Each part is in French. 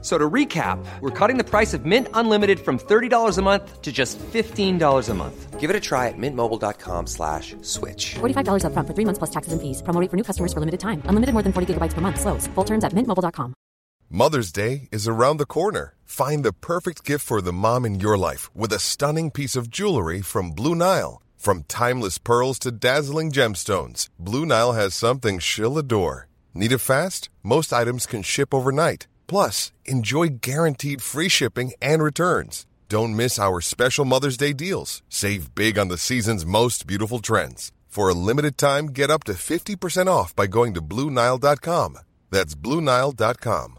So to recap, we're cutting the price of Mint Unlimited from $30 a month to just $15 a month. Give it a try at mintmobile.com slash switch. $45 upfront for three months plus taxes and fees. Promo rate for new customers for limited time. Unlimited more than 40 gigabytes per month. Slows. Full terms at mintmobile.com. Mother's Day is around the corner. Find the perfect gift for the mom in your life with a stunning piece of jewelry from Blue Nile. From timeless pearls to dazzling gemstones, Blue Nile has something she'll adore. Need it fast? Most items can ship overnight. Plus, enjoy guaranteed free shipping and returns. Don't miss our special Mother's Day deals. Save big on the season's most beautiful trends. For a limited time, get up to 50% off by going to BlueNile.com. That's BlueNile.com.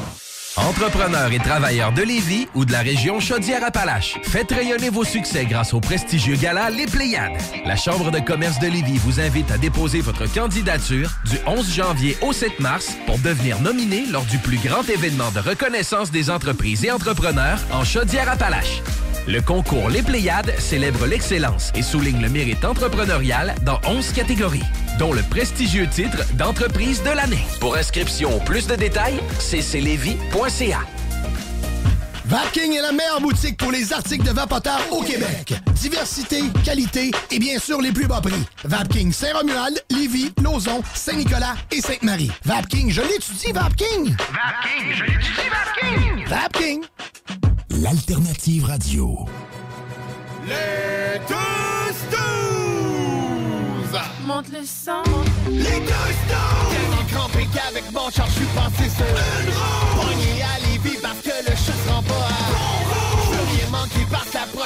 Entrepreneurs et travailleurs de Lévis ou de la région Chaudière-Appalaches, faites rayonner vos succès grâce au prestigieux gala Les Pléiades. La Chambre de commerce de Lévis vous invite à déposer votre candidature du 11 janvier au 7 mars pour devenir nominé lors du plus grand événement de reconnaissance des entreprises et entrepreneurs en Chaudière-Appalaches. Le concours Les Pléiades célèbre l'excellence et souligne le mérite entrepreneurial dans 11 catégories, dont le prestigieux titre d'entreprise de l'année. Pour inscription ou plus de détails, cclevy.ca. Vapking est la meilleure boutique pour les articles de vapoteurs au Québec. Diversité, qualité et bien sûr les plus bas prix. Vapking Saint-Romuald, Lévis, Lauson, Saint-Nicolas et Sainte-Marie. Vapking, je l'étudie, Vapking! Vapking, je l'étudie, Vapking! Vapking! L'alternative radio. Les! Monte le sang. Les deux stools! Tellement crampé qu'avec mon char, je suis passé sur une roue!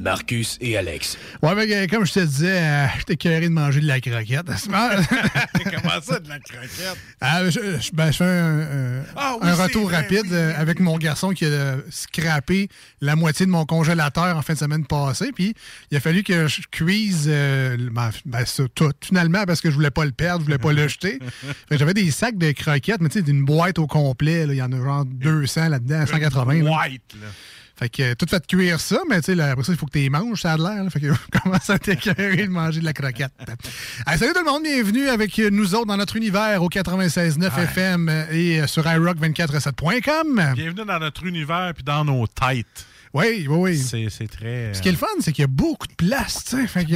Marcus et Alex. Ouais, mais euh, comme je te disais, euh, j'étais carré de manger de la croquette. Comment ça, de la croquette? Ah, je, je- ben, je fais un, Ah oui, un c'est retour vrai, rapide oui, euh, avec mon garçon qui a euh, scrappé la moitié de mon congélateur en fin de semaine passée. Puis il a fallu que je cuise euh, ben, ben, ça, tout, finalement, parce que je voulais pas le perdre, je voulais pas le jeter. J'avais des sacs de croquettes, mais tu sais, d'une boîte au complet. Il y en a genre 200 là-dedans, 180. là. White, là. Fait que euh, tout fait cuire ça, mais tu sais, après ça, il faut que tu les manges, ça a de l'air. Fait que commence à t'écœurer de manger de la croquette. Salut tout le monde, bienvenue avec nous autres dans notre univers au 96.9 FM euh, et euh, sur iRock247.com. Bienvenue dans notre univers puis dans nos têtes. Oui, oui, oui. C'est très. Ce qui est le fun, c'est qu'il y a beaucoup de place, tu sais. Fait que,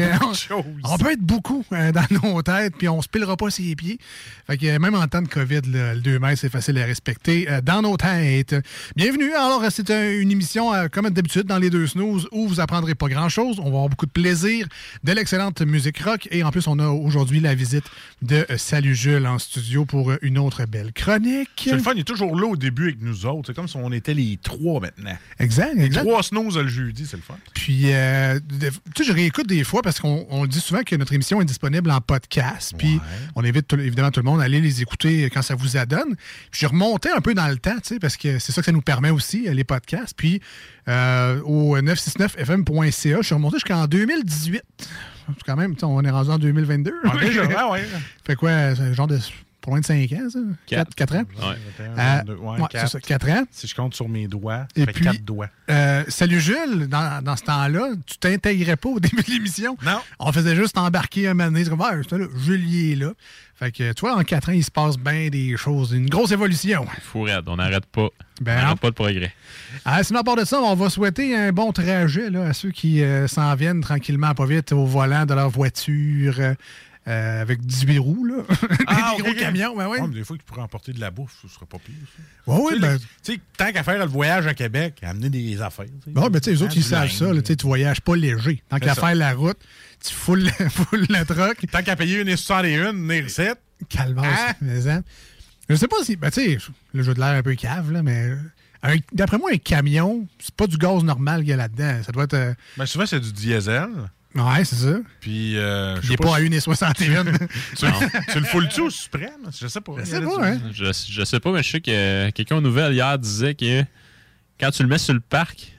on, peut être beaucoup euh, dans nos têtes, puis on se pilera pas ses pieds. Fait que même en temps de COVID, le 2 mètres, c'est facile à respecter euh, dans nos têtes. Bienvenue. Alors, c'est un- une émission, euh, comme d'habitude, dans les deux snooze, où vous apprendrez pas grand-chose. On va avoir beaucoup de plaisir, de l'excellente musique rock, et en plus, on a aujourd'hui la visite de Salut Jules en studio pour une autre belle chronique. C'est le fun, il est toujours là au début avec nous autres. C'est comme si on était les trois maintenant. Exact, exact. Trois snooze le jeudi, c'est le fun. Puis, euh, tu sais, je réécoute des fois parce qu'on on dit souvent que notre émission est disponible en podcast. Puis, on invite tout- évidemment tout le monde à aller les écouter quand ça vous adonne. Puis, j'ai remonté un peu dans le temps, tu sais, parce que c'est ça que ça nous permet aussi, euh, les podcasts. Puis, euh, au 969fm.ca, je suis remonté jusqu'en 2018. C'est Quand même, on est rendu en 2022. Ah, déjà, ouais, ouais. Fait quoi, c'est un genre de. Pour loin de 5 ans, ça? 4, Quatre. ans? Ouais. Euh, Deux, ouais, ouais, quatre. c'est ça, 4 ans. Si je compte sur mes doigts, Et ça fait puis, quatre doigts. euh, salut Jules, dans, dans ce temps-là, tu t'intégrais pas au début de l'émission. Non. On faisait juste embarquer un donné. C'est comme, ah, c'est là, Jules il est là. Fait que, tu vois, en 4 ans, il se passe bien des choses. Une grosse évolution. Fourette, on n'arrête pas. Ben, on n'arrête pas de progrès. Ah, sinon, à part de ça, on va souhaiter un bon trajet là, à ceux qui euh, s'en viennent tranquillement, pas vite, au volant de leur voiture. Euh, euh, avec 18 roues, là. Ah, des gros camions, ben oui. Ouais, mais des fois, qu'ils pourraient emporter de la bouffe, ce serait pas pire. Tu sais, ben- Tu sais, tant qu'à faire le voyage à Québec, amener des affaires. tu. Bon, mais tu sais, les autres, ils du savent ça. là, tu tu voyages pas léger. Tant qu'à faire la route, tu foules, foules le truck. Tant qu'à payer une 61, une recette. Calvaire, Hein? mais, hein. Je sais pas si. Ben, tu sais, le jeu de l'air un peu cave, là, mais. un- D'après moi, un camion, c'est pas du gaz normal qu'il y a là-dedans. Ça doit être. euh, Ben, souvent, c'est du diesel. Ouais, c'est ça. Puis, euh, je Il sais est pas à si- 1,61. tu, le- tu le foules-tu au suprême? Je sais pas. Je sais pas, hein? Je, je sais pas, mais je sais que quelqu'un aux nouvelles hier disait que quand tu le mets sur le parc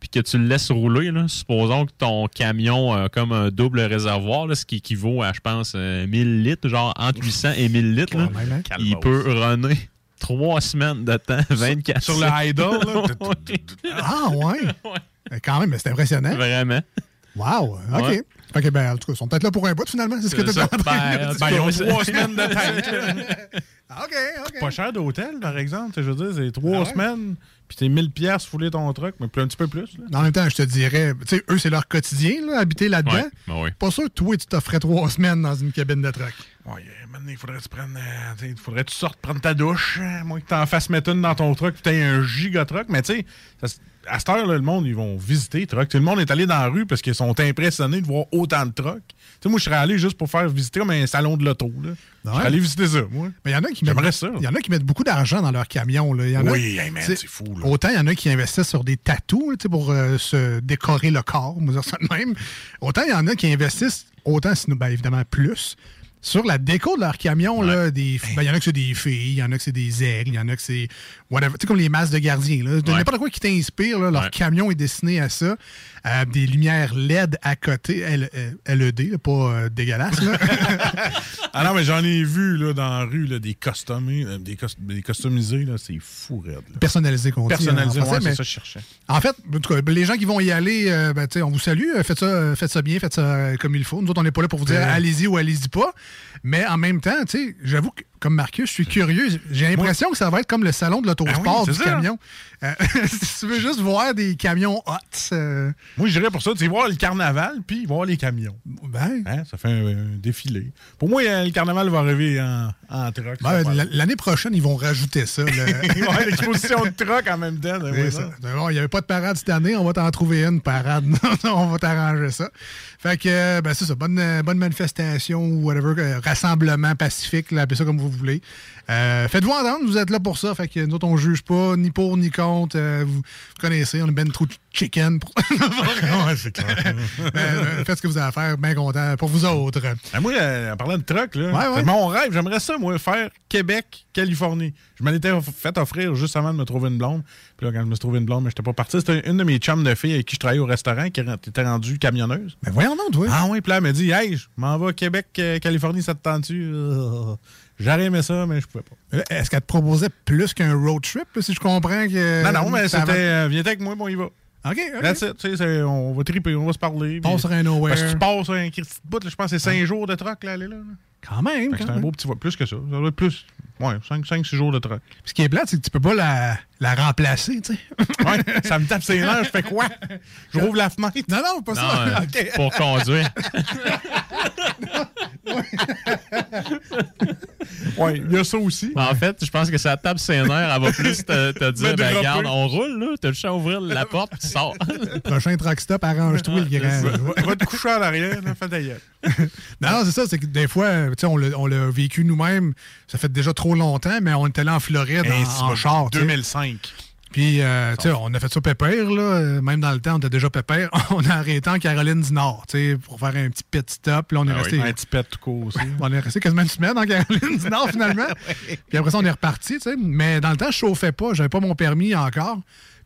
puis que tu le laisses rouler, là, supposons que ton camion a comme un double réservoir, là, ce qui équivaut à, je pense, euh, 1000 litres, genre entre 800 et 1000 litres, là, Ouais, même, hein? il peut runner trois semaines de temps, 24 Sur le idle, là, ah, ouais. Euh, Quand même, mais c'est impressionnant. Vraiment. Wow. OK. Ouais. OK, ben, en tout cas, ils sont peut-être là pour un bout, finalement. C'est ce que tu de Ben, dire. Ben, ils ont trois semaines de temps. Ah, OK, OK. Pas cher d'hôtel, par exemple. Je veux dire, c'est trois Ah ouais? semaines, puis t'es 1000 pièces fouler ton truck, mais plus- un petit peu plus. là. En même temps, je te dirais, tu sais, eux, c'est leur quotidien, là, habiter là-dedans. Ouais, ben oui. Pas sûr que toi, tu t'offrais trois semaines dans une cabine de truck. Ouais, euh, maintenant, il faudrait que tu prennes. euh, tu sais, il faudrait que tu sortes prendre ta douche. euh, Moi, que t'en fasses mettre une dans ton truck, puis t'aies un giga truck. Mais tu sais, à cette heure, là, le monde, ils vont visiter les trucks. Tout le monde est allé dans la rue parce qu'ils sont impressionnés de voir autant de trucks. Tu sais, moi, je serais allé juste pour faire visiter comme un salon de l'auto. Je serais allé visiter ça, moi. Mais il y en a qui J'aimerais mettent, ça. Il y en a qui mettent beaucoup d'argent dans leur camion. Là. Il y en a- Oui, hey, man, c'est fou, là. Autant il y en a qui investissent sur des tatous pour euh, se décorer le corps, on va dire ça de même. Autant il y en a qui investissent, autant sinon, ben, évidemment plus, sur la déco de leur camion. là, des, ben, il y en a que c'est des filles, il y en a que c'est des aigles, il y en a que c'est whatever. Tu sais, comme les masses de gardiens. Là. De Ouais. N'importe quoi qui t'inspire, leur Ouais. camion est destiné à ça. Euh, des lumières LED à côté, L- euh, LED, là, pas euh, dégueulasse. Là. Ah non, mais j'en ai vu là, dans la rue là, des customés, des, cus- des customisés, c'est fou, raide. Personnalisé qu'on dit, Personnalisé, ouais, c'est ça que je cherchais. En fait, en tout cas, les gens qui vont y aller, euh, ben, on vous salue, faites ça, faites ça bien, faites ça comme il faut. Nous autres, on n'est pas là pour vous dire Ouais. allez-y ou allez-y pas. Mais en même temps, j'avoue que, comme Marcus, je suis curieux. J'ai l'impression que ça va être comme le salon de l'autosport Ben oui, du ça. camion. Euh, si tu veux juste voir des camions hot, euh, Moi, je dirais pour ça, tu sais, voir le carnaval, puis voir les camions. ben, Hein, ça fait un, un défilé. Pour moi, euh, le carnaval va arriver en, en truck. ben, l'année prochaine, ils vont rajouter ça. le- l'exposition de truck en même temps. Ça. Bon, Il n'y avait pas de parade cette année, on va t'en trouver une parade. on va t'arranger ça. Fait que, ben, c'est ça. Bonne, bonne manifestation ou whatever, euh, rassemblement pacifique, là, appelez ça comme vous voulez. Euh, Faites-vous entendre, vous êtes là pour ça. Fait que nous autres, on juge pas, ni pour, ni contre. Euh, vous, vous connaissez, on est ben trop de chicken. Pour... ouais, c'est clair. Euh, faites ce que vous avez à faire, bien content pour vous autres. Ben, moi, en parlant de truck, là, Ouais, mon rêve, j'aimerais ça, moi, faire Québec, Californie. Je m'en étais fait offrir juste avant de me trouver une blonde. Puis là, quand je me suis trouvé une blonde, mais j'étais pas parti. C'était une de mes chums de filles avec qui je travaillais au restaurant qui était rendue camionneuse. Ben voyons donc, toi. Ah oui, puis là, elle m'a dit Hey, je m'en vais Québec, Californie, ça te tente-tu J'aurais aimé ça, mais je pouvais pas. Est-ce qu'elle te proposait plus qu'un road trip, si je comprends que. non, non, mais c'était euh, Viens avec moi, bon, on y va. OK, OK. That's it, tu sais, on va triper, on va se parler. On serait un nowhere. Parce que tu passes un petit bout, je pense que c'est 5 jours de truck, là, aller là. Quand même. C'est un beau petit plus que ça. Ça doit être plus. Ouais, 5-6 jours de truck. Ce qui est plate, c'est que tu peux pas la, la remplacer, tu sais. Ouais, ça me tape ses nerfs, je fais quoi? Je rouvre la fenêtre. Non, non, pas Non, ça. euh, pour conduire. Ouais, il y a ça aussi. En fait, je pense que ça tape ses nerfs. Elle va plus te, te dire ben, regarde, on roule, là. T'as juste à ouvrir la porte, puis tu sors. Prochain truck stop, arrange-toi le grand. Va, va te coucher en arrière, là, fais gueule. Non, c'est ça, c'est que des fois, tu sais, on l'a- on l'a vécu nous-mêmes, ça fait déjà trop longtemps, mais on était là en Floride Hey, en, char. tu sais. 2005. Puis, euh, tu sais, on a fait ça pépère, là. Même dans le temps, on était déjà pépère. On a arrêté en Caroline du Nord, tu sais, pour faire un petit pit stop. Là, on est Ah oui, resté. Un petit pet tout court aussi. On est resté quasiment une semaine en Caroline du Nord, finalement. Puis après ça, on est reparti, tu sais. Mais dans le temps, je chauffais pas. J'avais pas mon permis encore.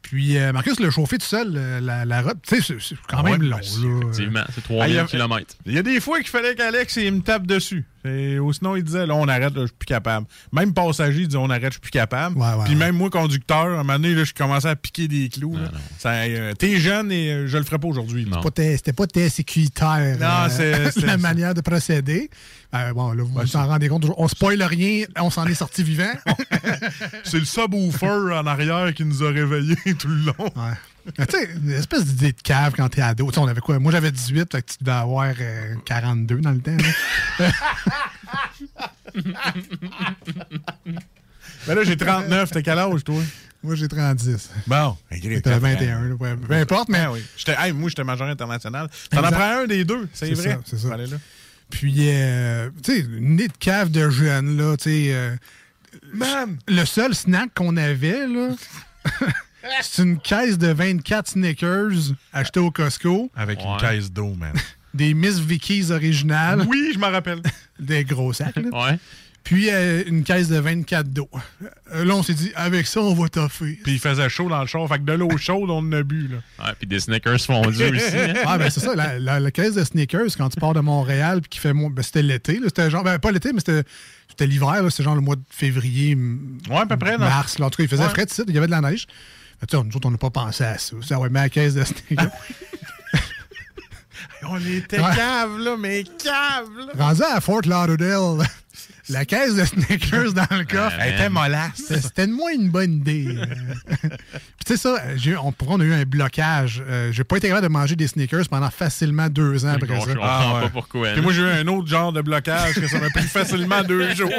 Puis euh, Marcus l'a chauffé tout seul, euh, la, la route. Tu sais, c'est- quand même Ouais, long, ben, c'est- là. Effectivement, c'est Ah, il y 3000 a- km. Il y a des fois qu'il fallait qu'Alex il me tape dessus. Et, ou sinon, il disait, là, on arrête, là, je suis plus capable. Même passager, il dit, on arrête, je suis plus capable. Ouais, ouais, Puis ouais. même moi, conducteur, à un moment donné, là, je commençais à piquer des clous. Ça, euh, T'es jeune et euh, je le ferai pas aujourd'hui. Pas C'était pas très sécuritaire Non, euh, c'est- la manière de procéder. Euh, bon, là, vous vous en rendez compte. On spoil rien, on s'en est sorti vivant. C'est le subwoofer en arrière qui nous a réveillés tout le long. Ouais. Tu sais, une espèce d'idée de cave quand t'es ado. Tu sais, on avait quoi? Moi, j'avais 18, fait que tu devais avoir euh, 42 dans le temps. là. Ben là, j'ai 39. T'as quel âge, toi? Moi, j'ai 30. Bon. T'as 21, là, ouais, peu importe, mais... Ben oui. Hey, moi, j'étais majeur international. T'en apprends un des deux, c'est vrai. ça, c'est ça. Allez, là. Puis, euh, tu sais, une idée de cave de jeune, là, tu sais... euh! Le seul snack qu'on avait, là, c'est une caisse de 24 Snickers achetée au Costco. Avec une Ouais. caisse d'eau, man. Des Miss Vickies originales. Oui, je m'en rappelle. Des gros sacs, là. Ouais. Puis euh, une caisse de 24 d'eau. Euh, là, on s'est dit, avec ça, on va toffer. Puis il faisait chaud dans le char. Fait que de l'eau chaude, on en a bu, là. Ouais, puis des Snickers fondus aussi. hein. Ah, ben c'est ça, la, la- la caisse de sneakers, quand tu pars de Montréal, puis qui fait. Ben, c'était l'été, là, c'était genre. Ben, pas l'été, mais c'était. C'était l'hiver, là, c'était genre le mois de février, m- Ouais, à peu près, non? mars. là. En tout cas, il faisait Ouais. frais ici, il y avait de la neige. Sais, nous autres, on n'a pas pensé à ça. Ça, ouais, mais la caisse de sneakers. On était Ouais. cave, là, mais cave, là. Rendu à Fort Lauderdale, la caisse de sneakers dans le coffre. Elle était mollasse. C'était de moins une bonne idée. Euh, Puis tu sais ça, on, pour- on a eu un blocage. Euh, j'ai pas été capable de manger des sneakers pendant facilement deux ans après Je ça. comprends Ah, ouais. pas pourquoi. Puis là. moi, j'ai eu un autre genre de blocage que ça m'a pris facilement deux jours.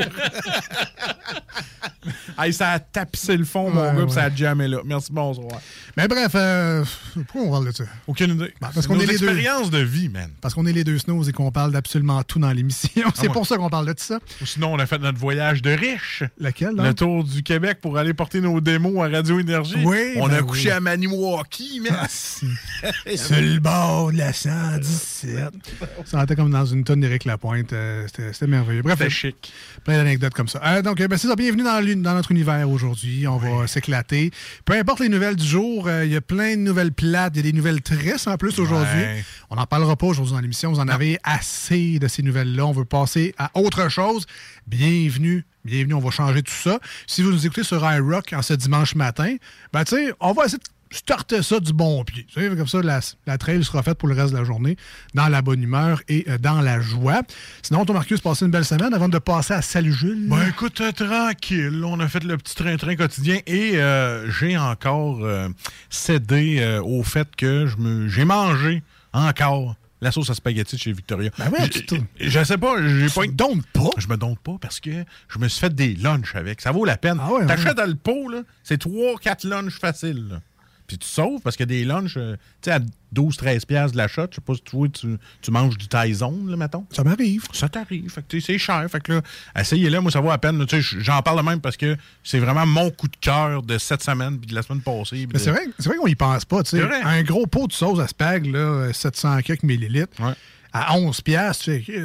hey, ça a tapissé le fond, mon Ouais, gars, puis ouais. ça a jamais là. Merci, bonsoir. Mais bref, euh, pourquoi on parle de ça? Aucune idée. Bah, parce C'est qu'on est les deux. expériences de vie, man. Parce qu'on est les deux snows et qu'on parle d'absolument tout dans l'émission. C'est ouais. pour ça qu'on parle de ça. Sinon, on a fait notre voyage de riche. Laquelle, Le tour du Québec pour aller porter nos démos à Radio Énergie. Oui, On ben a oui. couché à Maniwaki, man. Ah. Sur le bord de la 117. Ça sentait comme dans une tonne d'Éric Lapointe. euh, C'était merveilleux. Bref, C'était chic. Plein d'anecdotes comme ça. Euh, donc, euh, ben, c'est ça. Bienvenue dans, notre univers aujourd'hui. On va s'éclater. Peu importe les nouvelles du jour, il y a plein de nouvelles plates. Il y a des nouvelles tristes en plus aujourd'hui. Ouais. On n'en parlera pas aujourd'hui dans l'émission. Vous en avez assez de ces nouvelles-là. On veut passer à autre chose. Bienvenue. Bienvenue. On va changer tout ça. Si vous nous écoutez sur iRock en ce dimanche matin, ben, tu sais, on va essayer de starter ça du bon pied. Comme ça, la, la trail sera faite pour le reste de la journée dans la bonne humeur et euh, dans la joie. Sinon, ton Marcus, passez une belle semaine avant de passer à Salut Jules. Ben écoute, euh, tranquille. On a fait le petit train-train quotidien et euh, j'ai encore cédé au fait que j'ai mangé encore la sauce à spaghetti de chez Victoria. Ben ouais, Je- je, je sais pas, j'ai pas te donnes pas? Je me donne pas parce que je me suis fait des lunchs avec. Ça vaut la peine. Ah ouais, T'achètes le pot, là, c'est 3-4 lunchs faciles. Puis tu sauves parce que des lunchs, euh, tu sais, à 12-13$ piastres de l'achat, je sais pas si tu, tu, tu manges du Tyson, là, mettons. Ça m'arrive. Ça t'arrive. Fait que c'est cher. Fait que là, essayez-le, moi, ça vaut la peine. là. Tu sais, J'en parle même parce que c'est vraiment mon coup de cœur de cette semaine puis de la semaine passée. Mais c'est vrai, c'est vrai qu'on y pense pas. tu sais. Un gros pot de sauce à spag, là, 700 quelques millilitres, Ouais. À 11 piastres, tu fais,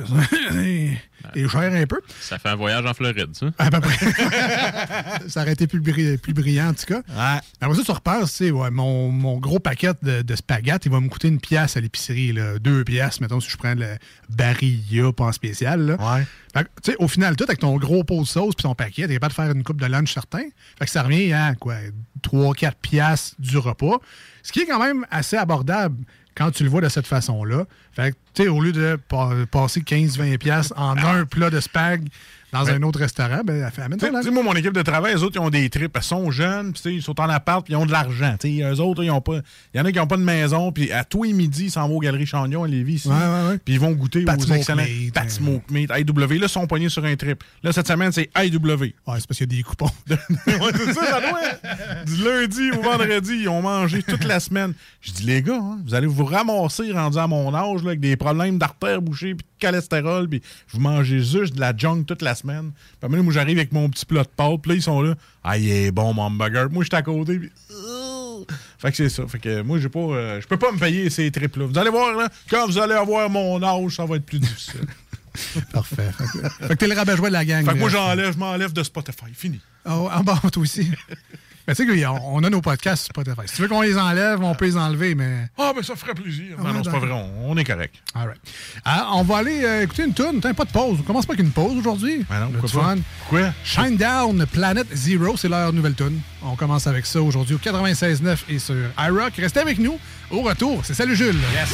c'est cher un peu. Ça fait un voyage en Floride, ça. À peu près. ça aurait été plus, bri- plus brillant, en tout cas. Ouais. Après ça, tu repasses, tu sais, ouais, mon, mon gros paquet de, de spaghettes, il va me coûter une pièce à l'épicerie. Deux pièces, mettons, si je prends le Barilla, pas en spécial, là. Ouais. Fait que, tu sais, au final, tout avec ton gros pot de sauce puis ton paquet, t'es capable de faire une coupe de lunch certain. Fait que ça revient à, quoi, 3-4 piastres du repas. Ce qui est quand même assez abordable quand tu le vois de cette façon-là. Au lieu de pa- passer 15-20 piastres en un plat de spag dans un autre restaurant, ben, fait, amène sais, moi, mon équipe de travail, eux autres, ils ont des trips. Ils sont jeunes, sais, ils sont en appart, puis ils ont de l'argent. Eux autres, ils ont pas. Il y en a qui n'ont pas de maison, puis à tous les midis, ils s'en vont aux Galeries Chagnon à Lévis. ici. Ouais, ouais, ouais. Puis ils vont goûter Pat aux Smoke excellents. Pat hein. Smoke Meat, IW. Là, ils sont pognés sur un trip. Là, cette semaine, c'est IW. Ouais, c'est parce qu'il y a des coupons. ouais, c'est ça, ça doit. Du lundi au vendredi, ils ont mangé toute la semaine. Je dis, les gars, hein, vous allez vous ramasser rendu à mon âge là, avec des problèmes d'artère bouchée, puis de cholestérol, puis vous mangez juste de la junk toute la semaine. Puis après, moi, j'arrive avec mon petit plat de pâtes, puis là, ils sont là. Ah, il est bon, mon hamburger. Moi, je suis à côté, puis. Fait que c'est ça. Fait que moi, j'ai pas, euh, je peux pas me payer ces trips-là. Vous allez voir, là, quand vous allez avoir mon âge, ça va être plus difficile. Parfait. Fait que, t'es le rabat-joie de la gang. fait que moi, j'enlève, je m'enlève de Spotify. Fini. Oh, en bas, toi aussi. Mais tu sais qu'on on a nos podcasts sur Spotify. Si tu veux qu'on les enlève, on peut les enlever, mais. Ah, ben ça ferait plaisir. Ah, non, non, c'est pas vrai. On, on est correct. All right. Ah, on va aller euh, écouter une tune. T'as pas de pause. On commence pas avec une pause aujourd'hui. Ben non, Le pourquoi pas? fun. Pourquoi? Shine Down, Planet Zero, c'est leur nouvelle tune. On commence avec ça aujourd'hui au 96.9 et sur iRock. Restez avec nous. Au retour, c'est Salut Jules. Yes.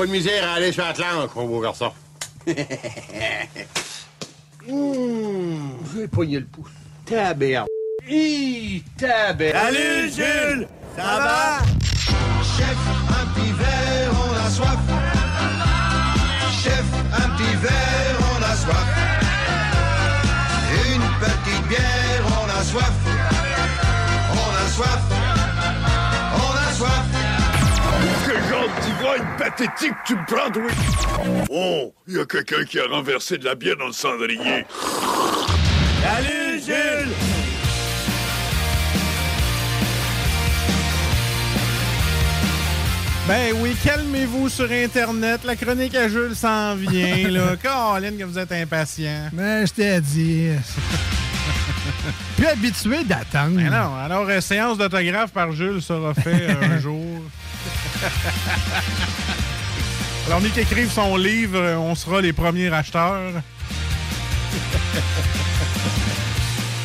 Pas de misère à aller sur Atlantique, mon beau garçon. Hum, j'ai pogné le pouce. Taberne. Hi, taberne. Salut, Jules! Ça va? Chef, un petit verre, on a soif. Chef, un petit verre, on a soif. Une petite bière, on a soif. On a soif. D'ivrogne pathétique tu me prends, oui? Oh, il y a quelqu'un qui a renversé de la bière dans le cendrier. Salut, Jules! Ben oui, calmez-vous sur Internet. La chronique à Jules s'en vient, là. Caroline, que vous êtes impatient. Mais je t'ai dit. Plus habitué d'attendre. Ben non, alors, euh, séance d'autographe par Jules sera fait euh, un jour. alors, Nick écrive son livre, euh, on sera les premiers acheteurs.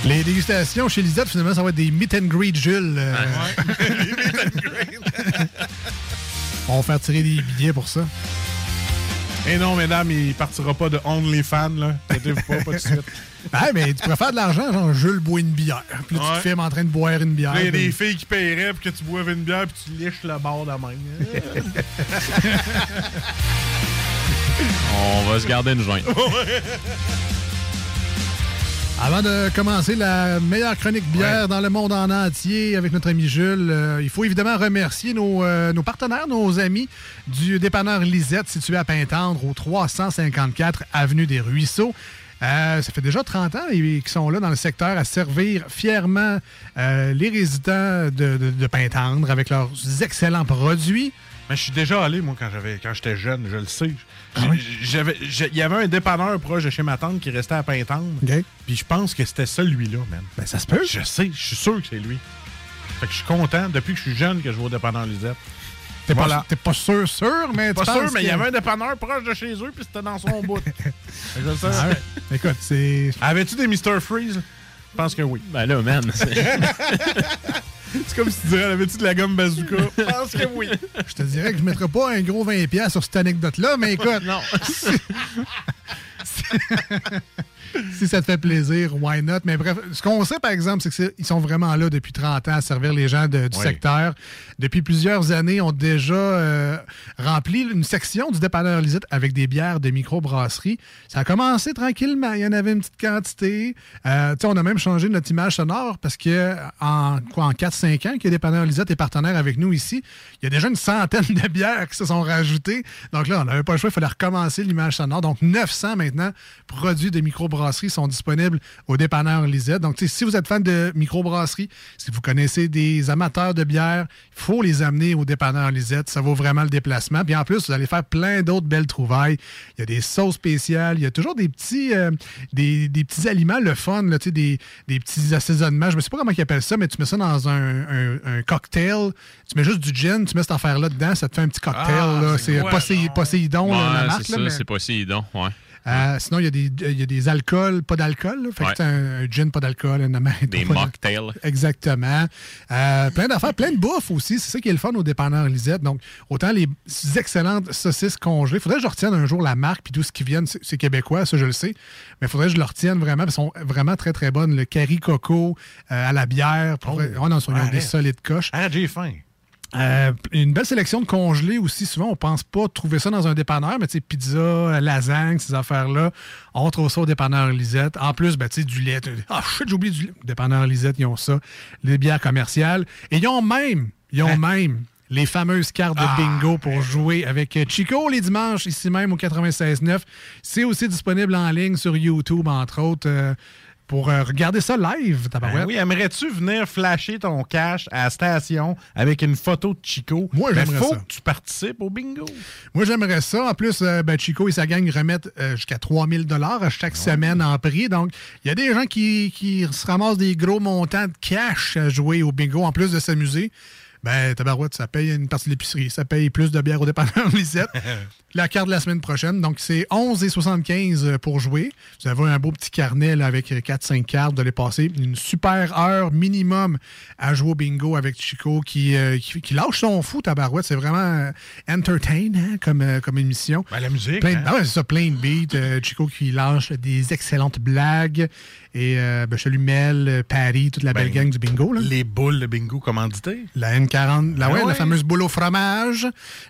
Les dégustations chez Lisette, finalement, ça va être des meet and greet Jules. euh, On va faire tirer des billets pour ça. Et non, mesdames, il partira pas de OnlyFans, là. Inquiétez-vous pas, pas de suite. Ah, mais tu pourrais faire de l'argent, genre Jules boit une bière. Puis là, tu te filmes en train de boire une bière. Il y a des filles qui paieraient pour que tu boives une bière puis tu liches le bord de la main. On va se garder une jointe. Avant de commencer la meilleure chronique bière dans le monde en entier avec notre ami Jules, euh, il faut évidemment remercier nos, euh, nos partenaires, nos amis du dépanneur Lisette situé à Pintendre au 354 Avenue des Ruisseaux. Euh, ça fait déjà 30 ans qu'ils sont là dans le secteur à servir fièrement les résidents de, de, de Pintendre avec leurs excellents produits. Mais je suis déjà allé, moi, quand j'avais quand j'étais jeune, je le sais. Ah j'avais- Il y avait un dépanneur proche de chez ma tante qui restait à Pintendre. Puis je pense que c'était celui-là, man. Ben, ça se peut. Je sais, je suis sûr que c'est lui. Fait que je suis content, depuis que je suis jeune, que je vais au dépanneur Lisette. T'es Voilà. pas, t'es pas sûr, sûr, mais Pas tu sûr, mais il y avait un dépanneur proche de chez eux, puis c'était dans son bout. je le sais. Ah ouais. Écoute, c'est. Avais-tu des Mr. Freeze? Je pense que oui. Ben là, man. C'est comme si tu dirais, avais-tu de la gomme bazooka? Je pense que oui. Je te dirais que je ne mettrais pas un gros 20$ piastres sur cette anecdote-là, mais écoute. non. si ça te fait plaisir, why not? Mais bref, ce qu'on sait, par exemple, c'est qu'ils sont vraiment là depuis 30 ans à servir les gens de- du Oui. secteur. Depuis plusieurs années, ont déjà euh, rempli une section du dépanneur Lisette avec des bières de microbrasserie. Ça a commencé tranquillement. Il y en avait une petite quantité. Euh, tu sais, on a même changé notre image sonore parce que en, quoi, en 4-5 ans que Dépanneur Lisette est partenaire avec nous ici, il y a déjà une centaine de bières qui se sont rajoutées. Donc là, on n'avait pas le choix, il fallait recommencer l'image sonore. Donc 900 maintenant produits de microbrasserie sont disponibles au dépanneur Lisette. Donc si vous êtes fan de microbrasserie, si vous connaissez des amateurs de bière, il faut les amener au dépanneur Lisette. Ça vaut vraiment le déplacement. Puis en plus, vous allez faire plein d'autres belles trouvailles. Il y a des sauces spéciales, il y a toujours des petits, euh, des, des petits aliments, le fun, là, des, des petits assaisonnements. Je ne sais pas comment ils appellent ça, mais tu mets ça dans un, un- un cocktail. Tu mets juste du gin, tu mets cette affaire-là dedans, ça te fait un petit cocktail. Ah, c'est Poséidon, là, la Ouais, marque. c'est ça, c'est Poséidon, ouais. Euh, sinon, il y, a des, il y a des alcools, pas d'alcool. là. Fait que Ouais. un, un gin, pas d'alcool. un amaretto, Des mocktails. Exactement. Euh, plein d'affaires, plein de bouffe aussi. C'est ça qui est le fun au dépanneur Lisette. Donc, autant les excellentes saucisses congelées. Faudrait que je retienne un jour la marque puis tout ce qui vient, c'est québécois, ça je le sais. Mais faudrait que je le retienne vraiment. Elles sont vraiment très très bonnes. Le curry coco euh, à la bière. Pour... oh, non, ils ont arrête. des solides coches. Ah, j'ai faim. Euh, une belle sélection de congelés aussi. Souvent, on pense pas trouver ça dans un dépanneur, mais tu sais, pizza, lasagne, ces affaires-là, on trouve ça au dépanneur Lisette. En plus, ben, tu sais, du lait. Ah, shit, j'ai oublié du lait. Dépanneur Lisette, ils ont ça. Les bières commerciales. Et ils ont même, ils ont même les fameuses cartes de bingo pour jouer avec Chico les dimanches, ici même au 96.9. C'est aussi disponible en ligne sur YouTube, entre autres. euh, pour euh, regarder ça live, tabarouette. Ben oui, aimerais-tu venir flasher ton cash à la station avec une photo de Chico? Moi, Ben, j'aimerais faut ça. que tu participes au bingo. Moi, j'aimerais ça. En plus, euh, ben, Chico et sa gang remettent euh, jusqu'à 3000 dollars chaque semaine en prix. Donc, il y a des gens qui, qui se ramassent des gros montants de cash à jouer au bingo en plus de s'amuser. Ben, tabarouette, ça paye une partie de l'épicerie. Ça paye plus de bière au dépanneur Lisette. la carte de la semaine prochaine. Donc, c'est 11,75 pour jouer. Vous avez un beau petit carnet là, avec 4-5 cartes. Vous allez passer une super heure minimum à jouer au bingo avec Chico qui, euh, qui, qui lâche son fou, tabarouette. C'est vraiment euh, entertain hein, comme, euh, comme émission. Ben, la musique. Plein de- hein? ah ouais, c'est ça, plein de beats. Euh, Chico qui lâche des excellentes blagues. Et euh, ben, je salue Mel, euh, Patty, toute la belle gang du bingo. Là. Ben, Les boules de bingo commanditées. La N40, la, Ah ouais, la ouais? fameuse boule au fromage,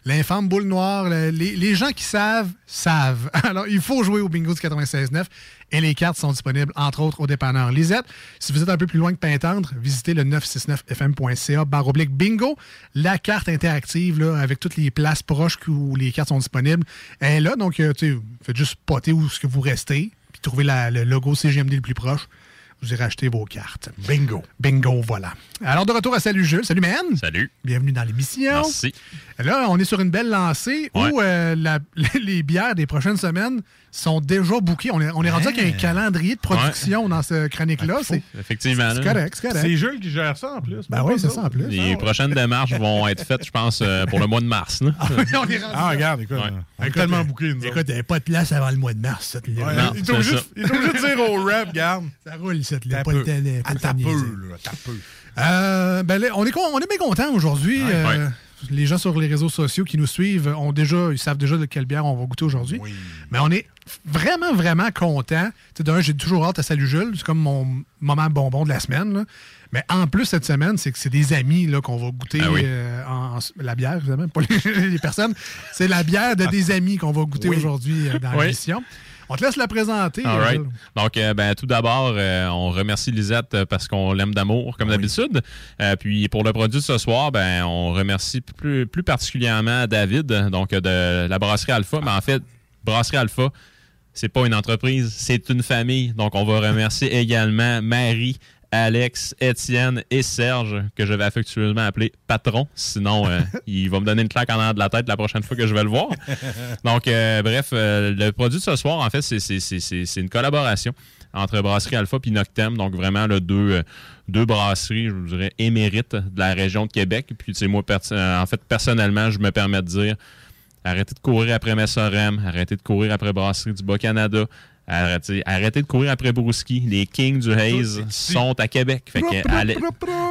l'infâme boule noire. le- les, les gens qui savent, savent. Alors, il faut jouer au bingo du 96.9 et les cartes sont disponibles, entre autres, au dépanneur Lisette. Si vous êtes un peu plus loin que Pintendre, visitez le 969fm.ca barre bingo. La carte interactive, là, avec toutes les places proches où les cartes sont disponibles, elle est là. Donc, euh, tu faites juste spotter où ce que vous restez, la- le logo CGMD le plus proche. Vous irez acheter vos cartes. Bingo. Bingo, voilà. Alors, de retour à Salut Jules. Salut, man. Salut. Bienvenue dans l'émission. Merci. Là, on est sur une belle lancée Ouais. où euh, la- les bières des prochaines semaines sont déjà bookées. On est, on est rendu avec un calendrier de production dans ce chronique-là. C'est Effectivement. c'est là. correct, c'est correct. C'est Jules qui gère ça en plus. Ben oui, c'est ça en plus. Les prochaines démarches vont être faites, je pense, euh, pour le mois de mars. là. on est rendu Ah, regarde, écoute. Ouais. On est tellement bouqués, nous Écoute, il n'y avait pas de place avant le mois de mars. cette ligne. Ouais, Non, il, obligé de dire au rap, regarde. Ça roule, cette ligne. T'as Pas le Ah, peu, là, t'as peu. Euh, ben là, on est, on est bien contents aujourd'hui. Ouais. Euh, Ouais. Les gens sur les réseaux sociaux qui nous suivent ont déjà, ils savent déjà de quelle bière on va goûter aujourd'hui. Mais on est vraiment, vraiment sais, D'un, j'ai toujours hâte à Salut Jules. C'est comme mon moment bonbon de la semaine. là. Mais en plus, cette semaine, c'est que c'est des amis qu'on va goûter Ah oui. euh, en, en- la bière, évidemment, pas les, les personnes. C'est la bière de des amis qu'on va goûter Oui. aujourd'hui euh, dans Oui. l'émission. On te laisse la présenter. All right. Donc, euh, ben, tout d'abord, euh, on remercie Lisette parce qu'on l'aime d'amour, comme d'habitude. Euh, puis, pour le produit de ce soir, ben, on remercie plus, plus particulièrement David, donc de la brasserie Alpha. Mais en fait, brasserie Alpha, c'est pas une entreprise, c'est une famille. Donc, on va remercier également Marie, Alex, Étienne et Serge, que je vais affectueusement appeler patron. Sinon, euh, il va me donner une claque en arrière de la tête la prochaine fois que je vais le voir. Donc, euh, bref, euh, le produit de ce soir, en fait, c'est- une collaboration entre Brasserie Alpha et Noctem. Donc, vraiment, deux, deux brasseries, je vous dirais, émérites de la région de Québec. Puis, tu sais, moi, en fait, personnellement, je me permets de dire arrêtez de courir après Messorem, arrêtez de courir après Brasserie du Bas-Canada. Arrêtez, arrêtez de courir après Brouski. Les Kings du Haze sont à Québec. Fait que allez,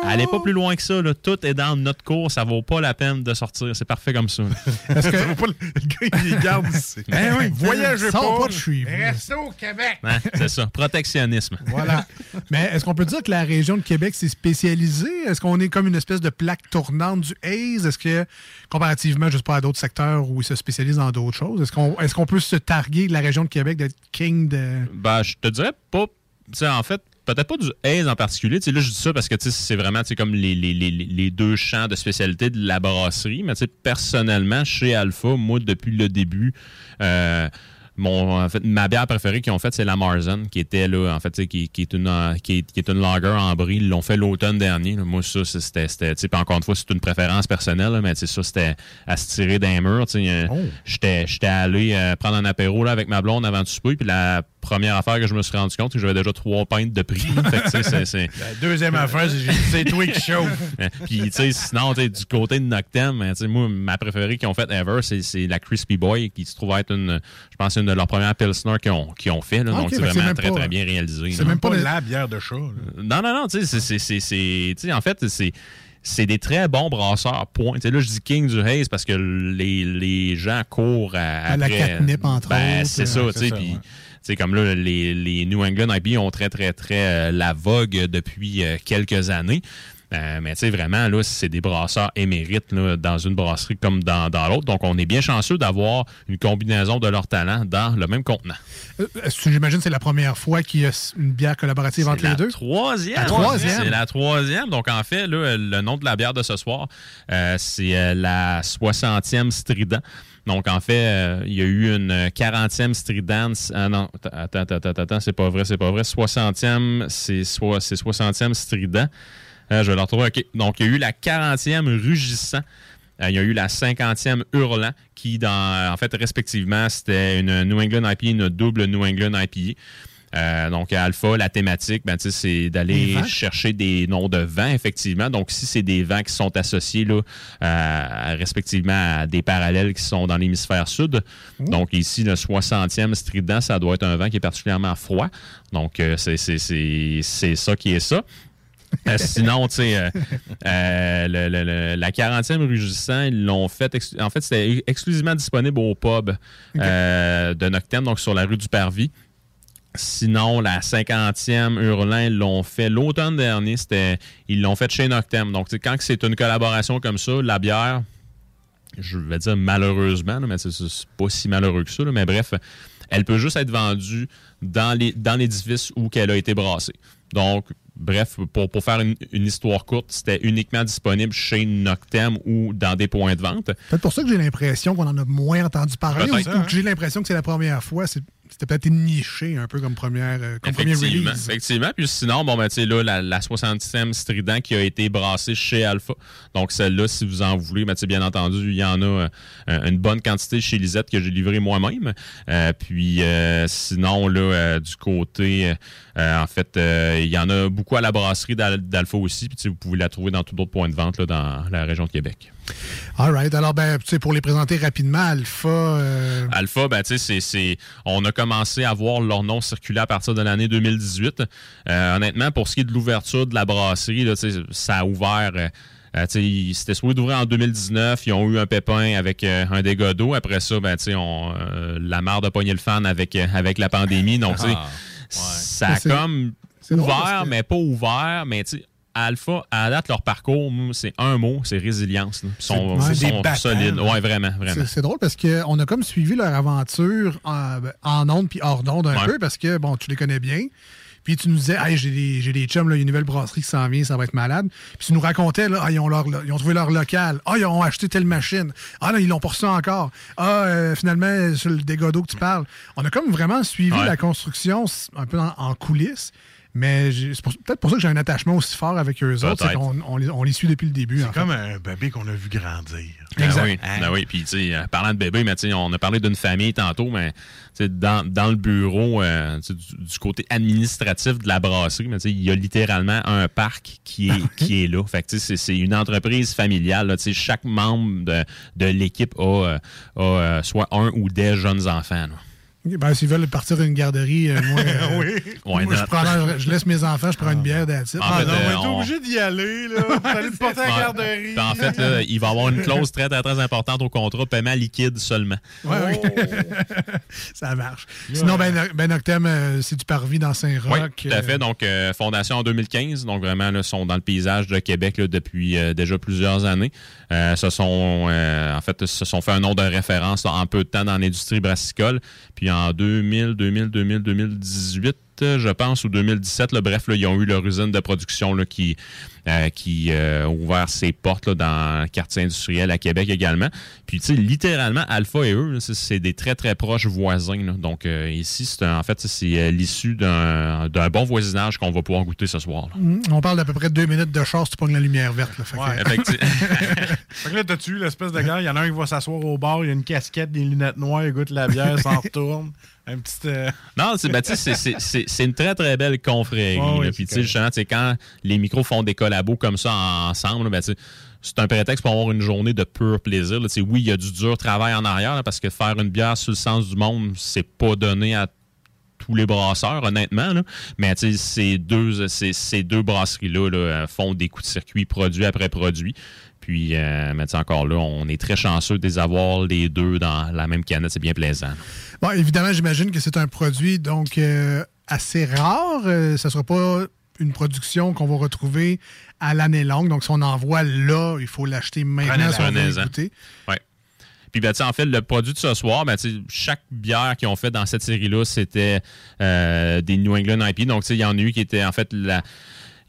allez pas plus loin que ça. là. Tout est dans notre cours. Ça vaut pas la peine de sortir. C'est parfait comme ça. Est-ce que- Ça vaut pas le le gars, il les garde ici. Ben oui, Voyagez pas. pas de chez vous. Restez au Québec. C'est ça. Protectionnisme. Voilà. Mais est-ce qu'on peut dire que la région de Québec s'est spécialisée? Est-ce qu'on est comme une espèce de plaque tournante du Haze? Est-ce que, comparativement, je sais pas, à d'autres secteurs où ils se spécialisent dans d'autres choses, est-ce qu'on est qu'on peut se targuer de la région de Québec d'être king de. Ben, je te dirais pas. en fait, peut-être pas du Haze en particulier. Là, je dis ça parce que c'est vraiment comme les, deux champs de spécialité de la brasserie. Mais personnellement, chez Alpha, moi, depuis le début, euh, mon, en fait, ma bière préférée qu'ils ont faite, c'est la Marzen, qui était là, en fait, qui, qui est une qui est, qui est une lager en brie. Ils l'ont fait l'automne dernier. là. Moi, ça, c'était. encore une fois, c'est une préférence personnelle, là, mais ça, c'était à se tirer d'un mur. tu sais, euh, J'étais j'étais allé euh, prendre un apéro là, avec ma blonde avant de souper, puis la première affaire que je me suis rendu compte, c'est que j'avais déjà trois pintes de prix. fait que, tu sais, c'est- c'est. La deuxième affaire, c'est c'est toi qui chauffe. Puis, tu sais, sinon, du côté de Noctem, moi, ma préférée qu'ils ont faite ever, c'est c'est la Crispy Boy, qui se trouve être une, je pense, une de leurs premières Pilsner qu'ils ont, qu'ils ont fait. Là, Ah, donc, c'est vraiment très, pas- très bien réalisé. c'est même pas la bière de chat. là. Non, non, non, tu sais, c'est- c'est- c'est- c'est- tu sais, en fait, c'est. C'est des très bons brasseurs, point. Là, je dis King du Haze parce que les, les gens courent à, À la après- catnip, entre ben, autres. C'est ça, tu c'est sais. puis, sais, comme là, les, les New England IPA ont très, très, très euh, la vogue depuis euh, quelques années. Euh, mais tu sais, vraiment, là, c'est des brasseurs émérites là, dans une brasserie comme dans, dans l'autre. Donc, on est bien chanceux d'avoir une combinaison de leurs talents dans le même contenant. Euh, que J'imagine que c'est la première fois qu'il y a une bière collaborative entre les deux? troisième. La troisième. C'est la troisième. Donc, en fait, là, le nom de la bière de ce soir, euh, c'est euh, la 60e Strident. Donc, en fait, euh, il y a eu une 40e Strident. Ah non, attends, attends, attends, attends, c'est pas vrai, c'est pas vrai. 60e, c'est c'est 60e Strident. Euh, je vais le retrouver. OK. Donc, il y a eu la 40e Rugissant. Euh, il y a eu la 50e Hurlant, qui, dans, en fait, respectivement, c'était une New England IPA, une double New England IPA. Euh, donc, Alpha, la thématique, ben, c'est d'aller chercher des noms de vents, effectivement. Donc, si c'est des vents qui sont associés là, à- respectivement à des parallèles qui sont dans l'hémisphère sud, donc ici, le 60e strident, ça doit être un vent qui est particulièrement froid. Donc, euh, c'est- ça qui est ça. Euh, sinon, tu sais, euh, euh, la 40e rugissant, ils l'ont fait. en fait, c'était exclusivement disponible au pub de Noctem, donc sur la rue du Parvis. Sinon, la 50e Hurlant, ils l'ont fait l'automne dernier. C'était, ils l'ont fait chez Noctem. Donc, quand c'est une collaboration comme ça, la bière, je vais dire malheureusement, là, mais c'est c'est pas si malheureux que ça, là, mais bref, elle peut juste être vendue dans les- dans l'édifice où qu'elle a été brassée. Donc, bref, pour, pour faire une, une histoire courte, c'était uniquement disponible chez Noctem ou dans des points de vente. Peut-être pour ça que j'ai l'impression qu'on en a moins entendu parler. Ou, que j'ai l'impression que c'est la première fois. C'est- C'était peut-être niché un peu comme première euh, comme premier Effectivement, release. effectivement. Puis sinon, bon, ben, tu sais, là, la, la 60e Strident qui a été brassée chez Alpha. Donc, celle-là, si vous en voulez, ben, tu sais, bien entendu, il y en a euh, une bonne quantité chez Lisette que j'ai livré moi-même. Euh, puis, euh, sinon, là, du côté, en fait, il y en a beaucoup à la brasserie d'Al- d'Alpha aussi. Puis, vous pouvez la trouver dans tous d'autres points de vente là, dans la région de Québec. All right. Alors, ben, tu sais, pour les présenter rapidement, Alpha. euh, Alpha, ben, tu sais, c'est- c'est- on a commencé à voir leur nom circuler à partir de l'année 2018. Euh, honnêtement, pour ce qui est de l'ouverture de la brasserie, là, ça a ouvert. euh, euh, tu sais, ils- C'était supposé d'ouvrir en 2019. Ils ont eu un pépin avec euh, un dégât d'eau. Après ça, ben, tu sais, on, euh, la marde a pogné le fan avec, euh, avec la pandémie. Donc, tu sais, Ah, ça a C'est- comme drôle ouvert, mais pas ouvert. Mais tu sais, Alpha, à date, leur parcours, c'est un mot, c'est résilience. là. Ils sont, ouais, solides. Ouais, vraiment, vraiment. C'est- drôle parce qu'on a comme suivi leur aventure en, en ondes puis hors d'onde un Ouais. peu parce que, bon, tu les connais bien. Puis tu nous disais, hey, j'ai des, j'ai des chums, là, il y a une nouvelle brasserie qui s'en vient, ça va être malade. Puis tu nous racontais, là, ah, ils, ont leur, ils ont trouvé leur local. Ah, ils ont acheté telle machine. Ah, là, ils l'ont pour ça encore. Ah, euh, finalement, sur le dégât d'eau que tu parles. On a comme vraiment suivi Ouais. la construction un peu en, en coulisses. Mais c'est peut-être pour ça que j'ai un attachement aussi fort avec eux autres. Qu'on on les, on les suit depuis le début. C'est fait. comme un bébé qu'on a vu grandir. Ben Exact. oui, ben oui. Puis, tu sais, parlant de bébé, mais tu sais, on a parlé d'une famille tantôt, mais tu sais, dans, dans le bureau, euh, du, du côté administratif de la brasserie, mais tu sais, il y a littéralement un parc qui Ah est, qui est là. Fait que, tu sais, c'est- c'est une entreprise familiale. là. Tu sais, chaque membre de, de l'équipe a, euh, a, euh, soit un ou des jeunes enfants. là. Ben, s'ils veulent partir d'une garderie, euh, moi, euh, Oui. Ouais, moi, je, prends leur- je laisse mes enfants, je prends une bière d'attitude. Ah non, euh, on- obligé d'y aller, là. T'allais te porter à la garderie. Puis en fait, là, il va y avoir une clause très, très, très importante au contrat, paiement liquide seulement. Ouais, oui. ça marche. Sinon, Ben, ben Octem, euh, c'est du parvis dans Oui, Saint-Roch. tout à fait. Donc, euh, fondation en 2015. Donc, vraiment, là, sont dans le paysage de Québec là, depuis euh, déjà plusieurs années. Euh, se sont, euh, en fait, se sont fait un nom de référence là, en peu de temps dans l'industrie brassicole. Puis en 2000, 2000, 2000, 2018, euh, je pense, ou 2017, là, bref, là, ils ont eu leur usine de production là, qui, euh, qui euh, a ouvert ses portes là, dans le quartier industriel à Québec également. Puis, tu sais, littéralement, Alpha et eux, c'est- c'est des très, très proches voisins. là. Donc, euh, ici, c'est un- en fait, c'est euh, l'issue d'un d'un bon voisinage qu'on va pouvoir goûter ce soir. là. Mm, On parle d'à peu près deux minutes de char si tu pognes la lumière verte. Là, fait que- Ouais. Effectivement. Fait que là, t'as-tu eu l'espèce de gars, il y en a un qui va s'asseoir au bar, il a une casquette, des lunettes noires, il goûte la bière, s'en retourne. Un petit. euh, Non, c'est ben, c'est- une très, très belle confrérie. Puis, tu sais, correct. justement, quand les micros font des collabos comme ça en- ensemble, ben, c'est un prétexte pour avoir une journée de pur plaisir. là. Oui, il y a du dur travail en arrière, là, parce que faire une bière sur le sens du monde, c'est pas donné à tous les brasseurs, honnêtement. là. Mais ces deux, ces, ces deux brasseries-là là, font des coups de circuit produit après produit. Puis, euh, mais encore là, on est très chanceux de les avoir les deux dans la même canette. C'est bien plaisant. Bon, évidemment, j'imagine que c'est un produit donc euh, assez rare. Euh, ça ne sera pas une production qu'on va retrouver à l'année longue. Donc, si on envoie là, il faut l'acheter maintenant si on veut goûter. Ouais. Puis, ben, en fait, le produit de ce soir, ben, chaque bière qu'ils ont fait dans cette série-là, c'était euh, des New England IP. Donc, il y en a eu qui était, en fait, la.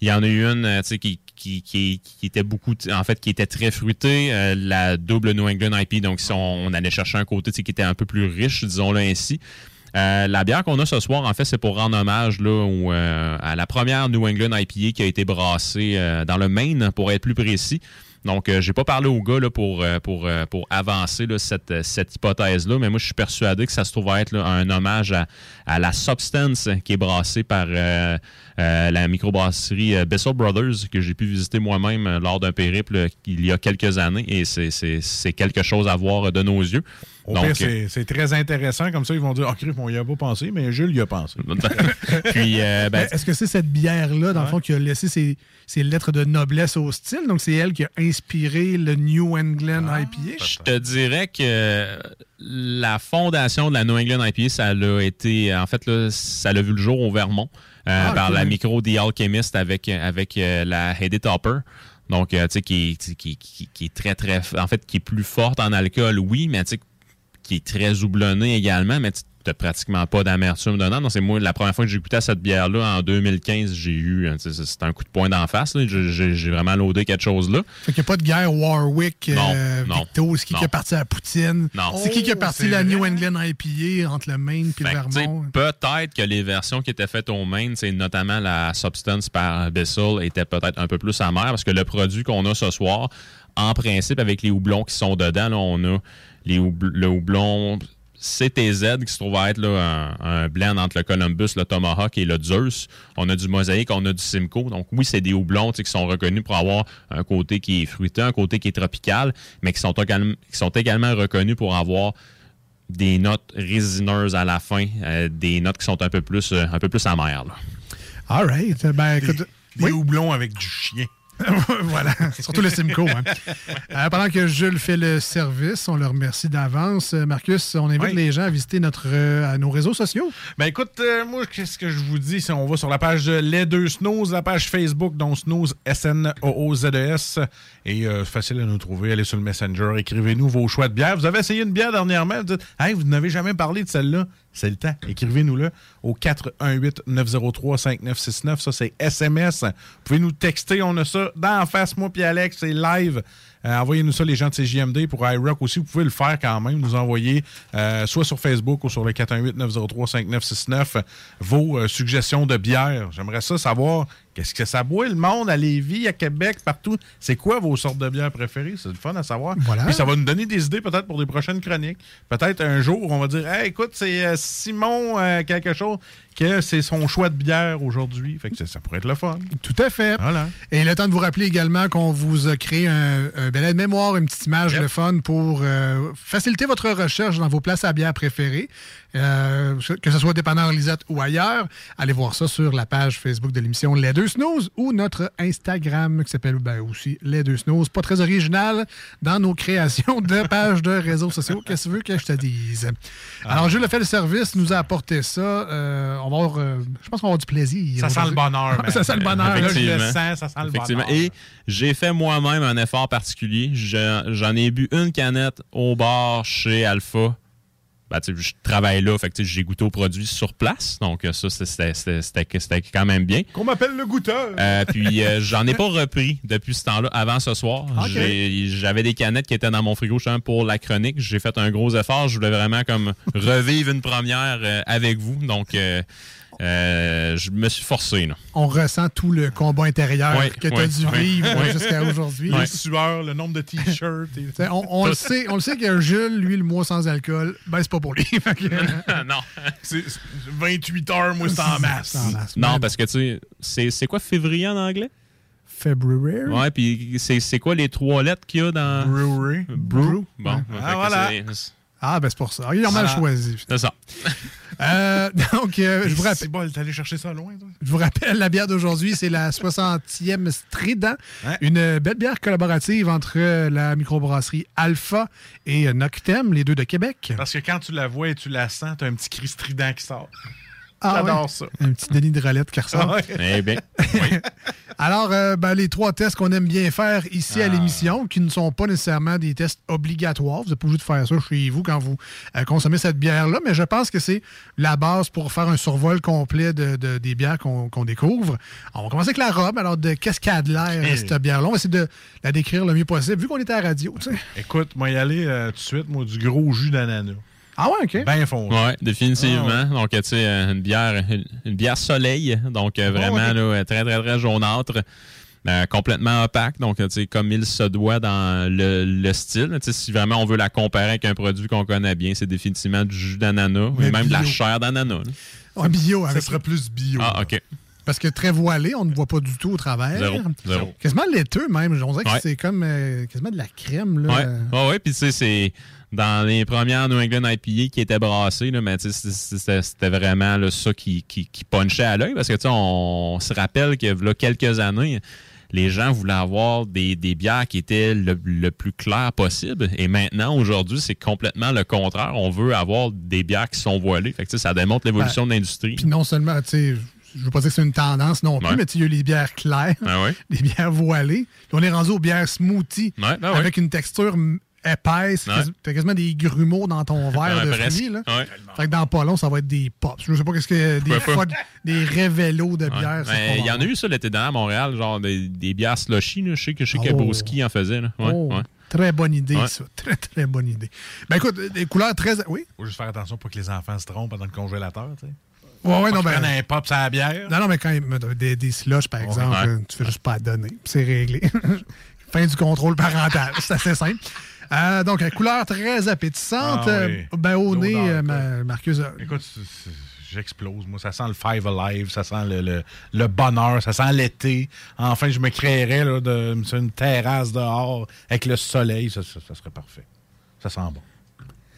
Il y en a eu une euh, tu sais, qui, qui, était beaucoup, en fait, qui était très fruitée, euh, la double New England IP. Donc, si on, allait chercher un côté qui était un peu plus riche, disons-le ainsi. Euh, la bière qu'on a ce soir, en fait, c'est pour rendre hommage là, euh, à la première New England IPA qui a été brassée dans le Maine, pour être plus précis. Donc, euh, j'ai pas parlé au gars là, pour, euh, pour, euh, pour avancer là, cette, euh, cette hypothèse-là, mais moi, je suis persuadé que ça se trouve être un hommage à, la substance qui est brassée par euh, euh, la microbrasserie Bessel Brothers, que j'ai pu visiter moi-même lors d'un périple il y a quelques années, et c'est quelque chose à voir de nos yeux. Au Donc, pire, c'est- très intéressant. Comme ça, ils vont dire Ah, Criff, on y a pas pensé, mais Jules y a pensé. Puis, euh, ben, Est-ce que c'est cette bière-là, dans le fond, qui a laissé ses, ses lettres de noblesse au style? Donc, c'est elle qui a inspiré le New England Ah, IPA? Je te dirais que la fondation de la New England IPA, ça l'a été, en fait, là, ça l'a vu le jour au Vermont euh, Ah, par la micro The Alchemist avec, avec euh, la Heady Topper. Donc, euh, tu sais, qui, qui, qui, qui- qui est très, très, en fait, qui est plus forte en alcool, oui, mais tu sais, qui est très houblonnée également, mais tu n'as pratiquement pas d'amertume dedans. Donc, c'est moi, la première fois que j'ai goûté à cette bière-là, en 2015, j'ai eu, hein, c'était un coup de poing d'en face. J'ai- vraiment loadé quelque chose là. Fait qu'il n'y a pas de guerre Warwick, Non, euh, non, Victo, c'est qui non. qui est parti à Poutine? Non. C'est qui qui est Oh, parti c'est la. New England IPA entre le Maine et le Vermont? Peut-être que les versions qui étaient faites au Maine, c'est notamment la Substance par Bissell, étaient peut-être un peu plus amères parce que le produit qu'on a ce soir, en principe, avec les houblons qui sont dedans, là, on a les houbl- le houblon CTZ qui se trouve à être là, un, un blend entre le Columbus, le Tomahawk et le Zeus. On a du Mosaïque, on a du Simcoe. Donc oui, c'est des houblons qui sont reconnus pour avoir un côté qui est fruité, un côté qui est tropical, mais qui sont, également- qui sont également reconnus pour avoir des notes résineuses à la fin, euh, des notes qui sont un peu plus, euh, un peu plus amères. là. All right. Ben, écoute, Des houblons avec du chien. voilà, surtout le Simcoe. hein. Euh, pendant que Jules fait le service, on le remercie d'avance. Euh, Marcus, on invite Oui. les gens à visiter notre, euh, à nos réseaux sociaux. Ben écoute, euh, moi, qu'est-ce que je vous dis? Si on va sur la page de Les Deux Snooze, la page Facebook, dont Snooze, S-N-O-O-Z-E-S, et euh, c'est facile à nous trouver. Allez sur le Messenger, écrivez-nous vos choix de bière. Vous avez essayé une bière dernièrement, vous dites, hey, vous n'avez jamais parlé de celle-là. C'est le temps. Écrivez-nous-le au 418-903-5969. Ça, c'est SMS. Vous pouvez nous texter. On a ça d'en face, moi puis Alex. C'est live. Euh, Envoyez-nous ça, les gens de CJMD. Pour iRock aussi, vous pouvez le faire quand même. Nous envoyer euh, soit sur Facebook ou sur le 418-903-5969 vos euh, suggestions de bière. J'aimerais ça savoir qu'est-ce que ça boit le monde à Lévis, à Québec, partout? C'est quoi vos sortes de bières préférées? C'est le fun à savoir. Voilà. Puis ça va nous donner des idées peut-être pour des prochaines chroniques. Peut-être un jour, on va dire Hey, écoute, c'est euh, Simon euh, quelque chose que c'est son choix de bière aujourd'hui. Fait que ça, ça pourrait être le fun. Tout à fait. Voilà. Et le temps de vous rappeler également qu'on vous a créé un, un bel aide-mémoire, une petite image Yep. de fun pour euh, faciliter votre recherche dans vos places à bière préférées, euh, que ce soit dépanneur Lisette ou ailleurs. Allez voir ça sur la page Facebook de l'émission Les Deux Snooze ou notre Instagram qui s'appelle ben, aussi Les Deux Snooze. Pas très original dans nos créations de pages de réseaux sociaux. Qu'est-ce que tu veux que je te dise? Alors, Jules a fait le service, nous a apporté ça. Euh, on va avoir, euh, je pense qu'on va avoir du plaisir. Ça sent le bonheur, ça sent le bonheur. Là, je le sens, ça sent le Effectivement. bonheur. Et j'ai fait moi-même un effort particulier. Je- J'en ai bu une canette au bar chez Alpha. Ben, je travaille là, fait que j'ai goûté au produit sur place. Donc, euh, ça, c'était- c'était c'était- c'était quand même bien. Qu'on m'appelle le goûteur. Euh, puis euh, j'en ai pas repris depuis ce temps-là avant ce soir. J'avais des canettes qui étaient dans mon frigo pour la chronique. J'ai fait un gros effort. Je voulais vraiment comme revivre une première euh, avec vous. Donc euh, je me suis forcé. Là. on ressent tout le combat intérieur Ouais, que tu as ouais, dû ouais, vivre ouais. jusqu'à aujourd'hui. Les sueurs, le nombre de t-shirts. et- On, on le sait, on le sait que Jules, lui, le mois sans alcool, ben c'est pas pour lui. Que- non. C'est c'est 28 heures, moi, c'est en masse. C'est en masse. Non, parce que tu sais, c'est- quoi février en anglais? February. Ouais, puis c'est quoi les trois lettres qu'il y a dans. Brewery. Brew? Bon, Ah, voilà. Ah, ben c'est pour ça. Ils ont mal Voilà. choisi. C'est ça. Euh, donc, euh, je, vous rappelle, C'est bon, allé chercher ça loin, toi? je vous rappelle, la bière d'aujourd'hui, c'est la 60e Strident. Ouais. Une belle bière collaborative entre euh, la microbrasserie Alpha et euh, Noctem, les deux de Québec. Parce que quand tu la vois et tu la sens, t'as un petit cri strident qui sort. Ah, J'adore ouais. ça. Un petit Denis de Rolette qui ressort. Ouais. Eh bien. Alors, euh, ben, les trois tests qu'on aime bien faire ici Ah. à l'émission, qui ne sont pas nécessairement des tests obligatoires. Vous n'êtes pas obligé de faire ça chez vous quand vous euh, consommez cette bière-là, mais je pense que c'est la base pour faire un survol complet de, de- des bières qu'on découvre. On va commencer avec la robe. Alors, de qu'est-ce qu'elle a de l'air, cette bière-là? On va essayer de la décrire le mieux possible, vu qu'on est à la radio. Écoute, moi, y aller euh, tout de suite, moi, du gros jus d'ananas. Ah ouais, OK. Ben foncé. Ouais, définitivement. Ah Donc, tu sais, une bière, une, une bière soleil. Donc, euh, vraiment, ouais. là, très, très, très jaunâtre. Euh, complètement opaque, donc tu sais, comme il se doit dans le, le style. Tu sais, si vraiment on veut la comparer avec un produit qu'on connaît bien, c'est définitivement du jus d'ananas, Mais ou même de la chair d'ananas. En bio, avec. Ça serait plus bio. Ah, OK. Parce que très voilé, on ne voit pas du tout au travers. Zéro, zéro. Quasiment laiteux, même. On dirait que Ouais. c'est comme euh, quasiment de la crème. Là. Ouais, ouais, ouais. Puis tu sais, c'est dans les premières New England IPA qui étaient brassées, là, mais c'était vraiment là, ça qui, qui, qui punchait à l'œil. Parce que tu sais, on, se rappelle que là, quelques années, les gens voulaient avoir des, des bières qui étaient le, le plus clair possible. Et maintenant, aujourd'hui, c'est complètement le contraire. On veut avoir des bières qui sont voilées. Fait que ça démontre l'évolution Ben, de l'industrie. Puis non seulement, tu sais, je veux pas dire que c'est une tendance non plus, Ouais. mais il y a eu les bières claires, ouais? les bières voilées. Puis on est rendu aux bières smoothie Ouais, ben avec une texture épaisse. Ouais. T'as quasiment des grumeaux dans ton verre Ouais, de presque. fruits. Là. Ouais. Fait que dans pas long, ça va être des pops. Je sais pas qu'est-ce que des, fois, des révélos de ça Ben, Il y en a eu ça l'été dernier à Montréal, genre des, des bières slushy. là. Je sais que, je sais que Oh. Boski en faisait. Là. Ouais, Oh, ouais. Très bonne idée, Ouais. ça. Très, très bonne idée. Ben écoute, des couleurs très. Oui? Faut juste faire attention pour que les enfants se trompent pendant le congélateur, tu sais. Ouais, ouais, Pas non, ben. un pop sur la bière. Non, non, mais quand des, des slushs, par exemple, Ouais. euh, tu fais juste pas à donner. C'est réglé. fin du contrôle parental. C'est assez simple. Euh, donc, euh, couleur très appétissante. Ah euh, oui. ben, au nez, euh, ma- Marcus. Écoute, j'explose. Moi, ça sent le Five Alive, ça sent le, le- le bonheur, ça sent l'été. Enfin, je me créerais là, de, sur une terrasse dehors avec le soleil. Ça, ça- ça serait parfait. Ça sent bon.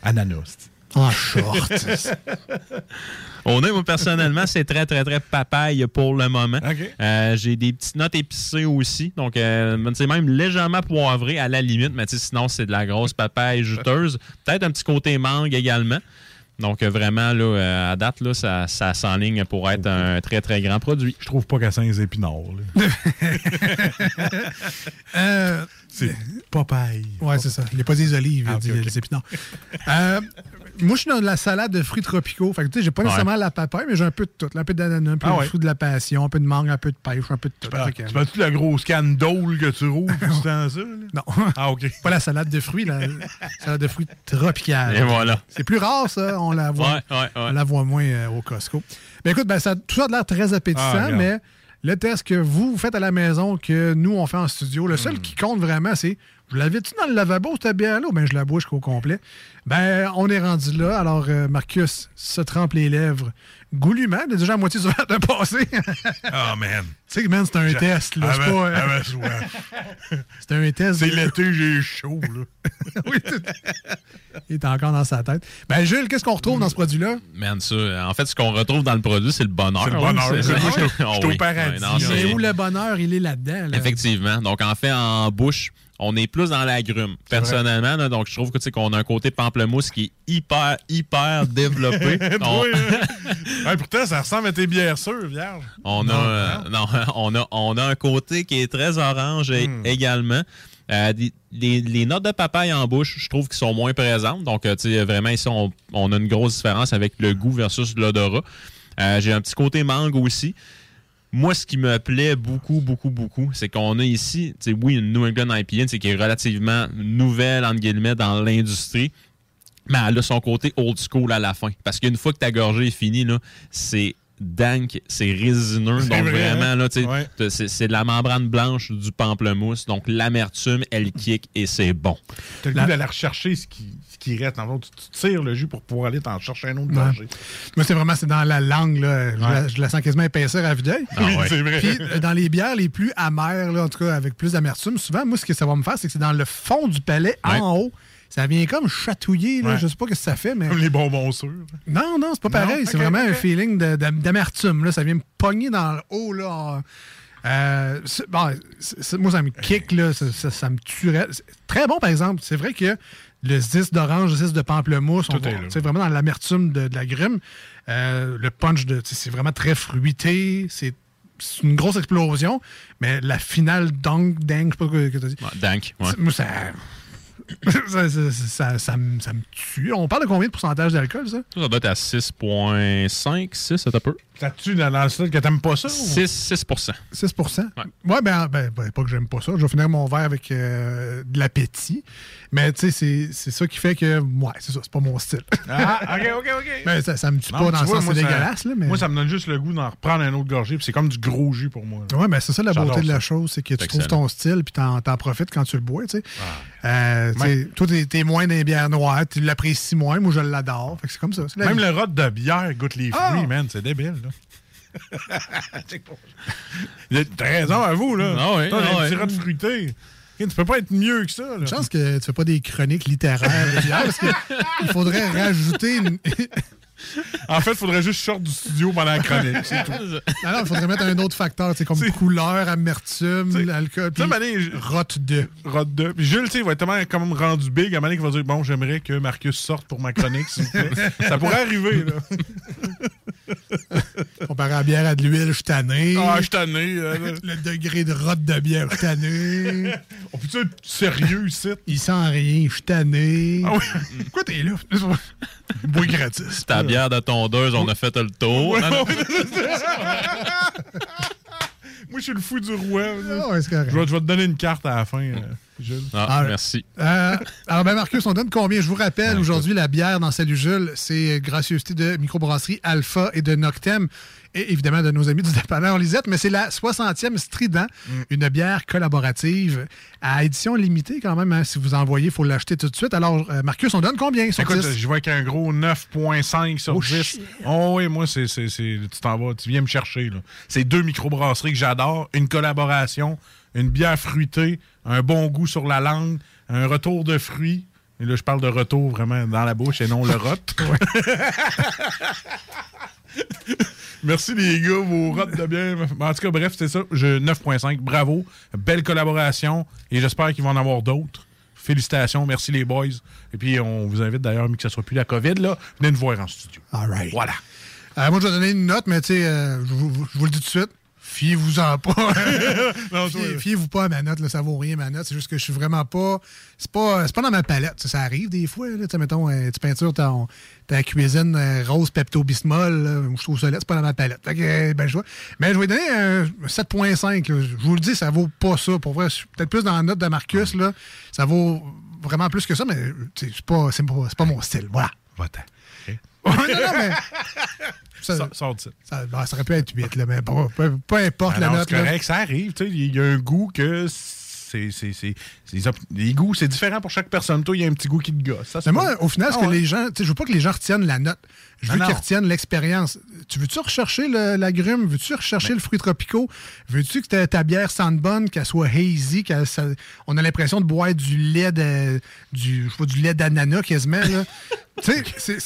Ananas. En short. Au nez, moi, personnellement, c'est très, très, très papaye pour le moment. Euh, J'ai des petites notes épicées aussi. Donc, euh, c'est même légèrement poivré à la limite, mais sinon, c'est de la grosse papaye juteuse. Peut-être un petit côté mangue également. Donc, euh, vraiment, là, à date, là, ça, ça s'enligne pour être un très, très grand produit. Je trouve pas qu'à Saint-Épinard. euh, c'est Popeye. Ouais, c'est ça. Il n'y a pas des olives, il Ah, dit ok, ok. les épinards. Euh, moi, je suis dans de la salade de fruits tropicaux. Fait que, tu sais, j'ai pas Ouais. nécessairement la papaye, mais j'ai un peu de tout. là. Un peu d'ananas, un peu Ah de ouais. fruits de la passion, un peu de mangue, un peu de pêche, un peu de tout. Ah, Fait que- tu mets-tu la grosse canne d'eau que tu roules tout ça? là? Non. Ah, OK. Pas la salade de fruits, la salade de fruits tropicale. Et voilà. C'est plus rare, ça. On la voit, Ouais. On la voit moins euh, au Costco. Ben écoute, ben, ça, tout ça a l'air très Ah, appétissant, regarde. mais le test que vous, faites à la maison, que nous, on fait en studio, le Hmm. seul qui compte vraiment, c'est je l'avais-tu dans le lavabo, cette bière-là? Ben, je la bois jusqu'au complet? Ben, on est rendu là. Alors, euh, Marcus se trempe les lèvres goulûment. Il est déjà à moitié sur de passer. Ah, man. Tu sais, man, c'est un test, là. C'est Avant- pas. euh, avant soif. c'est un test. C'est l'été, j'ai chaud, là. Oui, tout- Il est encore dans sa tête. Ben, Jules, qu'est-ce qu'on retrouve dans ce produit-là? Man, ça, en fait, ce qu'on retrouve dans le produit, c'est le bonheur. C'est le bonheur. C'est- je suis au- Ah oui. paradis, c'est- C'est où le bonheur, il est là-dedans. là? Effectivement. Donc, en fait, en bouche, on est plus dans l'agrume, personnellement. là. donc, je trouve que, tu sais, qu'on a un côté pamplemousse qui est hyper, hyper développé. On- Oui, hein? Ouais, pourtant, ça ressemble à tes bières sûres, vierge. On Non, a, euh, non, on a, on a un côté qui est très orange Hmm. également. Euh, les notes de papaye en bouche, je trouve qu'ils sont moins présentes. Donc, euh, tu sais, vraiment, ici, on, on a une grosse différence avec le goût versus l'odorat. Euh, J'ai un petit côté mangue aussi. Moi, ce qui me plaît beaucoup, beaucoup, beaucoup, c'est qu'on a ici, oui, une New England IPA, c'est qui est relativement nouvelle, entre guillemets, dans l'industrie. Mais elle a son côté old school à la fin. Parce qu'une fois que ta gorgée est finie, là, c'est dank, c'est résineux. C'est Donc vrai, vraiment, là, tu Ouais. c'est c'est de la membrane blanche du pamplemousse. Donc l'amertume, elle kick et c'est bon. T'as le goût d'aller rechercher ce qui, ce qui reste. En fait, tu, tu tires le jus pour pouvoir aller t'en chercher un autre Ouais. gorgée. Moi, c'est vraiment c'est dans la langue. Là. Je, Ouais. la, je la sens quasiment épaisseur à vue d'œil. Ah Oui, ouais. c'est vrai. Puis, euh, dans les bières les plus amères, là, en tout cas avec plus d'amertume, souvent, moi, ce que ça va me faire, c'est que c'est dans le fond du palais, Ouais. en haut. Ça vient comme chatouiller. Là. Ouais. Je sais pas ce que ça fait, mais. Comme les bonbons sûrs. Non, non, c'est pas pareil. C'est vraiment un feeling d'amertume. là. Ça vient me pogner dans le haut. Là. Euh, bon, moi, ça me kick. Là. Ça, ça- ça me tuerait. Très bon, par exemple. C'est vrai que le 10 d'orange, le 10 de pamplemousse, on Tout c'est vraiment dans l'amertume de, de la grume. Euh, le punch, de, c'est vraiment très fruité. C'est c'est une grosse explosion. Mais la finale dunk, dang, je sais pas ce que tu as dit. Ouais, dank, ouais. Moi, ça. ça, ça, ça- ça me ça me tue. On parle de combien de pourcentage d'alcool, ça? Ça, doit être à 6,5, 6, ça un peu. Ça tue dans, dans le style que t'aimes pas ça? ou- 6, 6 6% Ouais, ben, ben, ben, pas que j'aime pas ça. Je vais finir mon verre avec euh, de l'appétit. Mais tu sais, c'est- c'est ça qui fait que, ouais, c'est ça, c'est pas mon style. Ah, ok, ok, ok. Mais ça, ça me tue Non, pas tu dans le vois, sens moi, c'est dégueulasse, là. Mais... Moi, ça me donne juste le goût d'en reprendre un autre gorgée, puis c'est comme du gros jus pour moi. là. Ouais, ben c'est ça la beauté de la chose, c'est que tu trouves ton style puis t'en, t'en profites quand tu le bois, tu sais. Euh. Toi, t'es, moins d'un bière noire, tu l'apprécies moins, moi je l'adore. Fait que c'est comme ça. Même vie. le rot de bière goûte les fruits, Ah! man. C'est débile, là. T'as raison à vous, là. Ah Toi, ah un ouais. petit rot fruité. Tu peux pas être mieux que ça, là. Une chance que tu fais pas des chroniques littéraires de bière parce qu'il faudrait rajouter une. En fait, il faudrait juste short du studio pendant la chronique. C'est tout. Non, non, il faudrait mettre un autre facteur, c'est comme couleur, amertume, l'alcool, puis Tu sais, Mané, je- rot de. Rot de. Puis Jules, tu sais, il va être tellement comme rendu big, à un moment qu'il va dire Bon, j'aimerais que Marcus sorte pour ma chronique, s'il vous plaît. Ça pourrait arriver, là. Comparé à la bière à de l'huile, je suis tanné. Ah, je suis tanné. là. Le degré de rot de bière, je suis tanné. On peut-tu être sérieux ici? Il sent rien, je suis tanné. Ah oui. Pourquoi t'es là? Bois gratis. Ta bière de tondeuse, on a fait le tour. Ouais, Non, non. ouais, Moi, je suis le fou du roi. Ah ouais, c'est correct. Je vais, je vais te donner une carte à la fin, euh, Jules. Ah, Ah, merci. Euh, alors, ben Marcus, on donne combien? Je vous rappelle, aujourd'hui, la bière dans Salut Jules, c'est gracieuseté de microbrasserie Alpha et de Noctem, et évidemment de nos amis du dépanneur Lisette, mais c'est la 60e Strident, une bière collaborative à édition limitée quand même. hein. Si vous envoyez, il faut l'acheter tout de suite. Alors, euh, Marcus, on donne combien sur Écoute, 10? je vois avec un gros 9.5 sur Oh, 10. shit. Oh oui, moi, c'est, c'est, c'est- tu t'en vas, tu viens me chercher. Là. C'est deux microbrasseries que j'adore, une collaboration, une bière fruitée, un bon goût sur la langue, un retour de fruits. Et là, je parle de retour vraiment dans la bouche et non le rot. Merci les gars, vos rottes de bien. En tout cas, bref, c'était ça. Je, 9.5, bravo. Belle collaboration. Et j'espère qu'ils vont en avoir d'autres. Félicitations, merci les boys. Et puis, on vous invite d'ailleurs, mais que ce soit plus la COVID, là, venez nous voir en studio. All right. Voilà. Euh, moi, je vais donner une note, mais tu sais, euh, je, vous- je vous le dis tout de suite. Fiez-vous-en pas. Fiez- Fiez-vous pas à ma note, là, ça vaut rien ma note. C'est juste que je suis vraiment pas. C'est pas, c'est pas dans ma palette. Ça, ça arrive des fois. Là, mettons, euh, tu peintures ton- ta cuisine euh, rose Pepto-Bismol. là, Je trouve ça là, c'est pas dans ma palette. Que, euh, ben, je vois. Mais je vais donner un 7.5. là. Je vous le dis, ça vaut pas ça. Pour vrai, je suis peut-être plus dans la note de Marcus. Là, ça vaut vraiment plus que ça, mais c'est pas, c'est pas, c'est pas mon style. Voilà. Non, non, mais. Ça, de ça. ça, ben, ça aurait pu être 8, là, mais bon, peu, peu importe Ah la non, note. c'est là. correct, ça arrive. tu sais, Il y a un goût que c'est. les goûts, c'est différent pour chaque personne. Toi, il y a un petit goût qui te gosse. Ça, Mais moi, au final, ce Ah que les gens. Je veux pas que les gens retiennent la note. Je veux Ah qu'ils retiennent l'expérience. Tu veux-tu rechercher l'agrume? Veux-tu rechercher le fruit tropicaux? Veux-tu que ta, ta bière sente bonne, qu'elle soit hazy, qu'elle on a l'impression de boire du lait de, du, je pas, du lait d'ananas quasiment, tu sais,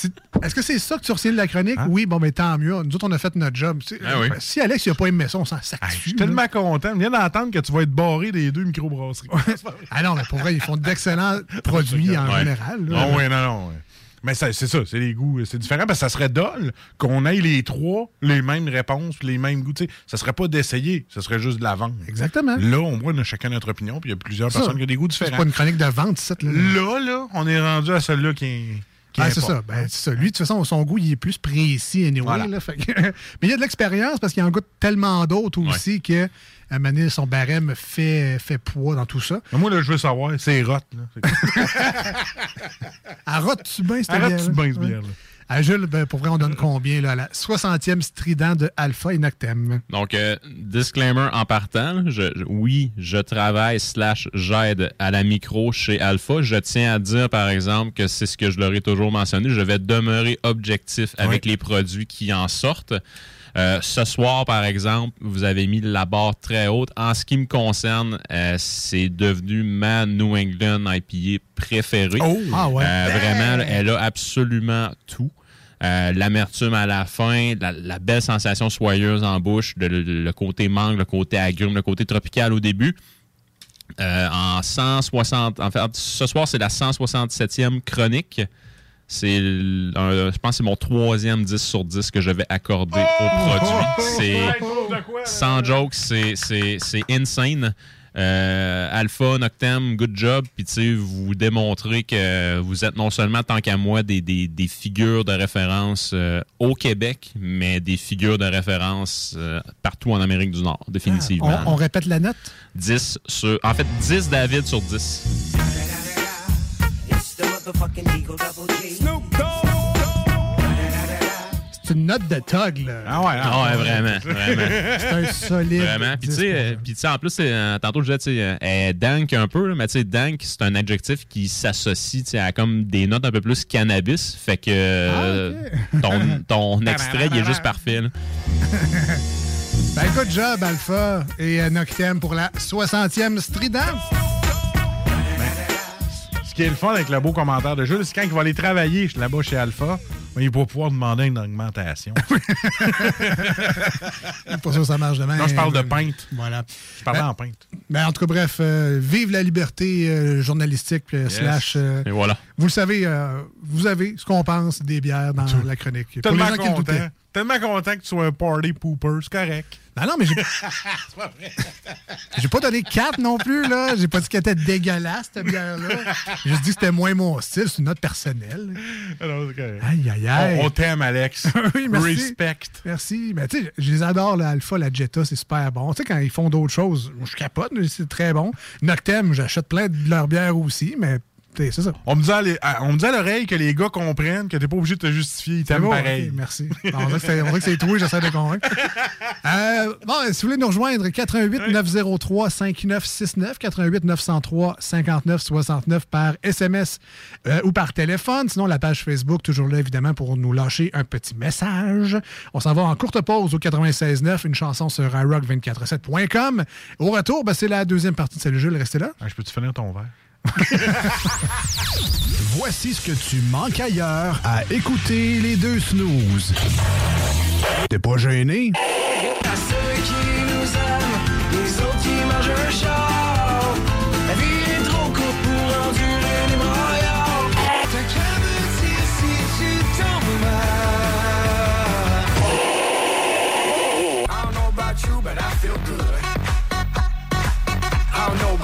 est-ce que c'est ça que tu retiens de la chronique? Oui, bon, mais tant mieux. Nous autres, on a fait notre job. Ah oui. ben, Si Alex n'a pas aimé ça, on s'en sac Je suis tellement content. Je viens d'entendre que tu vas être barré des deux microbrasseries. Ah non, mais pour vrai, ils font d'excellents produits en Ouais. général. là. Non, oui, non, non. ouais. Mais ça- c'est ça, c'est les goûts, c'est différent parce que ça serait dole qu'on ait les trois les mêmes réponses, les mêmes goûts. tu sais. Ça serait pas d'essayer, ça serait juste de la vente. Exactement. Là, on voit, on a chacun notre opinion, puis il y a plusieurs Ça, personnes qui ont des goûts C'est différents. pas une chronique de vente, c'est là. Là, là, on est rendu à celle-là qui est. Ah, c'est ça. Ben, c'est ça. Lui, de toute façon, son goût, il est plus précis anyway, Voilà. là, fait que- Mais il y a de l'expérience parce qu'il en goûte tellement d'autres aussi que à son barème fait, fait poids dans tout ça. Mais Moi, là, je veux savoir, c'est rot. Là. Arrête-tu bien cette Arrête-tu bière-là? bien, cette bière-là? Ah, Jules, ben, pour vrai, on donne combien là, à la 60e strident de Alpha et Noctem? Donc, euh, disclaimer en partant, là, je- je- oui, je travaille slash j'aide à la micro chez Alpha. Je tiens à dire, par exemple, que c'est ce que je leur ai toujours mentionné. Je vais demeurer objectif avec les produits qui en sortent. Euh, ce soir, par exemple, vous avez mis la barre très haute. En ce qui me concerne, euh, c'est devenu ma New England IPA préférée. Oh! Ah ouais. Euh, vraiment, elle a absolument tout. Euh, L'amertume à la fin, la, la belle sensation soyeuse en bouche, le, le- le côté mangue, le côté agrume, le côté tropical au début. Euh, en 160, en fait, ce soir, c'est la 167e chronique. C'est, je pense que c'est mon troisième 10 sur 10 que je vais accorder au produit. C'est, sans joke, c'est, c'est, c'est insane. Euh, Alpha, Noctem, good job. Puis, tu sais, vous démontrez que vous êtes non seulement, tant qu'à moi, des, des- des figures de référence euh, au Québec, mais des figures de référence euh, partout en Amérique du Nord, définitivement. On, on répète la note? 10 sur. En fait, 10 David sur 10. C'est une note de tog, là. Ah ouais, Ah ouais, vraiment, vraiment. C'est un solide. Vraiment. Puis tu 10 sais, euh, puis tu sais, en plus, c'est, euh, tantôt je disais, tu sais, euh, elle dank un peu, là, mais tu sais, dank, c'est un adjectif qui s'associe, à comme des notes un peu plus cannabis. Fait que euh, ton, ton extrait, il est juste parfait. là. Ben, good job, Alpha et euh, Noctem pour la 60e Strident. Ce qui est le fun avec le beau commentaire de jeu, c'est quand il va aller travailler là-bas chez Alpha, ben, il va pouvoir demander une augmentation. Pas sûr que ça marche demain. Non, je parle de pinte. Voilà. Je parlais Ben, en pinte. Ben, en tout cas, bref, euh, vive la liberté euh, journalistique euh, Yes. slash. euh, Et voilà. Vous le savez, euh, vous avez ce qu'on pense des bières dans la chronique. Pour les Tellement gens qui le doutaient. Tellement content que tu sois un party pooper, c'est correct. Ben non, mais j'ai. j'ai pas donné 4 non plus, là. J'ai pas dit qu'elle était dégueulasse, cette bière-là. J'ai juste dit que c'était moins mon style. C'est une note personnelle. Alors, c'est correct. Aïe, aïe, aïe. On, on t'aime, Alex. oui, merci. Respect. Merci. Mais tu sais, je les adore, l'Alpha, la Jetta, c'est super bon. Tu sais, quand ils font d'autres choses, je capote, c'est très bon. Noctem, j'achète plein de leur bière aussi, mais c'est ça. On me dit à l'é- à- on me dit à l'oreille que les gars comprennent que t'es pas obligé de te justifier. Ils t'aiment bon, pareil. merci. Bon, on dirait que c'est- on dirait que c'est toi, j'essaie de convaincre. Euh, bon, si vous voulez nous rejoindre, 88 903 5969, 88 903 59 69 par SMS euh, ou par téléphone. Sinon, la page Facebook, toujours là, évidemment, pour nous lâcher un petit message. On s'en va en courte pause au 96.9, une chanson sur iRock247.com. Au retour, ben, c'est la deuxième partie de Salut Jules. Restez là. Ah, je peux-tu finir ton verre? Voici ce que tu manques ailleurs à écouter les deux snooze. T'es pas gêné? À ceux qui nous aiment, les autres qui mangent un char.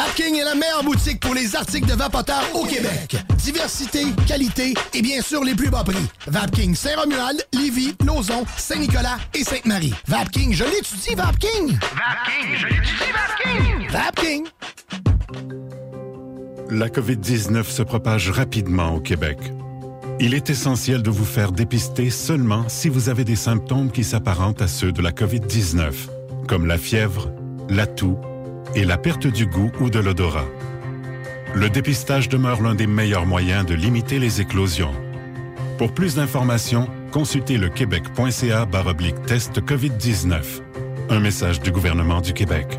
Vapking est la meilleure boutique pour les articles de vapoteurs au Québec. Diversité, qualité et bien sûr les plus bas prix. Vapking Saint-Romuald, Lévis, Lauson, Saint-Nicolas et Sainte-Marie. Vapking, je l'étudie, Vapking! Vapking, je l'étudie, Vapking! Vapking! La COVID-19 se propage rapidement au Québec. Il est essentiel de vous faire dépister seulement si vous avez des symptômes qui s'apparentent à ceux de la COVID-19, comme la fièvre, la toux et la perte du goût ou de l'odorat. Le dépistage demeure l'un des meilleurs moyens de limiter les éclosions. Pour plus d'informations, consultez le québec.ca test COVID-19. Un message du gouvernement du Québec.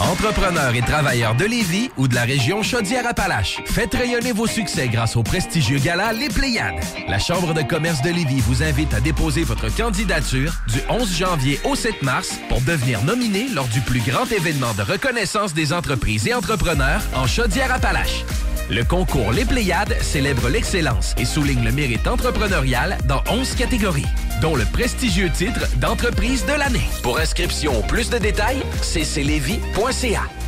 Entrepreneurs et travailleurs de Lévis ou de la région Chaudière-Appalaches, faites rayonner vos succès grâce au prestigieux gala Les Pléiades. La Chambre de commerce de Lévis vous invite à déposer votre candidature du 11 janvier au 7 mars pour devenir nominé lors du plus grand événement de reconnaissance des entreprises et entrepreneurs en Chaudière-Appalaches. Le concours Les Pléiades célèbre l'excellence et souligne le mérite entrepreneurial dans 11 catégories, dont le prestigieux titre d'entreprise de l'année. Pour inscription ou plus de détails, cclevy.ca.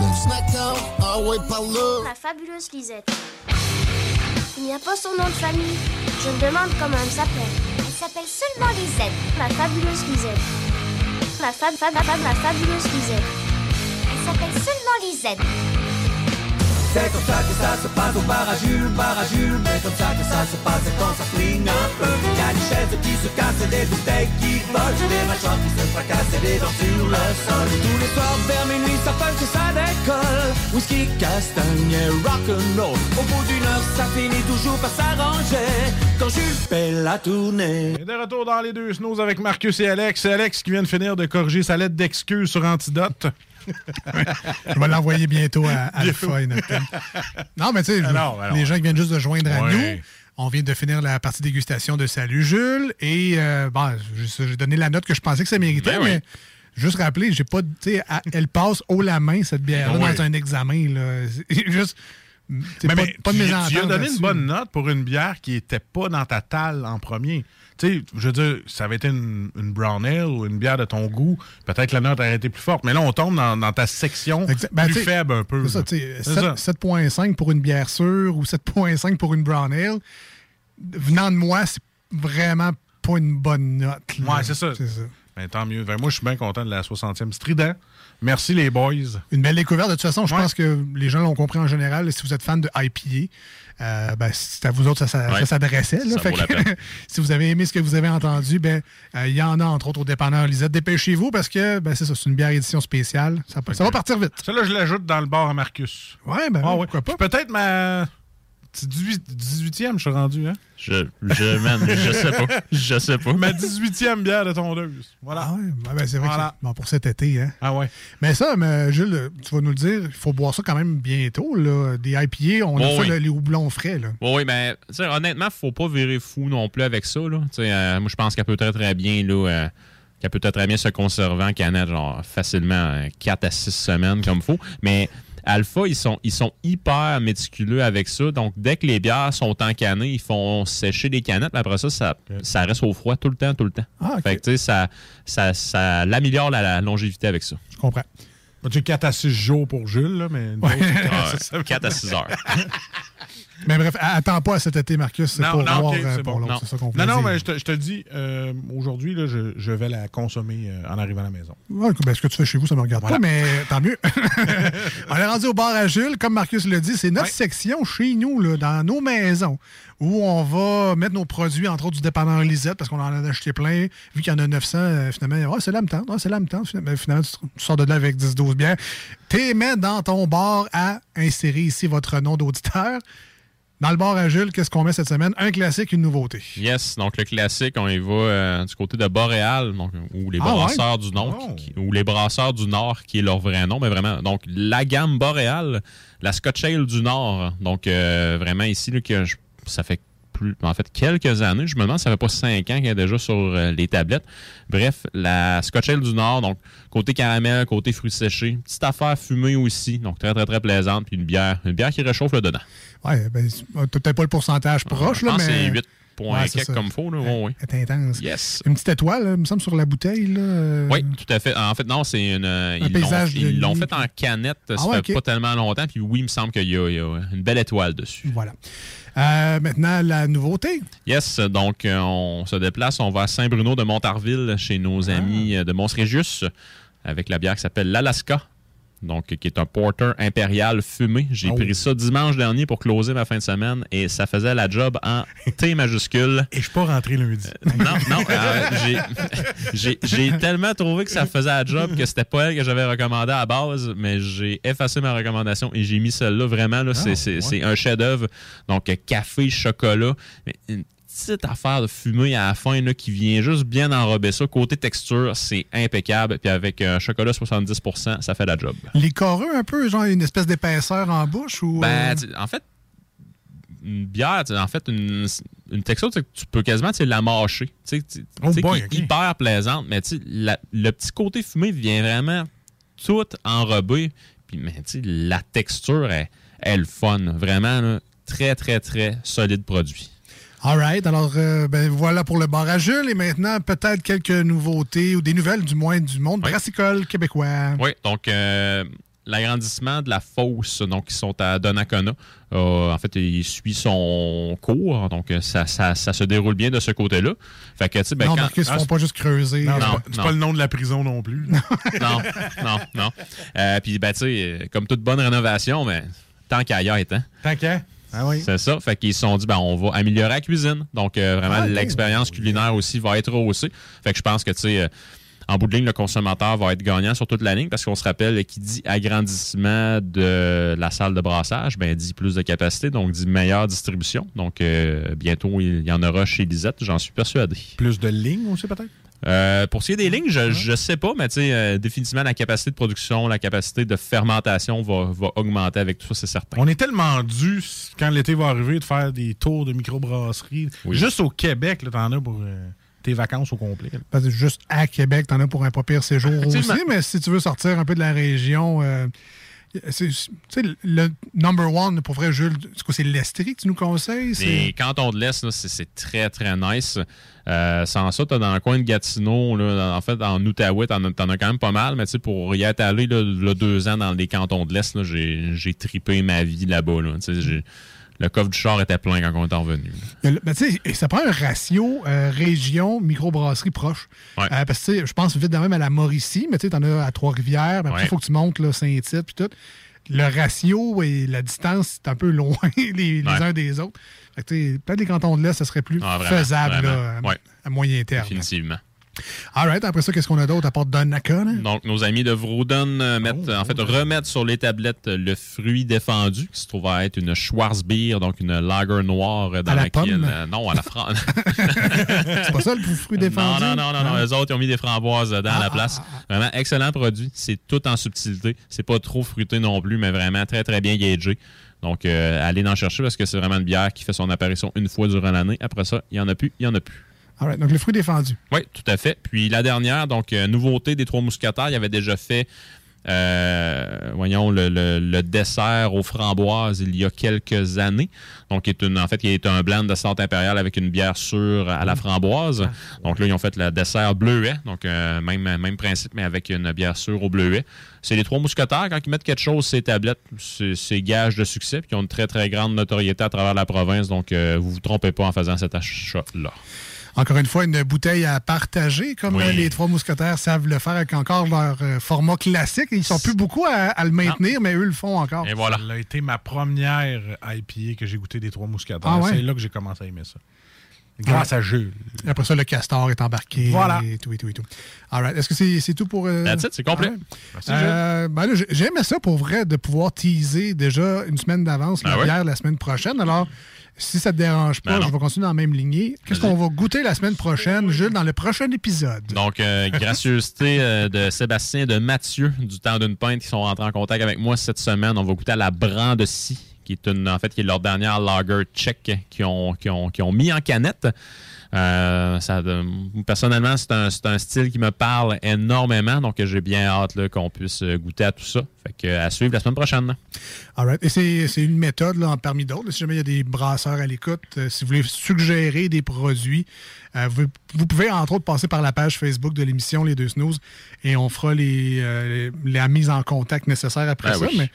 La fabuleuse Lisette. Il n'y a pas son nom de famille. Je me demande comment elle s'appelle. Elle s'appelle seulement Lisette. La fabuleuse Lisette. La fab, fab, fab, la fabuleuse Lisette. Elle s'appelle seulement Lisette. C'est comme ça que ça se passe au bar à Jules, bar à Jules. Mais comme ça que ça se passe quand ça flingue un peu. Y a des chaises qui se cassent, des bouteilles qui volent, des machins qui se fracassent et des dents sur le sol. Tous les soirs vers minuit, ça punch et ça décolle. Whisky, castagne et rock'n'roll. Au bout d'une heure, ça finit toujours par s'arranger. Quand Jules fait la tournée. Et de retour dans les deux snows avec Marcus et Alex. Alex qui vient de finir de corriger sa lettre d'excuse sur Antidote. Je vais l'envoyer bientôt à Alpha et. Non, mais tu sais, Ah ben les gens qui viennent juste de joindre à nous, on vient de finir la partie dégustation de Salut Jules. Et euh, bon, j'ai donné la note que je pensais que ça méritait, Ben oui. mais juste rappeler, j'ai pas, à- elle passe haut la main, cette bière-là, Oui. dans un examen. Là. Juste. Mais, pas, mais pas de tu, as donné une bonne note pour une bière qui était pas dans ta talle en premier. Tu je veux dire, ça avait été une, une brown ale ou une bière de ton goût, peut-être que la note aurait été plus forte. Mais là, on tombe dans, dans ta section Ben, plus faible un peu. C'est ça, là. tu sais, C'est ça. 7 7.5 pour une bière sûre ou 7.5 pour une brown ale. Venant de moi, c'est vraiment pas une bonne note. là. Ouais, c'est ça. C'est ça. Ben, tant mieux. Ben, moi, je suis bien content de la 60e Strident. Merci les boys. Une belle découverte. De toute façon, je pense que les gens l'ont compris en général. Si vous êtes fan de IPA, euh, ben, c'est à vous autres ça, ça- Ouais. ça s'adressait. si vous avez aimé ce que vous avez entendu, ben, euh, il y en a entre autres au dépanneur Lisette. Dépêchez-vous parce que ben, c'est ça, c'est une bière édition spéciale. Ça, ça va partir vite. Ça, là, je l'ajoute dans le bar à Marcus. Ouais, ben, Ah, ouais. pourquoi pas. Peut-être ma. C'est 18, 18e, je suis rendu, hein? Je, je, man, je sais pas. Je sais pas. Ma 18e bière de tondeuse. Voilà. Ah ouais, ben, c'est vrai Voilà. que bon, pour cet été. Hein. Ah ouais. Mais ça, mais, Jules, tu vas nous le dire, il faut boire ça quand même bientôt. Là. Des IPA, on a ça, oui. là, les houblons frais. Là. Oui, oui, mais honnêtement, faut pas virer fou non plus avec ça. Là. Tu sais, euh, moi, je pense qu'elle peut très, très bien, là, euh, qu'elle peut très, très bien se conserver en canette, genre facilement 4 à 6 semaines comme il faut. Mais Alpha, ils sont, ils sont hyper méticuleux avec ça. Donc, dès que les bières sont encanées, ils font sécher les canettes. puis Après ça, ça, ça reste au froid tout le temps, tout le temps. Ah, ok. Fait que, tu sais, ça, ça, ça l'améliore la, la longévité avec ça. Je comprends. Tu 4 à 6 jours pour Jules, là, mais. une Ouais. dose, 4 à 6 heures. Mais bref, attends pas à cet été, Marcus, c'est Non, pour non, voir ok, euh, c'est pour bon. Non. C'est ça qu'on Non, non, mais je te, je te le dis, euh, aujourd'hui, là, je, je vais la consommer euh, en arrivant à la maison. Ouais, ben, ce que tu fais chez vous, ça me regarde Voilà. pas, mais tant mieux. on est rendu au bar à Jules, comme Marcus le dit, c'est notre section chez nous, là, dans nos maisons, où on va mettre nos produits, entre autres du dépanneur Lisette, parce qu'on en a acheté plein. Vu qu'il y en a 900, euh, finalement, oh, c'est là me tente, oh, c'est là me tente. Finalement, finalement, tu, tu sors de là avec 10-12 bières. T'es mets dans ton bar à insérer ici votre nom d'auditeur. Dans le bar à Jules, qu'est-ce qu'on met cette semaine? Un classique, une nouveauté. Yes, donc le classique, on y va euh, du côté de Boréal, donc, ou les Ah brasseurs ouais? du Nord, Oh. qui- ou les brasseurs du Nord, qui est leur vrai nom, mais vraiment, donc la gamme Boréal, la Scotch Ale du Nord, donc euh, vraiment ici, là, que je- ça fait plus, en fait, quelques années, je me demande, ça fait pas cinq ans qu'elle est déjà sur euh, les tablettes. Bref, la Scotch Ale du Nord, donc côté caramel, côté fruits séchés, petite affaire fumée aussi, donc très très très plaisante, puis une bière, une bière qui réchauffe le dedans. Ouais, ben, t'as peut-être pas le pourcentage proche, là, mais. c'est 8 points Ouais, c'est comme faut, là, ouais, ouais. Elle est intense. Yes. Une petite étoile, là, il me semble, sur la bouteille. Là. euh, Oui, tout à fait. En fait, non, c'est une. euh, ils l'ont- paysage de ils l'ont fait en canette, ça Ah fait pas tellement longtemps. Puis oui, il me semble qu'il y, a il y a une belle étoile dessus. Voilà. Euh, maintenant, la nouveauté. Yes, donc euh, on se déplace, on va à Saint-Bruno de Montarville chez nos Ah. amis euh, de Mons Régius avec la bière qui s'appelle l'Alaska. Donc qui est un porter impérial fumé. J'ai Oh. pris ça dimanche dernier pour closer ma fin de semaine et ça faisait la job en T majuscule. Et je suis pas rentré lundi. Non, non, euh, j'ai- tellement trouvé que ça faisait la job que c'était pas elle que j'avais recommandé à la base, mais j'ai effacé ma recommandation et j'ai mis celle-là. Vraiment, là, c'est- un chef-d'œuvre. Donc, euh, café, chocolat, mais une petite affaire de fumée à la fin là, qui vient juste bien enrober ça. Côté texture, c'est impeccable. Puis avec un chocolat 70%, ça fait la job. Les coreux, un peu, genre une espèce d'épaisseur en bouche ou. Ben, euh, en fait, une bière, en fait, une, une texture, tu peux quasiment la mâcher. Tu Oh boy, hyper plaisante, mais la- le petit côté fumé vient vraiment tout enrobé. Puis, mais la texture est, est le fun. Vraiment, là, très, très, très solide produit. All right. Alors, euh, ben, voilà pour le bar à Jules. Et maintenant, peut-être quelques nouveautés ou des nouvelles, du moins, du monde brassicole québécois. Oui, donc euh, l'agrandissement de la fosse, donc ils sont à Donnacona. Euh, en fait, il suit son cours, donc euh, ça, ça, ça se déroule bien de ce côté-là. Fait que, tu sais, ben, non, quand- Marcus, ils ne font pas juste creuser. Non, c'est Non, pas- c'est non. pas le nom de la prison non plus. non, non, non. Euh, puis, ben, tu sais, comme toute bonne rénovation, mais tant qu'à y être, hein. Tant qu'à. Ah oui. C'est ça. Fait qu'ils se sont dit, ben, on va améliorer la cuisine. Donc, euh, vraiment, Ah, l'expérience culinaire aussi va être haussée. Fait que je pense que, tu sais, euh, en bout de ligne, le consommateur va être gagnant sur toute la ligne parce qu'on se rappelle qui dit agrandissement de la salle de brassage, ben, dit plus de capacité, donc dit meilleure distribution. Donc, euh, bientôt, il y en aura chez Lisette, j'en suis persuadé. Plus de lignes aussi, peut-être? Euh, pour ce qui est des lignes, je, je sais pas, mais tu euh, définitivement, la capacité de production, la capacité de fermentation va, va augmenter avec tout ça, c'est certain. On est tellement dû, quand l'été va arriver, de faire des tours de microbrasserie. Oui. Juste au Québec, là, t'en as pour euh, tes vacances au complet. là. Parce que juste à Québec, t'en as pour un pas pire séjour aussi. Mais si tu veux sortir un peu de la région, euh, tu sais, le number one, pour vrai, Jules, c'est l'Estrie que tu nous conseilles? C'est- Les cantons de l'Est, c'est très, très nice. Euh, sans ça, t'as dans le coin de Gatineau, là, en fait, en Outaouais, t'en as, t'en as quand même pas mal, mais tu sais, pour y être allé là, là, deux ans dans les cantons de l'Est, j'ai tripé ma vie là-bas. Là. Le coffre du char était plein quand on est revenu. Ben, tu sais, et ça prend un ratio euh, région microbrasserie proche. Ouais. Euh, parce que je pense vite de même à la Mauricie, mais tu sais, t'en as à Trois-Rivières, après, il Ouais. faut que tu montes Saint-Tite, puis tout. Le ratio et la distance, c'est un peu loin les, les Ouais. uns des autres. Fait que, tu sais, peut-être les cantons de l'Est, ça serait plus Ah, vraiment, faisable vraiment. là, à- à moyen terme. Définitivement. All right, après ça, qu'est-ce qu'on a d'autre à part Donnacona? Donc, nos amis de Vrouden euh, mettent, en fait, remettent sur les tablettes euh, le fruit défendu, qui se trouve à être une Schwarzbier, donc une lager noire euh, dans À la laquelle. euh, non, à la France. c'est pas ça le fruit défendu? Non, non, non, non, non. Les autres, ils ont mis des framboises dedans à Ah, la place. Vraiment, excellent produit. C'est tout en subtilité. C'est pas trop fruité non plus, mais vraiment très, très bien gagé. Donc, euh, allez en chercher parce que c'est vraiment une bière qui fait son apparition une fois durant l'année. Après ça, il n'y en a plus, il n'y en a plus. All right, donc le fruit défendu. Oui, tout à fait. Puis la dernière, donc, euh, nouveauté des Trois Mousquetaires, il avait déjà fait, euh, voyons, le, le- le dessert aux framboises il y a quelques années. Donc, est une, en fait, qui est un blend de sorte impériale avec une bière sûre à la framboise. Donc là, ils ont fait le dessert bleuet. Donc, euh, même, même principe, mais avec une bière sûre au bleuet. C'est les Trois Mousquetaires. Quand ils mettent quelque chose sur ces tablettes, c'est c'est gage de succès. Puis ils ont une très, très grande notoriété à travers la province. Donc, euh, vous vous trompez pas en faisant cet achat-là. Encore une fois, une bouteille à partager, comme Oui. les trois mousquetaires savent le faire avec encore leur euh, format classique. Ils sont plus beaucoup à, à le maintenir, mais eux le font encore. Et voilà. Ça a été ma première IPA que j'ai goûté des Trois Mousquetaires. Ah ouais? C'est là que j'ai commencé à aimer ça. Grâce à Jules. Après ça, le castor est embarqué. Voilà. Et tout, et tout, et tout. All right. Est-ce que c'est c'est tout pour. euh, That's it, c'est complet. all right. Merci, Euh, ben J'aimais ça pour vrai de pouvoir teaser déjà une semaine d'avance la Ah ouais? bière la semaine prochaine. Alors, si ça te dérange pas, Ben je vais continuer dans la même lignée. Qu'est-ce qu'on va goûter la semaine prochaine, Jules, dans le prochain épisode? Donc, euh, gracieuseté euh, de Sébastien et de Mathieu du temps d'une pinte qui sont rentrés en contact avec moi cette semaine. On va goûter à la Brandessie, qui est une, en fait, qui est leur dernière lager tchèque qu'ils ont, qu'ils ont, qu'ils ont mis en canette. Euh, ça, euh, personnellement, c'est un, c'est un style qui me parle énormément, donc j'ai bien hâte qu'on puisse euh, goûter à tout ça. Fait que, à suivre la semaine prochaine. All right. Et c'est c'est une méthode là, parmi d'autres. Si jamais il y a des brasseurs à l'écoute, euh, si vous voulez suggérer des produits, euh, vous, vous pouvez entre autres passer par la page Facebook de l'émission Les Deux Snooze et on fera les, les- la mise en contact nécessaire après Ben ça. oui. Mais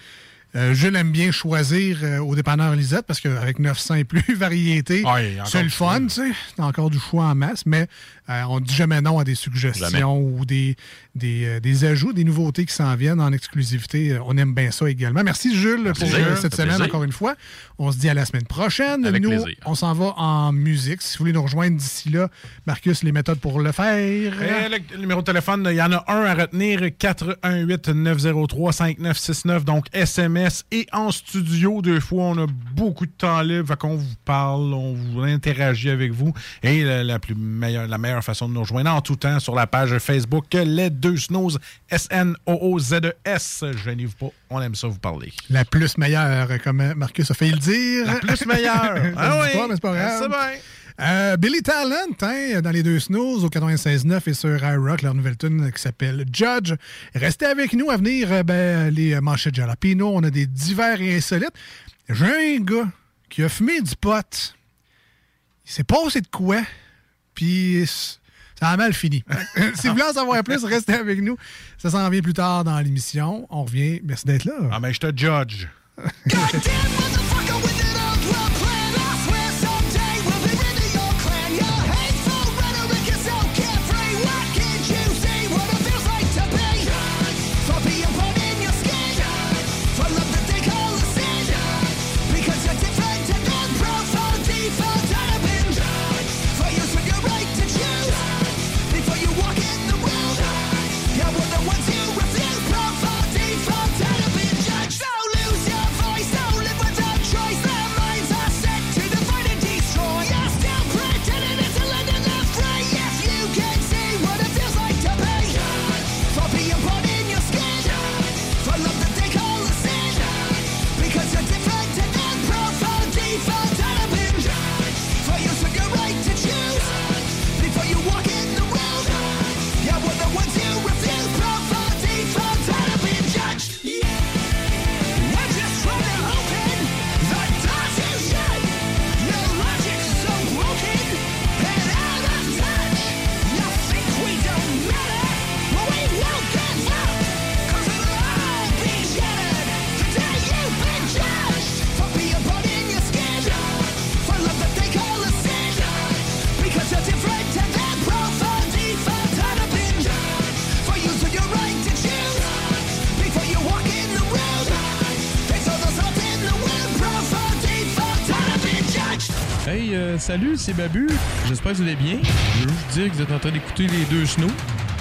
Euh, Jules aime bien choisir euh, au dépanneur Lisette parce qu'avec 900 et plus variétés, c'est le fun, tu sais. T'as encore du choix en masse, mais euh, on dit jamais non à des suggestions Jamais. ou des, des, euh, des ajouts, des nouveautés qui s'en viennent en exclusivité. On aime bien ça également. Merci Jules Merci, pour cette semaine plaisir. encore une fois. On se dit à la semaine prochaine. Avec Nous, plaisir. on s'en va en musique. Si vous voulez nous rejoindre d'ici là, Marcus, les méthodes pour le faire. Et le, le numéro de téléphone, il y en a un à retenir 418-903-5969. Donc SMS et en studio. Deux fois, on a beaucoup de temps libre. Fait qu'on vous parle, on vous interagit avec vous. Et la, la plus meilleure, la meilleure façon de nous rejoindre en tout temps sur la page Facebook Les Deux Snooze, S-N-O-O-Z-E-S. E Gênez-vous pas, on aime ça vous parler. La plus meilleure, comme Marcus a fait le dire. La plus meilleure. Ah oui. c'est pas grave. C'est bien. Euh, Billy Talent, hein, dans les deux snooze au 96.9 et sur iRock, leur nouvelle tune qui s'appelle Judge. Restez avec nous à venir, euh, ben, les manchettes jalapeno. On a des divers et insolites. J'ai un gars qui a fumé du pot. Il s'est passé de quoi? Puis ça a mal fini. si vous voulez en savoir plus, restez avec nous. Ça s'en vient plus tard dans l'émission. On revient. Merci d'être là. Ah, mais je te judge. Hey, euh, salut, c'est Babu. J'espère que vous allez bien. Je veux juste dire que vous êtes en train d'écouter les deux snows.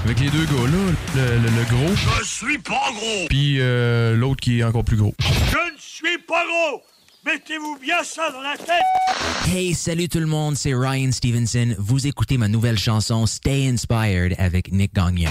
Avec les deux gars là, le, le- le gros, Je suis pas gros. puis euh, l'autre qui est encore plus gros. Je ne suis pas gros. Mettez-vous bien ça dans la tête. Hey, salut tout le monde, c'est Ryan Stevenson. Vous écoutez ma nouvelle chanson Stay Inspired avec Nick Gagnon.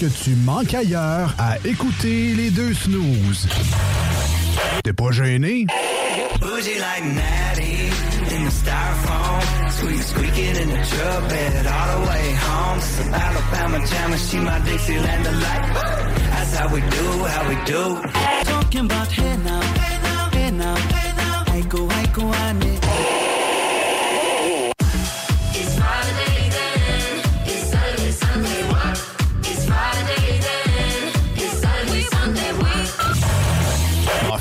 Que tu manques ailleurs à écouter les deux snooze. T'es pas gêné? Bougie like Natty in the styrofoam. Squeak, squeaking in the truck bed all the way home. It's a Alabama jam and she my Dixieland delight. That's how we do, how we do. Talking about hey now, hey now, hey now, hey now. I go, I go, I need.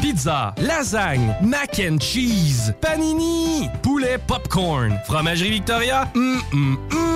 Pizza, lasagne, mac and cheese, panini, poulet popcorn. Fromagerie Victoria, hum, hum, hum.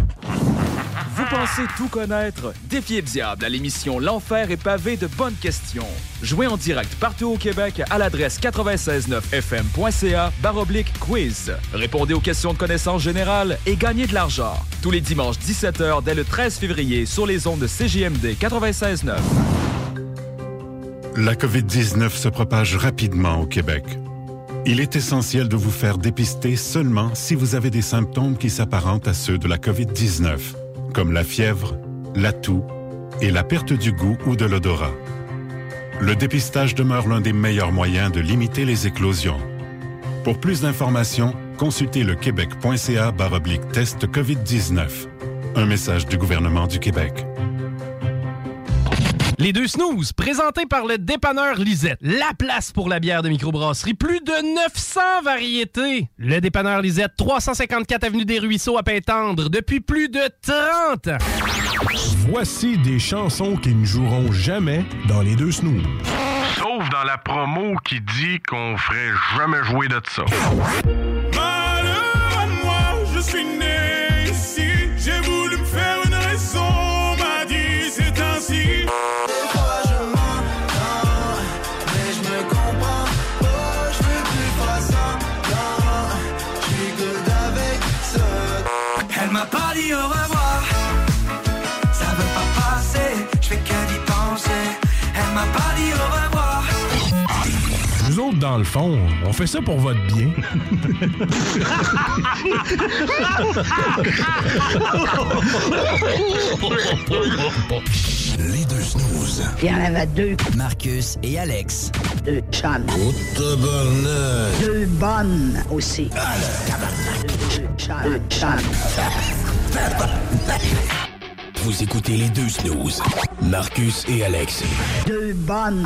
Vous pensez tout connaître? Défiez le diable à l'émission L'Enfer est pavé de bonnes questions. Jouez en direct partout au Québec à l'adresse 969fm.ca baroblique quiz. Répondez aux questions de connaissance générale et gagnez de l'argent. Tous les dimanches 17h dès le 13 février sur les ondes de CJMD 96.9. La COVID-19 se propage rapidement au Québec. Il est essentiel de vous faire dépister seulement si vous avez des symptômes qui s'apparentent à ceux de la COVID-19, comme la fièvre, la toux et la perte du goût ou de l'odorat. Le dépistage demeure l'un des meilleurs moyens de limiter les éclosions. Pour plus d'informations, consultez le québec.ca test COVID-19. Un message du gouvernement du Québec. Les deux snooze, présentés par le dépanneur Lisette. La place pour la bière de microbrasserie. Plus de 900 variétés. Le dépanneur Lisette, 354 Avenue des Ruisseaux à Pintendre, depuis plus de 30 ans. Voici des chansons qui ne joueront jamais dans les deux snooze. Sauf dans la promo qui dit qu'on ferait jamais jouer de ça. Dans le fond, on fait ça pour votre bien. Les deux snooze. Il y en avait deux. Marcus et Alex. Deux chums. Deux bonnes aussi. Deux chums. Deux chums. Vous écoutez les deux snooze. Marcus et Alex. Deux bonnes.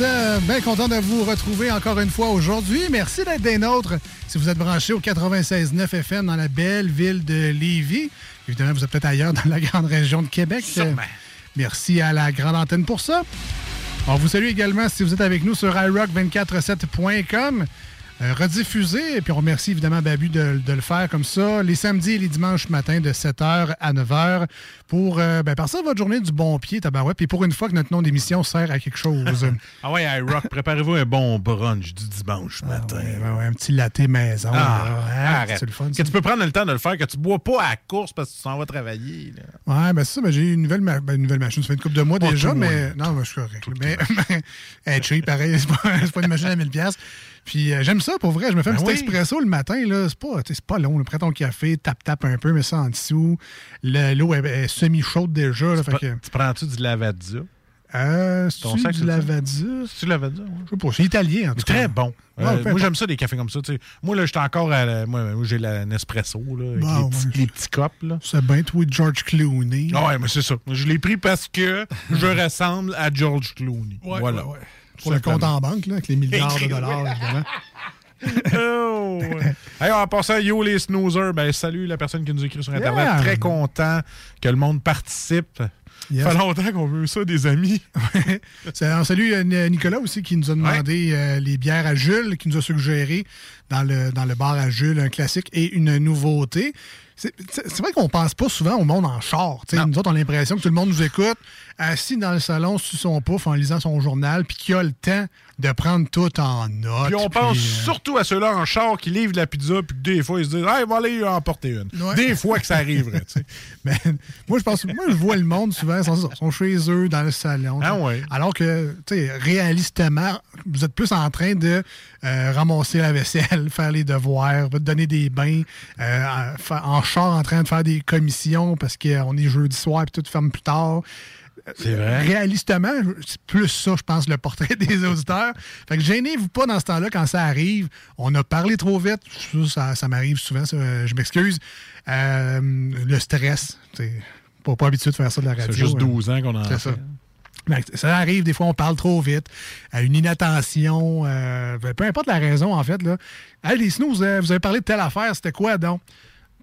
Euh, bien content de vous retrouver encore une fois aujourd'hui. Merci d'être des nôtres. Si vous êtes branchés au 96.9 FM dans la belle ville de Lévis, évidemment, vous êtes peut-être ailleurs dans la grande région de Québec. Sûrement. Merci à la grande antenne pour ça. On vous salue également si vous êtes avec nous sur iRock247.com. euh, rediffusé, et puis on remercie évidemment Babu de, de le faire comme ça, les samedis et les dimanches matin de 7h à 9h pour euh, ben, passer votre journée du bon pied, tabarouette, puis pour une fois que notre nom d'émission sert à quelque chose. Ah ouais, iRock, préparez-vous un bon brunch du dimanche matin. Ouais, ouais, un petit latte maison. Ah, arrête. le fun. que ça. tu peux prendre le temps de le faire, que tu bois pas à la course parce que tu s'en vas travailler. là. Ouais, ben c'est ça, ben, j'ai eu une nouvelle, ma- ben, une nouvelle machine. Ça fait une couple de mois Pas déjà, mais non, ben, je suis correct. Mais, mais elle cheap, pareil, c'est pas, pas une machine à 1000$. piastres. Puis euh, j'aime ça, pour vrai. Je me fais un Ben petit oui. expresso le matin. C'est pas, pas long. Prends ton café, tape-tape un peu, mets ça en dessous. Le- L'eau est, est semi-chaude déjà. Là, fait que, Tu prends-tu du lavazza? euh, c'est du lavazza. C'est du lavazza, ouais? Je sais pas, c'est italien, en tout C'est cas. très bon. Ouais, Euh, moi, j'aime ça, des cafés comme ça. tu sais. Moi, là, j'étais encore à la- Moi, moi, j'ai la Nespresso, là, avec Bon, les, petits, ouais. les petits copes, là. C'est bien, toi, George Clooney. Ah ouais, mais c'est ça. Je l'ai pris parce que je ressemble à George Clooney. Ouais, voilà. Pour le compte en banque, là, avec les milliards de dollars, évidemment. oh. Hey, en passant, yo les snoozers, ben salut la personne qui nous écrit sur Internet. Yeah. Très content que le monde participe. Yes. Ça fait longtemps qu'on veut ça, des amis. On salue euh, Nicolas aussi qui nous a demandé euh, les bières à Jules, qui nous a suggéré dans le, dans le bar à Jules un classique et une nouveauté. C'est vrai qu'on pense pas souvent au monde en char. Nous autres, on a l'impression que tout le monde nous écoute assis dans le salon sur son pouf en lisant son journal, puis qu'il a le temps de prendre tout en note. Puis on pense euh, surtout à ceux-là en char qui livrent la pizza, puis que des fois ils se disent, hey, va aller en porter une. Ouais. Des fois que ça arriverait, tu sais. Ben, moi, je pense, moi, je vois le monde souvent, ils sont, chez eux, dans le salon. Ah ouais. Alors que, tu sais, réalistement, vous êtes plus en train de euh, ramasser la vaisselle, faire les devoirs, donner des bains, euh, en, char en train de faire des commissions parce qu'on est jeudi soir et tout ferme plus tard. C'est vrai. Réalistement, c'est plus ça, je pense, le portrait des auditeurs. Fait que gênez-vous pas dans ce temps-là quand ça arrive. On a parlé trop vite. Ça, ça, m'arrive souvent. ça, je m'excuse. Euh, le stress. C'est pas, pas habitué de faire ça de la radio. C'est juste hein. 12 ans qu'on en C'est fait. ça. Ben, Ça arrive, des fois, on parle trop vite, à une inattention, euh, peu importe la raison, en fait. Là. Les snooze, euh, vous avez parlé de telle affaire, c'était quoi donc?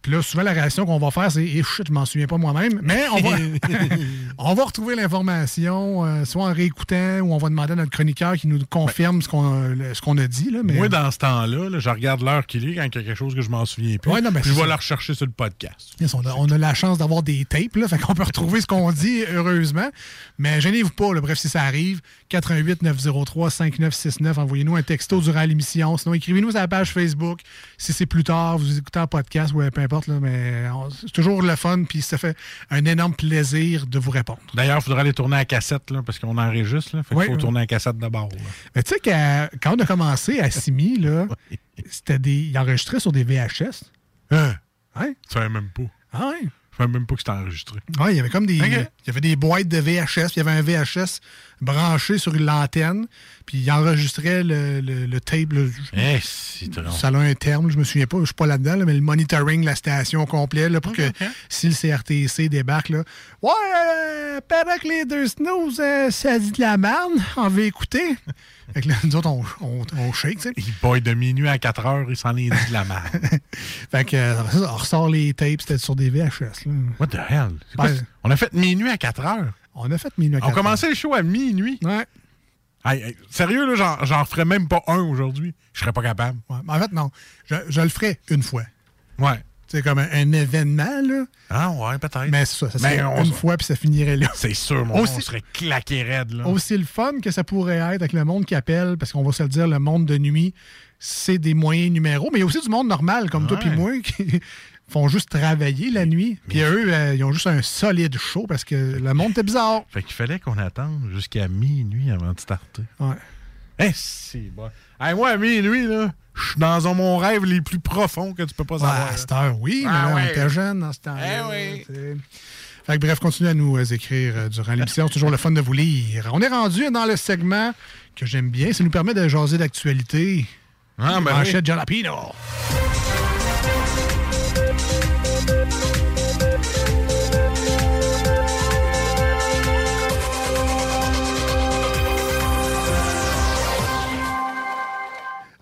Puis là, souvent, la réaction qu'on va faire, c'est Eh, shit, je m'en souviens pas moi-même. Mais on va, on va retrouver l'information, euh, soit en réécoutant ou on va demander à notre chroniqueur qui nous confirme ce qu'on a, a dit. Là, mais... Moi, dans ce temps-là, là, je regarde l'heure qu'il est quand il y a quelque chose que je m'en souviens plus. Ouais, non, mais puis je vais la rechercher sur le podcast. Yes, on, a, on a la chance d'avoir des tapes, là, fait qu'on peut retrouver ce qu'on dit, heureusement. Mais gênez-vous pas, là, bref, si ça arrive, 88 903 5969, envoyez-nous un texto durant l'émission. Sinon, écrivez-nous sur la page Facebook. Si c'est plus tard, vous écoutez en podcast ou peu importe, là, mais c'est toujours le fun, puis ça fait un énorme plaisir de vous répondre. D'ailleurs, il faudra aller tourner à cassette, là, parce qu'on enregistre. Là, fait Oui, faut oui. tourner à cassette d'abord. Mais tu sais, quand on a commencé à Simi, là, c'était des. Ils enregistraient sur des VHS. Hein? Hein? Savais même pas. Ah? Je savais même pas que c'était enregistré. Ouais, il y avait comme des. Il y avait des boîtes de VHS, puis il y avait un VHS branché sur l'antenne, puis il enregistrait le, le, le tape. là. Eh, ça a un terme, je me souviens pas, je suis pas là-dedans, là, mais le monitoring la station au complet, là, pour que si le CRTC débarque, là, ouais, euh, paraît que les deux snooze, euh, ça dit de la merde, on veut écouter. Fait que là, nous autres, on, on, on shake, tu sais. Il boit de minuit à 4 heures, il s'en est dit de la merde. Fait que, euh, on ressort les tapes, c'était sur des VHS. Là. What the hell? Quoi Ben, on a fait minuit à 4 heures? On a fait minuit à On quatre commençait le show à minuit. Ouais. Hey, hey, sérieux, là, j'en- ferais même pas un aujourd'hui. Je serais pas capable. Ouais, mais en fait, non. Je, je le ferai une fois. Ouais. C'est comme un, un événement, là. Ah ouais, peut-être. Mais ça, ça serait on une fois, puis ça finirait là. C'est sûr, mon Aussi- on serait claqué raide, là. Aussi le fun que ça pourrait être avec le monde qui appelle, parce qu'on va se le dire, le monde de nuit, c'est des moyens numéros, mais il y a aussi du monde normal, comme toi puis moi, qui font juste travailler la nuit. Puis eux, euh, ils ont juste un solide show parce que le monde était bizarre. Fait qu'il fallait qu'on attende jusqu'à minuit avant de starter. Ouais. Eh, c'est bon. Hey, moi, à minuit, là, je suis dans un- mon rêve les plus profonds que tu peux pas savoir. à cette heure, oui, mais Ah là, on était jeunes dans ce temps-là. Eh oui. Fait que bref, continuez à nous euh, écrire euh, durant l'émission. C'est toujours le fun de vous lire. On est rendu dans le segment que j'aime bien. Ça nous permet de jaser d'actualité. Ah, ben Manchette oui. Jalapino.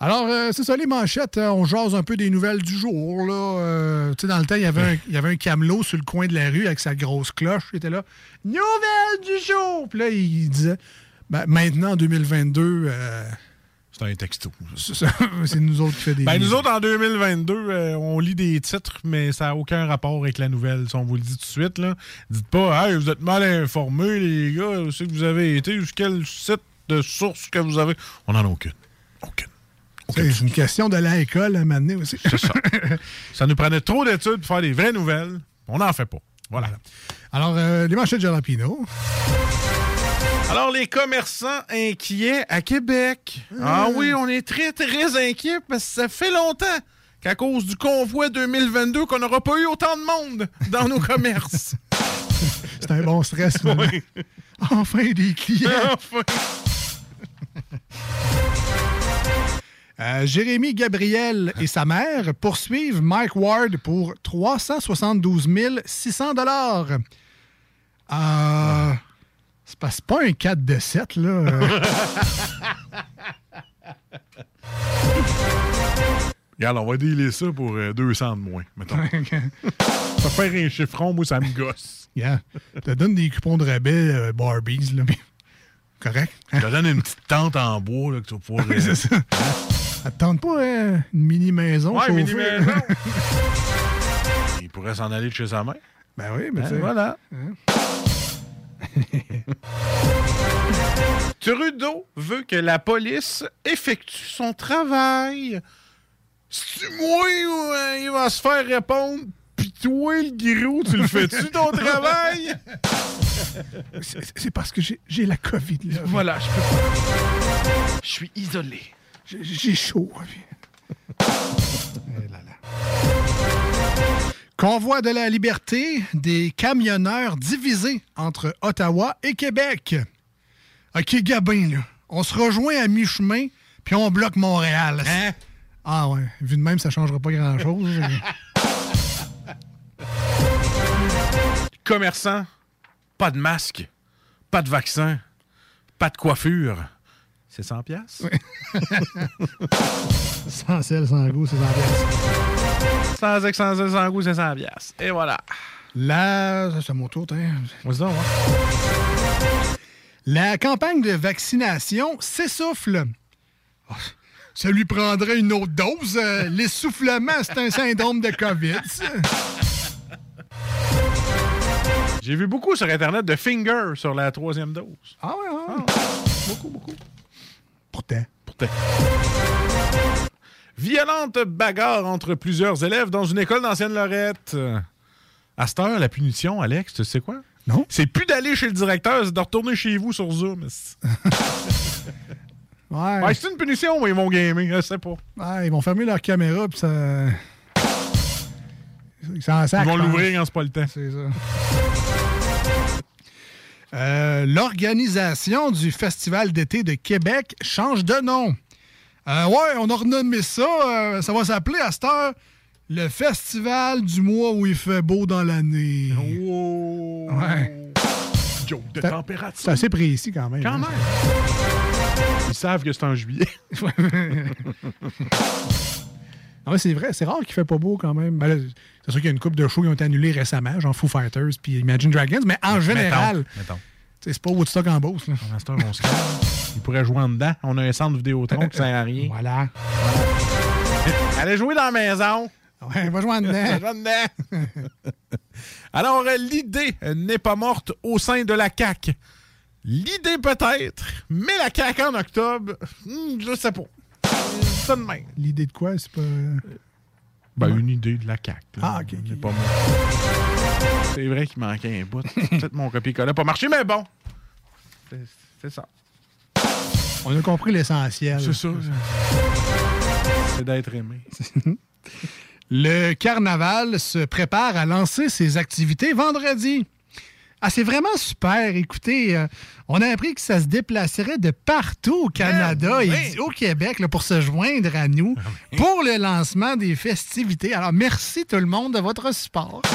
Alors, euh, c'est ça, les manchettes. euh, on jase un peu des nouvelles du jour. Là. Euh, tu sais, dans le temps, il y avait un, il y avait un camelot sur le coin de la rue avec sa grosse cloche. Il était là. Nouvelles du jour! Puis là, il disait ben, maintenant, en 2022, euh, C'est un texto. c'est nous autres qui fait des. Ben, nous autres, en 2022, euh, on lit des titres, mais ça n'a aucun rapport avec la nouvelle. Si on vous le dit tout de suite, là. Dites pas, hey, vous êtes mal informés, les gars. Où c'est que vous avez été? Sur quel site de source que vous avez? On n'en a aucune. C'est une question de à l'école à m'amener aussi. C'est ça. ça nous prenait trop d'études pour faire des vraies nouvelles. On n'en fait pas. Voilà. Alors, euh, les manchettes de Jalapino. Alors, les commerçants inquiets à Québec. Ah oui, on est très, très inquiets parce que ça fait longtemps qu'à cause du convoi 2022, qu'on n'aura pas eu autant de monde dans nos commerces. C'est un bon stress, finalement. Enfin, des clients. Enfin. Euh, Jérémy Gabriel et sa mère poursuivent Mike Ward pour 372 600 dollars. Euh, c'est pas, pas un 4 de 7, là. Euh, Regarde, on va dealer ça pour euh, 200 de moins, mettons. ça faire un chiffron, moi, ça me gosse. yeah. te donne des coupons de rabais euh, Barbies, là. mais- Correct? Je te donne une petite tente en bois là, que tu vas pouvoir. Oui, c'est ça. Ça te tente pas, hein, une mini-maison? Ouais, mini-maison. Il pourrait s'en aller de chez sa mère. Ben oui, mais Hein, tu sais. voilà. Hein? Trudeau veut que la police effectue son travail. C'est moi ou euh, il va se faire répondre? Toi, le gros, tu le fais-tu ton travail? C'est parce que j'ai la COVID, là. Voilà, je peux pas. Je suis isolé. J'ai- chaud. Eh là là. Convoi de la liberté des camionneurs divisés entre Ottawa et Québec. OK, Gabin, là. On se rejoint à mi-chemin, puis on bloque Montréal. Ah ouais. Vu de même, ça changera pas grand-chose. Commerçant, pas de masque, pas de vaccin, pas de coiffure. C'est 100 piastres? sans sel, sans goût, c'est sans pièces. Sans ex, sans, sans goût, c'est 100 piastres. Et voilà. Ça, C'est mon tour, t'as. Vas-y donc, La campagne de vaccination s'essouffle. Oh, Ça lui prendrait une autre dose. Euh, L'essoufflement, c'est un syndrome de COVID. ça. J'ai vu beaucoup sur Internet de finger sur la troisième dose. Ah ouais, ouais. Beaucoup, beaucoup. Pourtant. Pourtant. Violente bagarre entre plusieurs élèves dans une école d'ancienne Lorette. À cette heure, la punition, Alex, tu sais quoi? Non. C'est plus d'aller chez le directeur, c'est de retourner chez vous sur Zoom. Ouais. Ouais, c'est une punition ou ils vont gamer, je sais pas. Ouais, ils vont fermer leur caméra, puis ça. Ils Ils vont l'ouvrir quand c'est pas le temps. C'est ça. Euh, L'organisation du Festival d'été de Québec change de nom. Euh, ouais, on a renommé ça. euh, ça va s'appeler à cette heure le Festival du mois où il fait beau dans l'année. Ouais. Joke de C'est- température. C'est assez précis quand même. Quand hein. même. Ils savent que c'est en juillet. Ah ouais, c'est vrai, c'est rare qu'il fait pas beau quand même. Ben c'est sûr qu'il y a une coupe de shows qui ont été annulés récemment, genre Foo Fighters puis Imagine Dragons, mais en général, Mettons, mettons. c'est pas Woodstock en Beauce. là. On se calme. Ils pourraient jouer en dedans. On a un centre Vidéotron qui sert à rien. Voilà. Allez jouer dans la maison. Ouais, va jouer en dedans. Va jouer en dedans. Alors, euh, l'idée n'est pas morte au sein de la CAQ. L'idée peut-être, mais la CAQ en octobre, hmm, je sais pas. C'est ça de même. L'idée de quoi, c'est pas. Ben, une idée de la CAQ. Ah, ok. n'est pas moi. C'est vrai qu'il manquait un bout. Peut-être mon copier-coller n'a pas marché, mais bon. C'est- C'est ça. On a compris l'essentiel. C'est ça. C'est d'être aimé. Le carnaval se prépare à lancer ses activités vendredi. Ah, c'est vraiment super. Écoutez, euh, on a appris que ça se déplacerait de partout au Canada Ben et au Québec là, pour se joindre à nous pour le lancement des festivités. Alors, merci tout le monde de votre support.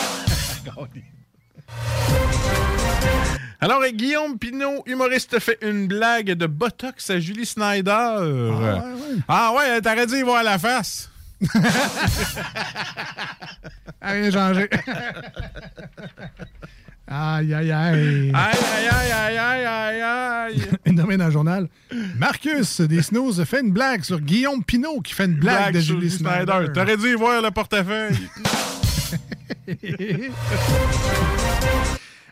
Alors, Guillaume Pinot, humoriste, fait une blague de Botox à Julie Snyder. Ah ouais, Ah ouais, t'aurais y voir la face. Ah, rien changé. Aïe, aïe, aïe. Aïe, aïe, aïe, aïe, aïe, aïe. Une dans le journal. Marcus des Snooze fait une blague sur Guillaume Pinot qui fait une blague, de Julie Snyder. T'aurais dû y voir le portefeuille.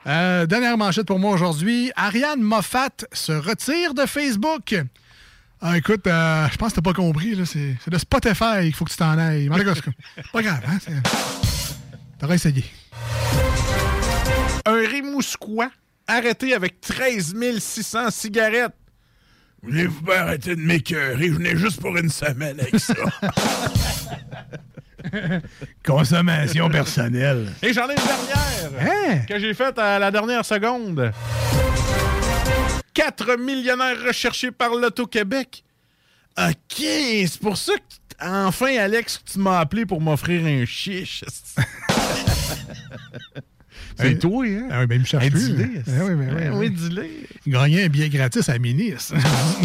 Euh, dernière manchette pour moi aujourd'hui. Ariane Moffat se retire de Facebook. Ah, écoute, euh, je pense que t'as pas compris. là. C'est de Spotify qu'il faut que tu t'en ailles. Mais en tout cas, pas grave. Hein? T'aurais essayé. Rimouskois arrêté avec 13 600 cigarettes. Voulez-vous pas arrêter de m'écœurer? Je venais juste pour une semaine avec ça. Consommation personnelle. Et j'en ai une dernière Hein? que j'ai faite à la dernière seconde. Quatre millionnaires recherchés par l'Auto-Québec. OK, c'est pour ça que, enfin, Alex, tu m'as appelé pour m'offrir un chiche. C'est toi, hein? Ah oui, ben, il me cherche plus. hein. Ah oui, oui, Ah oui. oui, dis-le. Il gagnait un billet gratis à Minis.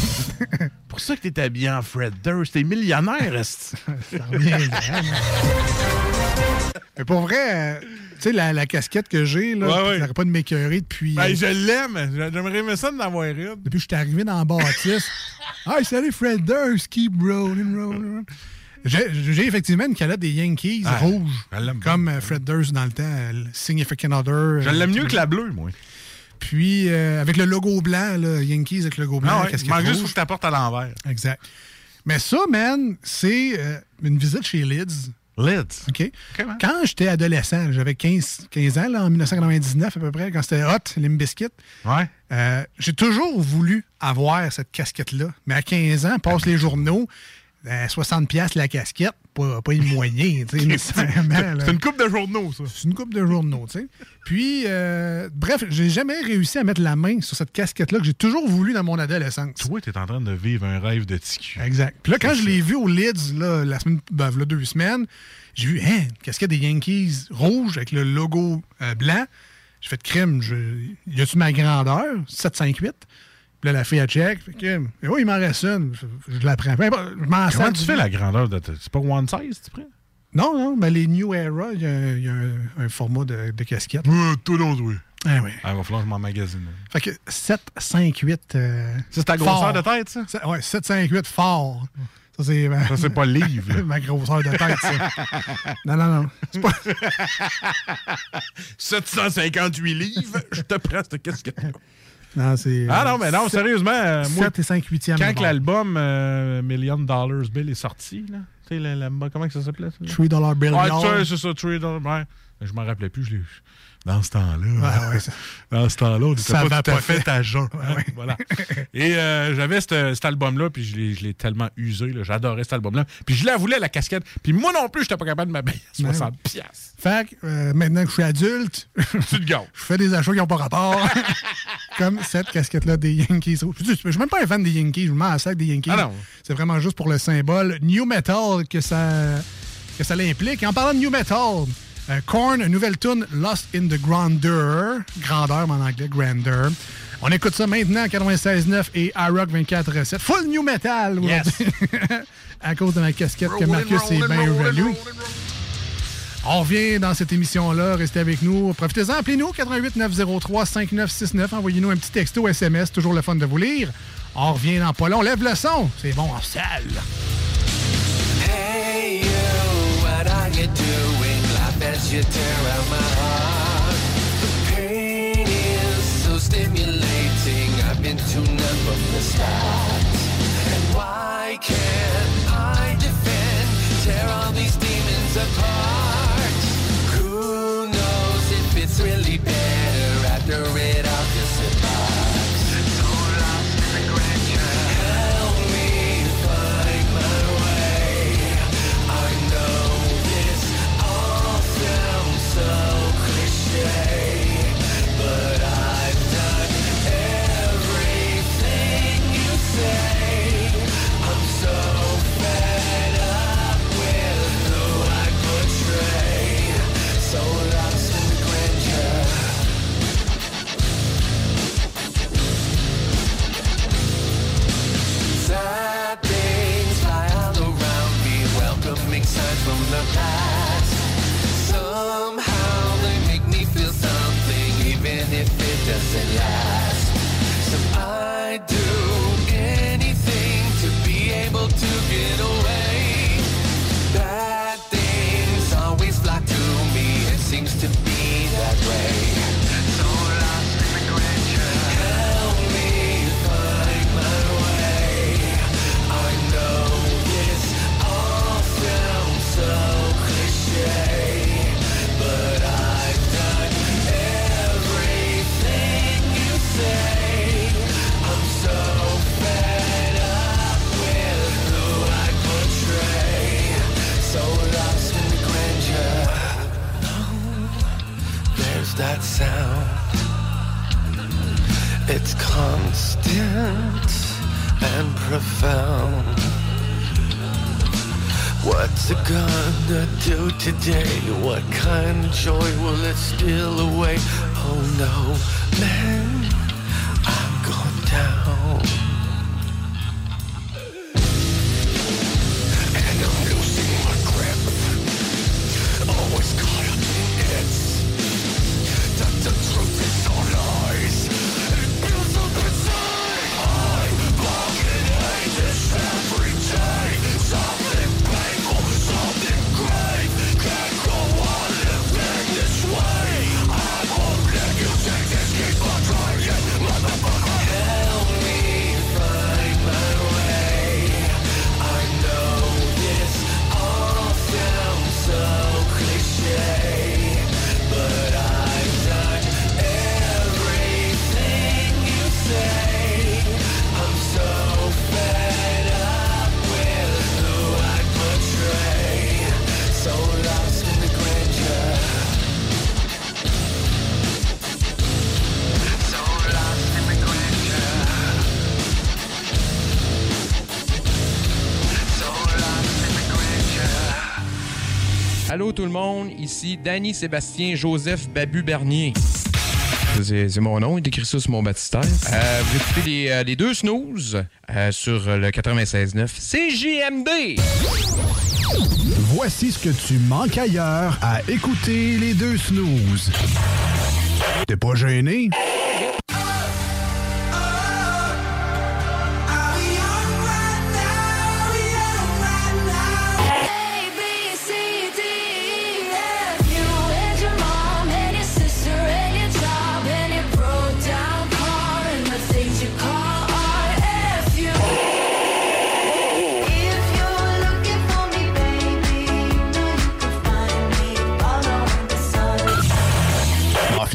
pour ça que t'es habillé en Fred Durst. T'es millionnaire, est Ça revient bien, Mais pour vrai, euh, tu sais, la, la casquette que j'ai, là, Ouais, ouais. j'aurais pas de m'écœurer depuis. Ben, euh, je l'aime. J'aimerais aimer ça d'en avoir une. Depuis que je suis arrivé dans la bâtisse. Hey, salut Fred Durst, keep rolling, rolling. J'ai j'ai effectivement une calotte des Yankees Ah, rouge, comme euh, Fred Durst dans le temps, euh, le Significant Other. Je euh, l'aime mieux tout que la bleue, moi. Puis, euh, avec le logo blanc, là, Yankees avec le logo blanc, Ah ouais, manque juste faut que t'apportes à l'envers. Exact. Mais ça, man, c'est euh, une visite chez Lids. Lids? OK. Quand j'étais adolescent, j'avais 15, 15 ans, là, en 1999 à peu près, quand c'était hot, Limbiskit. Ouais. Euh, j'ai toujours voulu avoir cette casquette-là. Mais à 15 ans, passe les journaux, euh, 60$ piastres la casquette, pas, pas les moyens, tu sais. C'est une coupe de journaux, ça. C'est une coupe de journaux, tu sais. Puis, euh, bref, j'ai jamais réussi à mettre la main sur cette casquette-là que j'ai toujours voulu dans mon adolescence. Toi, t'es en train de vivre un rêve de TQ. Exact. Puis là, quand je l'ai vu au Lids, là, la semaine, ben, là, deux semaines, j'ai vu, hein, une casquette des Yankees rouge avec le logo euh, blanc? J'ai fait crème, je... y a-tu ma grandeur? 758. Puis là, la fille a check. Fait que, oui, il m'en reste une. Je, la prends. Je m'en Comment tu fais la grandeur de ta- C'est pas one size, tu prends? Non, non, mais les New Era, il y a, il y a un, un format de, de casquette. Euh, tout long, oui. Ah oui. Ah, il va falloir que je m'en magasine. Fait que 758. Euh, Ça, c'est ta grosseur fort. de tête, ça? Ça- Ouais, 758 fort. Ça, c'est ma- Ça, c'est pas le livre, là. ma grosseur de tête, ça. non, non, non. C'est pas... 758 livres, je te prends cette casquette Non, c'est. Ah non, mais non, sérieusement, euh, moi, 7 et 5 huitièmes. quand de que l'album euh, Million Dollars Bill est sorti, là, tu sais, comment que ça s'appelait? ça, là? Three Dollar Bill. Sais, c'est ça, Three Dollar. Ouais. Je m'en rappelais plus, je l'ai Dans ce temps-là. Ouais, ouais, ça- Dans ce temps-là, on n'était pas tout à vapotait. fait à jeun. hein, Ouais. Voilà. Et euh, j'avais cet, album-là, puis je l'ai- tellement usé. J'adorais cet album-là. Puis je la voulais, la casquette. Puis moi non plus, je n'étais pas capable de m'habiller à 60 piastres. Fait que, euh, maintenant que je suis adulte, Tu te gâtes. je fais des achats qui n'ont pas rapport. Comme cette casquette-là des Yankees. Je suis même pas un fan des Yankees, je m'en sac des Yankees. Ah non. C'est vraiment juste pour le symbole New Metal que ça, que ça l'implique. Et en parlant de New Metal, Korn, une nouvelle tune Lost in the Grandeur. Grandeur, mais en anglais, Grandeur. On écoute ça maintenant, 96.9 et iRock 24.7. Full New Metal aujourd'hui. à cause de ma casquette que Marcus est bien valu. On revient dans cette émission-là. Restez avec nous. Profitez-en. Appelez-nous 88 903 5969. Envoyez-nous un petit texto SMS. Toujours le fun de vous lire. On revient dans pas long. Lève le son. C'est bon en salle. Hey you, what are you doing? As you tear out my heart. The pain is so stimulating. I've been too numb from the start. And why can't I defend? Tear all these demons apart. Who knows if it's really better after it I do. that sound. It's constant and profound. What's it gonna do today? What kind of joy will it steal away? Oh no, man. Allô tout le monde, ici Danny Sébastien Joseph Babu Bernier. C'est mon nom, il écrit ça sur mon baptistère. Euh, vous écoutez les, euh, les deux snooze euh, sur le 96.9 CJMD. Voici ce que tu manques ailleurs à écouter les deux snooze. T'es pas gêné?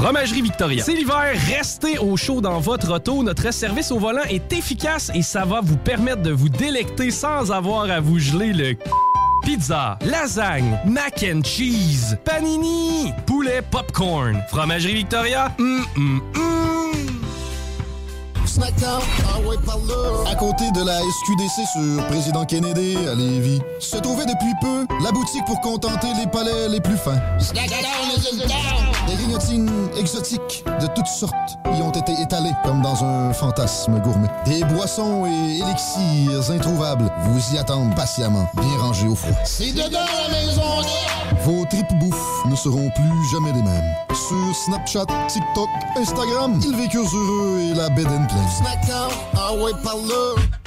Fromagerie Victoria. C'est l'hiver, restez au chaud dans votre auto. Notre service au volant est efficace et ça va vous permettre de vous délecter sans avoir à vous geler le c- Pizza, lasagne, mac and cheese, panini, poulet popcorn. Fromagerie Victoria, hum. Snackdown, ah ouais, par là. À côté de la SQDC sur Président Kennedy à Lévis, se trouvait depuis peu la boutique pour contenter les palais les plus fins. Exotiques de toutes sortes y ont été étalées comme dans un fantasme gourmet. Des boissons et élixirs introuvables vous y attendent patiemment, bien rangés au froid. C'est dedans la maison Vos tripes bouffe ne seront plus jamais les mêmes. Sur Snapchat, TikTok, Instagram, ils vécurent heureux et la bed and. Snackdown, ah ouais.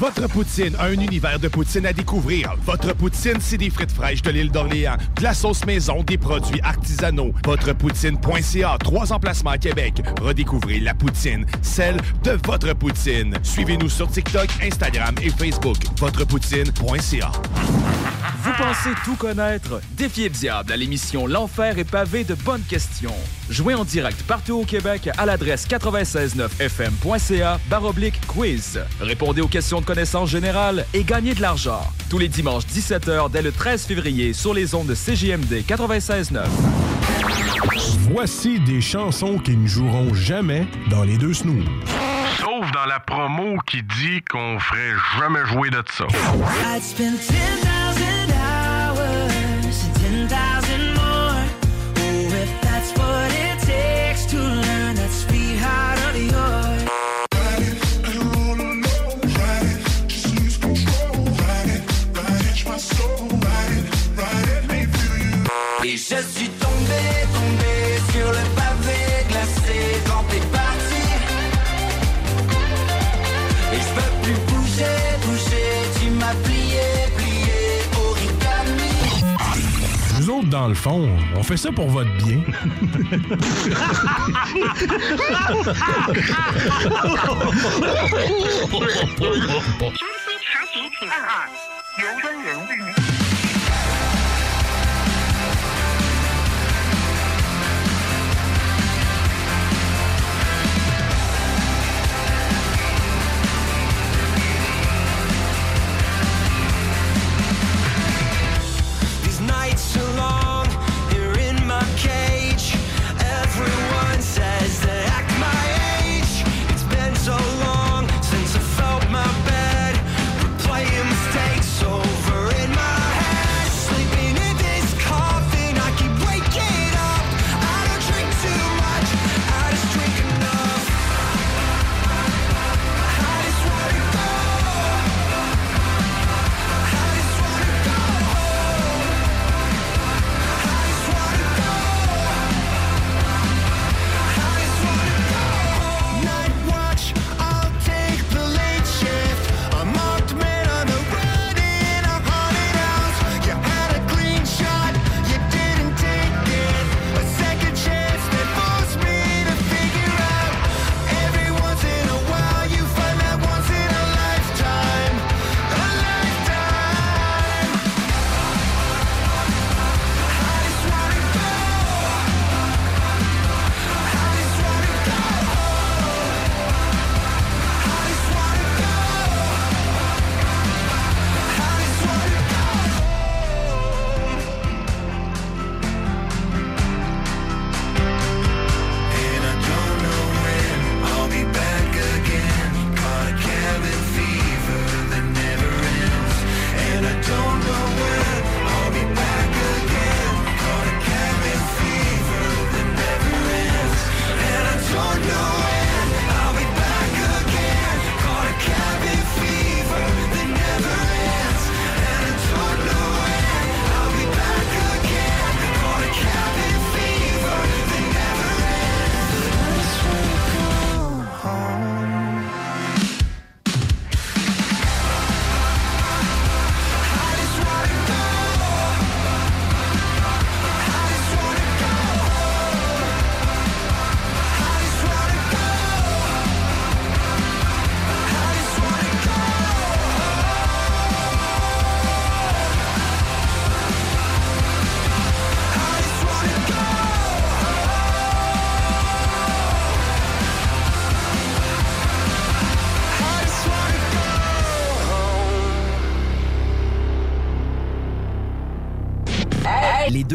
Votre poutine, un univers de poutine à découvrir. Votre poutine, c'est des frites fraîches de l'île d'Orléans, de la sauce maison, des produits artisanaux. Votrepoutine.ca, trois emplacements à Québec. Redécouvrez la poutine, celle de votre poutine. Suivez-nous sur TikTok, Instagram et Facebook. Votrepoutine.ca. Vous pensez tout connaître? Défiez le diable à l'émission L'Enfer est pavé de bonnes questions. Jouez en direct partout au Québec à l'adresse 969fm.ca baroblique quiz. Répondez aux questions de connaissance générale et gagnez de l'argent. Tous les dimanches 17h dès le 13 février sur les ondes de CJMD 96.9. Voici des chansons qui ne joueront jamais dans les deux snooze. Sauf dans la promo qui dit qu'on ferait jamais jouer de ça. Je suis tombé, tombé sur le pavé glacé quand t'es parti. Et je peux plus bouger, bouger. Tu m'as plié, plié, origami. Nous autres, dans le fond, on fait ça pour votre bien.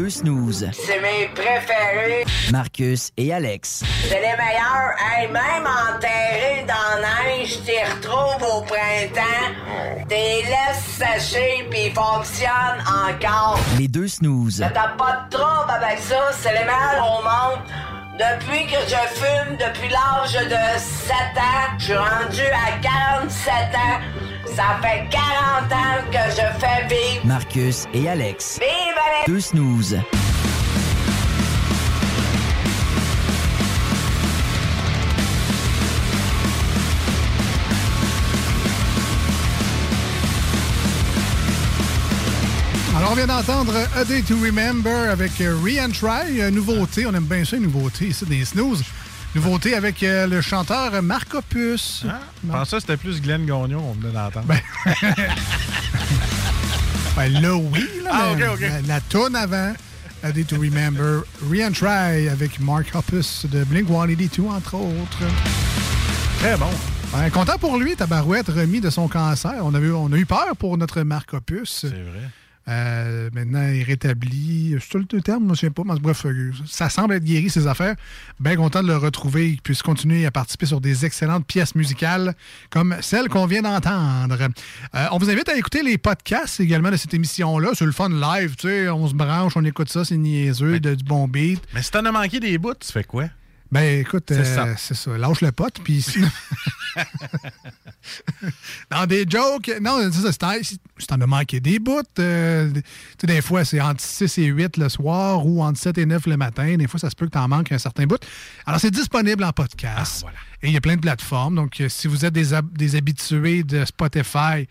deux snooze. C'est mes préférés. Marcus et Alex. C'est les meilleurs. Hey, même enterrés dans la neige, t'y retrouves au printemps. T'es laisses sécher puis ils fonctionnent encore. Les deux snooze. T'as pas de trouble avec ça. C'est les meilleurs au monde. Depuis que je fume, depuis l'âge de 7 ans, je suis rendu à 47 ans. Ça fait 40 ans que je fais vivre. Marcus et Alex. Vive les... Deux snooze. Alors, on vient d'entendre A Day to Remember avec euh, Re-Entry, euh, nouveauté. On aime bien ça, les nouveautés ici, des snooze. Nouveauté avec euh, le chanteur Marc Opus. Je pensais que c'était plus Glenn Gagnon qu'on venait d'entendre. Ben là, oui. Là, Ah, mais. La, la toune avant, A Day to Remember, Re-Entry avec Mark Hoppus de Blink-182, entre autres. Très bon. Ben, content pour lui, Tabarouette, remis de son cancer. On a eu, on a eu peur pour notre Marc Opus. C'est vrai. Euh, maintenant, il est rétabli. C'est le terme, je ne me souviens pas. Mais bref, ça semble être guéri, ses affaires. Bien content de le retrouver, qu'il puisse continuer à participer sur des excellentes pièces musicales comme celle qu'on vient d'entendre. Euh, on vous invite à écouter les podcasts également de cette émission-là. C'est le fun live, tu sais. On se branche, on écoute ça, c'est niaiseux, de, du bon beat. Mais si t'en as manqué des bouts, tu fais quoi? Ben écoute, C'est euh, ça. c'est ça. Lâche le pote, puis Dans des jokes, non, c'est ça, si t'en as manqué des bouts, euh, tu sais, des fois, c'est entre 6 et 8 le soir ou entre 7 et 9 le matin. Des fois, ça se peut que t'en manques un certain bout. Alors, c'est disponible en podcast. Et il y a plein de plateformes. Donc, euh, si vous êtes des, des habitués de Spotify,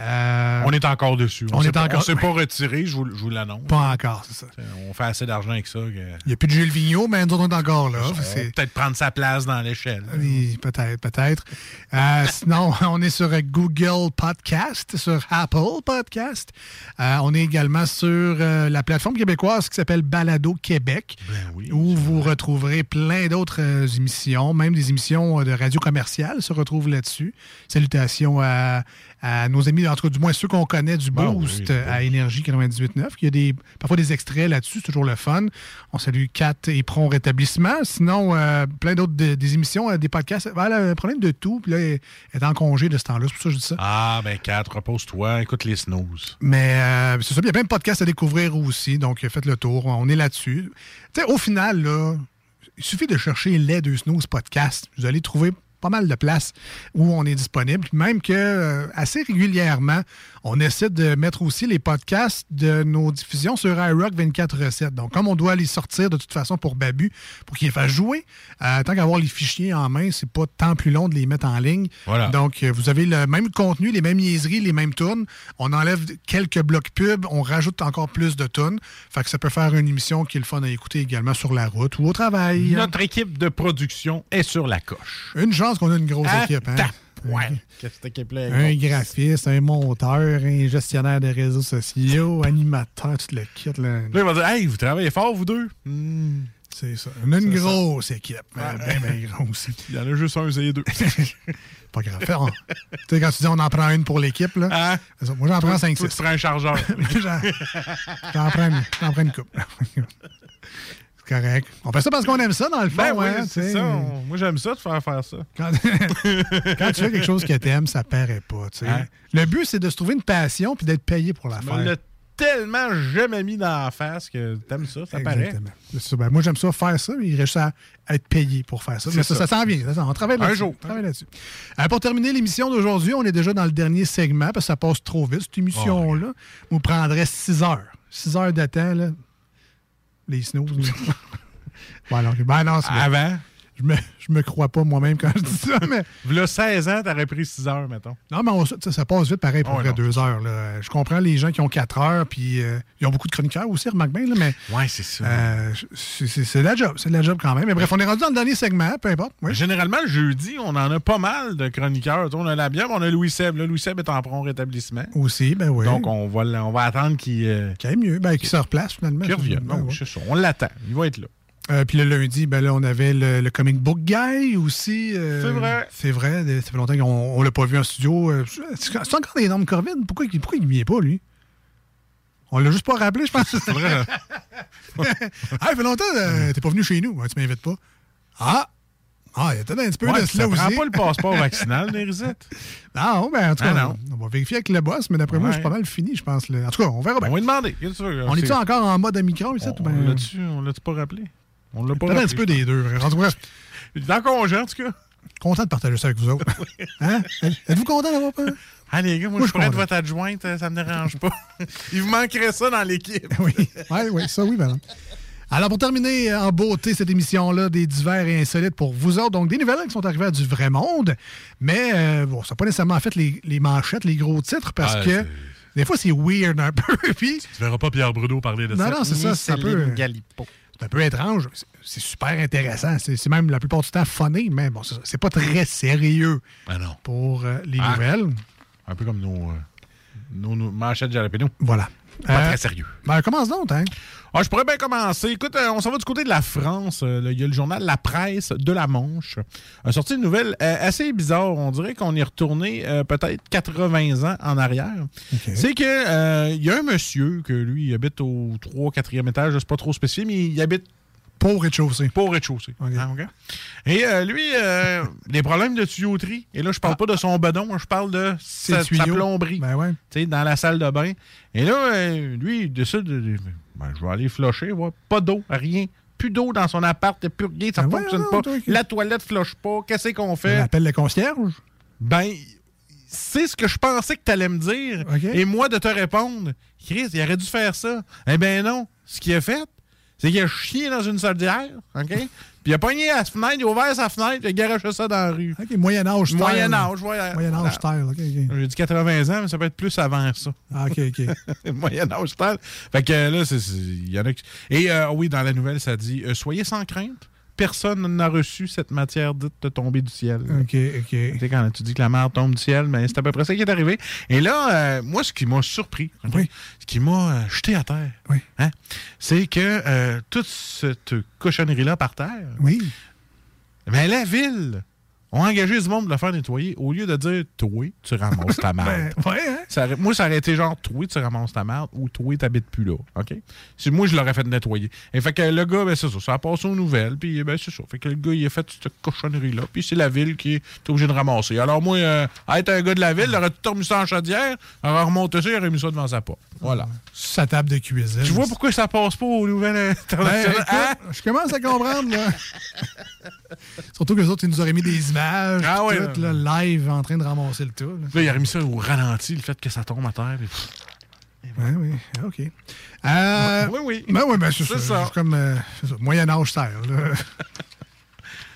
euh, On est encore dessus. On On s'est est pas- encore- retiré, je vous, l'annonce. Pas encore, c'est ça. On fait assez d'argent avec ça. que- Il n'y a plus de Gilles Vigneault, mais nous autres, on est encore là. Peut-être prendre sa place dans l'échelle. Oui, peut-être, peut-être. Euh, sinon, on est sur Google Podcast, sur Apple Podcast. Euh, on est également sur la plateforme québécoise qui s'appelle Balado Québec, où vous retrouverez plein d'autres émissions, même des émissions de radio commerciale se retrouvent là-dessus. Salutations à, à nos amis, en tout cas du moins ceux qu'on connaît du Boost oui, à Énergie 98.9. Il y a des, parfois des extraits là-dessus, c'est toujours le fun. On salue Kat et Pron Rétablissement. Sinon, euh, plein d'autres de- des émissions, euh, des podcasts. Ben, un problème de tout, puis là, elle est en congé de ce temps-là, c'est pour ça que je dis ça. Ah, ben 4, repose-toi, écoute les snooze. Mais euh, c'est ça, il y a plein de podcasts à découvrir aussi, donc faites le tour, on est là-dessus. Tu sais, au final, là, il suffit de chercher les deux snooze podcast. Vous allez trouver pas mal de places où on est disponible. Même que euh, assez régulièrement, on essaie de mettre aussi les podcasts de nos diffusions sur iRock 24 recettes. Donc, comme on doit les sortir de toute façon pour Babu, pour qu'il les fasse jouer, euh, tant qu'avoir les fichiers en main, c'est pas tant plus long de les mettre en ligne. Voilà. Donc, euh, vous avez le même contenu, les mêmes niaiseries, les mêmes tunes. On enlève quelques blocs pub, on rajoute encore plus de tunes. Fait que ça peut faire une émission qui est le fun à écouter également sur la route ou au travail. Notre équipe de production est sur la coche. Une chance qu'on a une grosse Ah, équipe. Hein? Ouais. Un graphiste, un monteur, un gestionnaire de réseaux sociaux, animateur, tout le kit. Là. Là, il va dire Hey, vous travaillez fort, vous deux? Hmm. C'est ça. On a une ça. grosse équipe. Ben, ben, ben grosse. Il y en a juste un, c'est les deux. Pas grave. Tu sais, quand tu dis on en prend une pour l'équipe, là. ça. Moi, j'en prends 5 Toi, 6 tu prends un chargeur. J'en prends, prends une coupe. C'est correct. On fait ça parce qu'on aime ça, dans le fond. Ben oui, hein, tu c'est sais. ça. On- Moi, j'aime ça de faire faire ça. Quand, quand tu fais quelque chose que t'aimes, ça paraît pas. Hein? Le but, c'est de se trouver une passion puis d'être payé pour la faire. me l'as tellement jamais mis dans la face que t'aimes ça, ça paraît. Exactement. C'est ça. Ben, moi, j'aime ça faire ça, mais il reste à être payé pour faire ça. Mais ça, ça. s'en vient. ça on travaille Un là-dessus. jour. On travaille là-dessus. Euh, pour terminer l'émission d'aujourd'hui, on est déjà dans le dernier segment parce que ça passe trop vite, cette émission-là. Vous prendrez 6 heures. 6 heures de temps, là. Les snooze. ben ben? Je me, je me crois pas moi-même quand je dis ça, mais. V'là 16 ans, t'aurais pris 6 heures, mettons. Non, mais on- ça, passe vite pareil pour vrai, non. deux heures. là. Je comprends les gens qui ont quatre heures, puis euh, ils ont beaucoup de chroniqueurs aussi, remarque bien, là, mais. Ouais, c'est ça. euh, c'est de la job, c'est de la job quand même. Mais bref, on est rendu dans le dernier segment, peu importe. Oui. Généralement, le jeudi, on en a pas mal de chroniqueurs. On a la bière, on a Louis Seb. Là, Louis Seb est en prompt rétablissement. Aussi, ben oui. Donc, on va, on va attendre qu'il euh, Qui aille mieux, ben, qui se replace finalement. qu'il revienne. Ben, ouais. On l'attend. Il va être là. Euh, puis le lundi, ben là, on avait le, le comic book guy aussi. euh, C'est vrai. C'est vrai. Ça fait longtemps qu'on on l'a pas vu en studio. Euh, C'est encore des normes Corvid. Pourquoi, il- pourquoi il ne vient pas, lui? On l'a juste pas rappelé, je pense. C'est vrai. ah, il fait longtemps euh, t'es pas venu chez nous. Tu m'invites pas. Ah! Ah, il y a peut-être un petit peu Ouais, de cela aussi. pas le passeport vaccinal, Nérisette. Non, ben en tout cas, Ah, non. on va vérifier avec le boss, mais d'après moi, Ouais. c'est pas mal fini, je pense. En tout cas, on verra bien. On va lui demander. Que tu? On est-tu encore en mode Omicron ici? On, ben, on l'a-tu pas rappelé? On l'a pas un petit peu des deux. En tout cas, est en congé, en tout cas. content de partager ça avec vous autres. Hein? Êtes-vous content d'avoir pas? Ah, les gars, moi, Moi, je pourrais être votre adjointe, euh, ça me dérange pas. Il vous manquerait ça dans l'équipe. oui, ouais, oui, ça oui, ben. Alors, pour terminer euh, en beauté cette émission-là, des divers et insolites pour vous autres, donc des nouvelles qui sont arrivées à du vrai monde, mais euh, bon, ça n'a pas nécessairement fait les, les manchettes, les gros titres, parce Ah, que des fois, c'est weird un peu. Puis, Tu verras pas Pierre Bruno parler de Non, ça. non, c'est ça, ça peut- Galipo. C'est un peu étrange. C'est- super intéressant. C'est même la plupart du temps funny, mais bon, c'est pas très sérieux Ah non. pour euh, les Ah. nouvelles. Un peu comme nos, euh, nos, nos manchettes jalapeno. Voilà. Pas Euh, très sérieux. Ben, commence donc, hein. Ah, je pourrais bien commencer. Écoute, euh, on s'en va du côté de la France. Euh, Il y a le journal La Presse de la Manche. A sorti une nouvelle assez bizarre. On dirait qu'on est retourné peut-être 80 ans en arrière. C'est que il y a un monsieur que lui, il habite au 3 4e étage, je sais pas trop spécifié, mais il habite pas au rez-de-chaussée. Pas au rez-de-chaussée. Ah, OK. Et euh, lui, euh, des problèmes de tuyauterie. Et là, je parle pas de son bedon, je parle de Ses sa, sa plomberie. Ben ouais. Tu sais, dans la salle de bain. Et là, euh, lui, il décide de. ben, je vais aller flusher, voir. Pas d'eau, rien. plus d'eau dans son appart, plus rien, ça Ben fonctionne pas. toi, La toilette flush pas. Qu'est-ce qu'on fait? On appelle le concierge. Ben, c'est ce que je pensais que tu allais me dire. Et moi, de te répondre, Chris, il aurait dû faire ça. Eh ben non. Ce qu'il a fait, c'est qu'il a chié dans une solidière, OK? Puis il a pogné à la fenêtre, il a ouvert sa fenêtre, il a garoché ça dans la rue. OK, Moyen-Âge style. Moyen-Âge, voilà. Moyen-Âge style, OK, OK. J'ai dit 80 ans, mais ça peut être plus avant ça. Ah, OK, OK. Moyen-Âge style. Fait que là, il y en a qui... Et euh, oui, dans la nouvelle, ça dit euh, Soyez sans crainte. Personne n'a reçu cette matière dite de tomber du ciel. OK, OK. Tu sais, quand tu dis que la mer tombe du ciel, mais c'est à peu près ça qui est arrivé. Et là, euh, moi, ce qui m'a surpris, ce qui m'a euh, jeté à terre, hein, c'est que euh, toute cette cochonnerie-là par terre, oui. mais la ville ont engagé du monde de le faire nettoyer au lieu de dire toi, tu ramasses ta merde. Ben, ouais, hein? Ça moi, ça aurait été genre toi, tu ramasses ta merde ou toi, t'habites plus là. OK? Si moi, je l'aurais fait nettoyer. Et fait que le gars, ben, c'est ça. Ça a passé aux nouvelles, puis ben, c'est ça. Fait que le gars, il a fait cette cochonnerie-là, puis c'est la ville qui est obligée de ramasser. Alors, moi, euh, à être un gars de la ville, il aurait tout remis ça en chaudière, aurait remonté ça, il aurait mis ça devant sa porte. Voilà. Sa table de cuisine. Tu vois pourquoi ça passe pas aux nouvelles Ben, internationales? écoute, Hein? je commence à comprendre, là. Surtout que les autres, ils nous auraient mis des images, Ah ouais, tout, là, live, en train de ramasser le tout. là. Là, il aurait mis ça au ralenti, le fait que ça tombe à terre. pff, Oui, oui, OK. Euh, Oui, oui. Ben oui, ben c'est C'est ça. ça. C'est comme euh, c'est ça, Moyen-Âge style, là.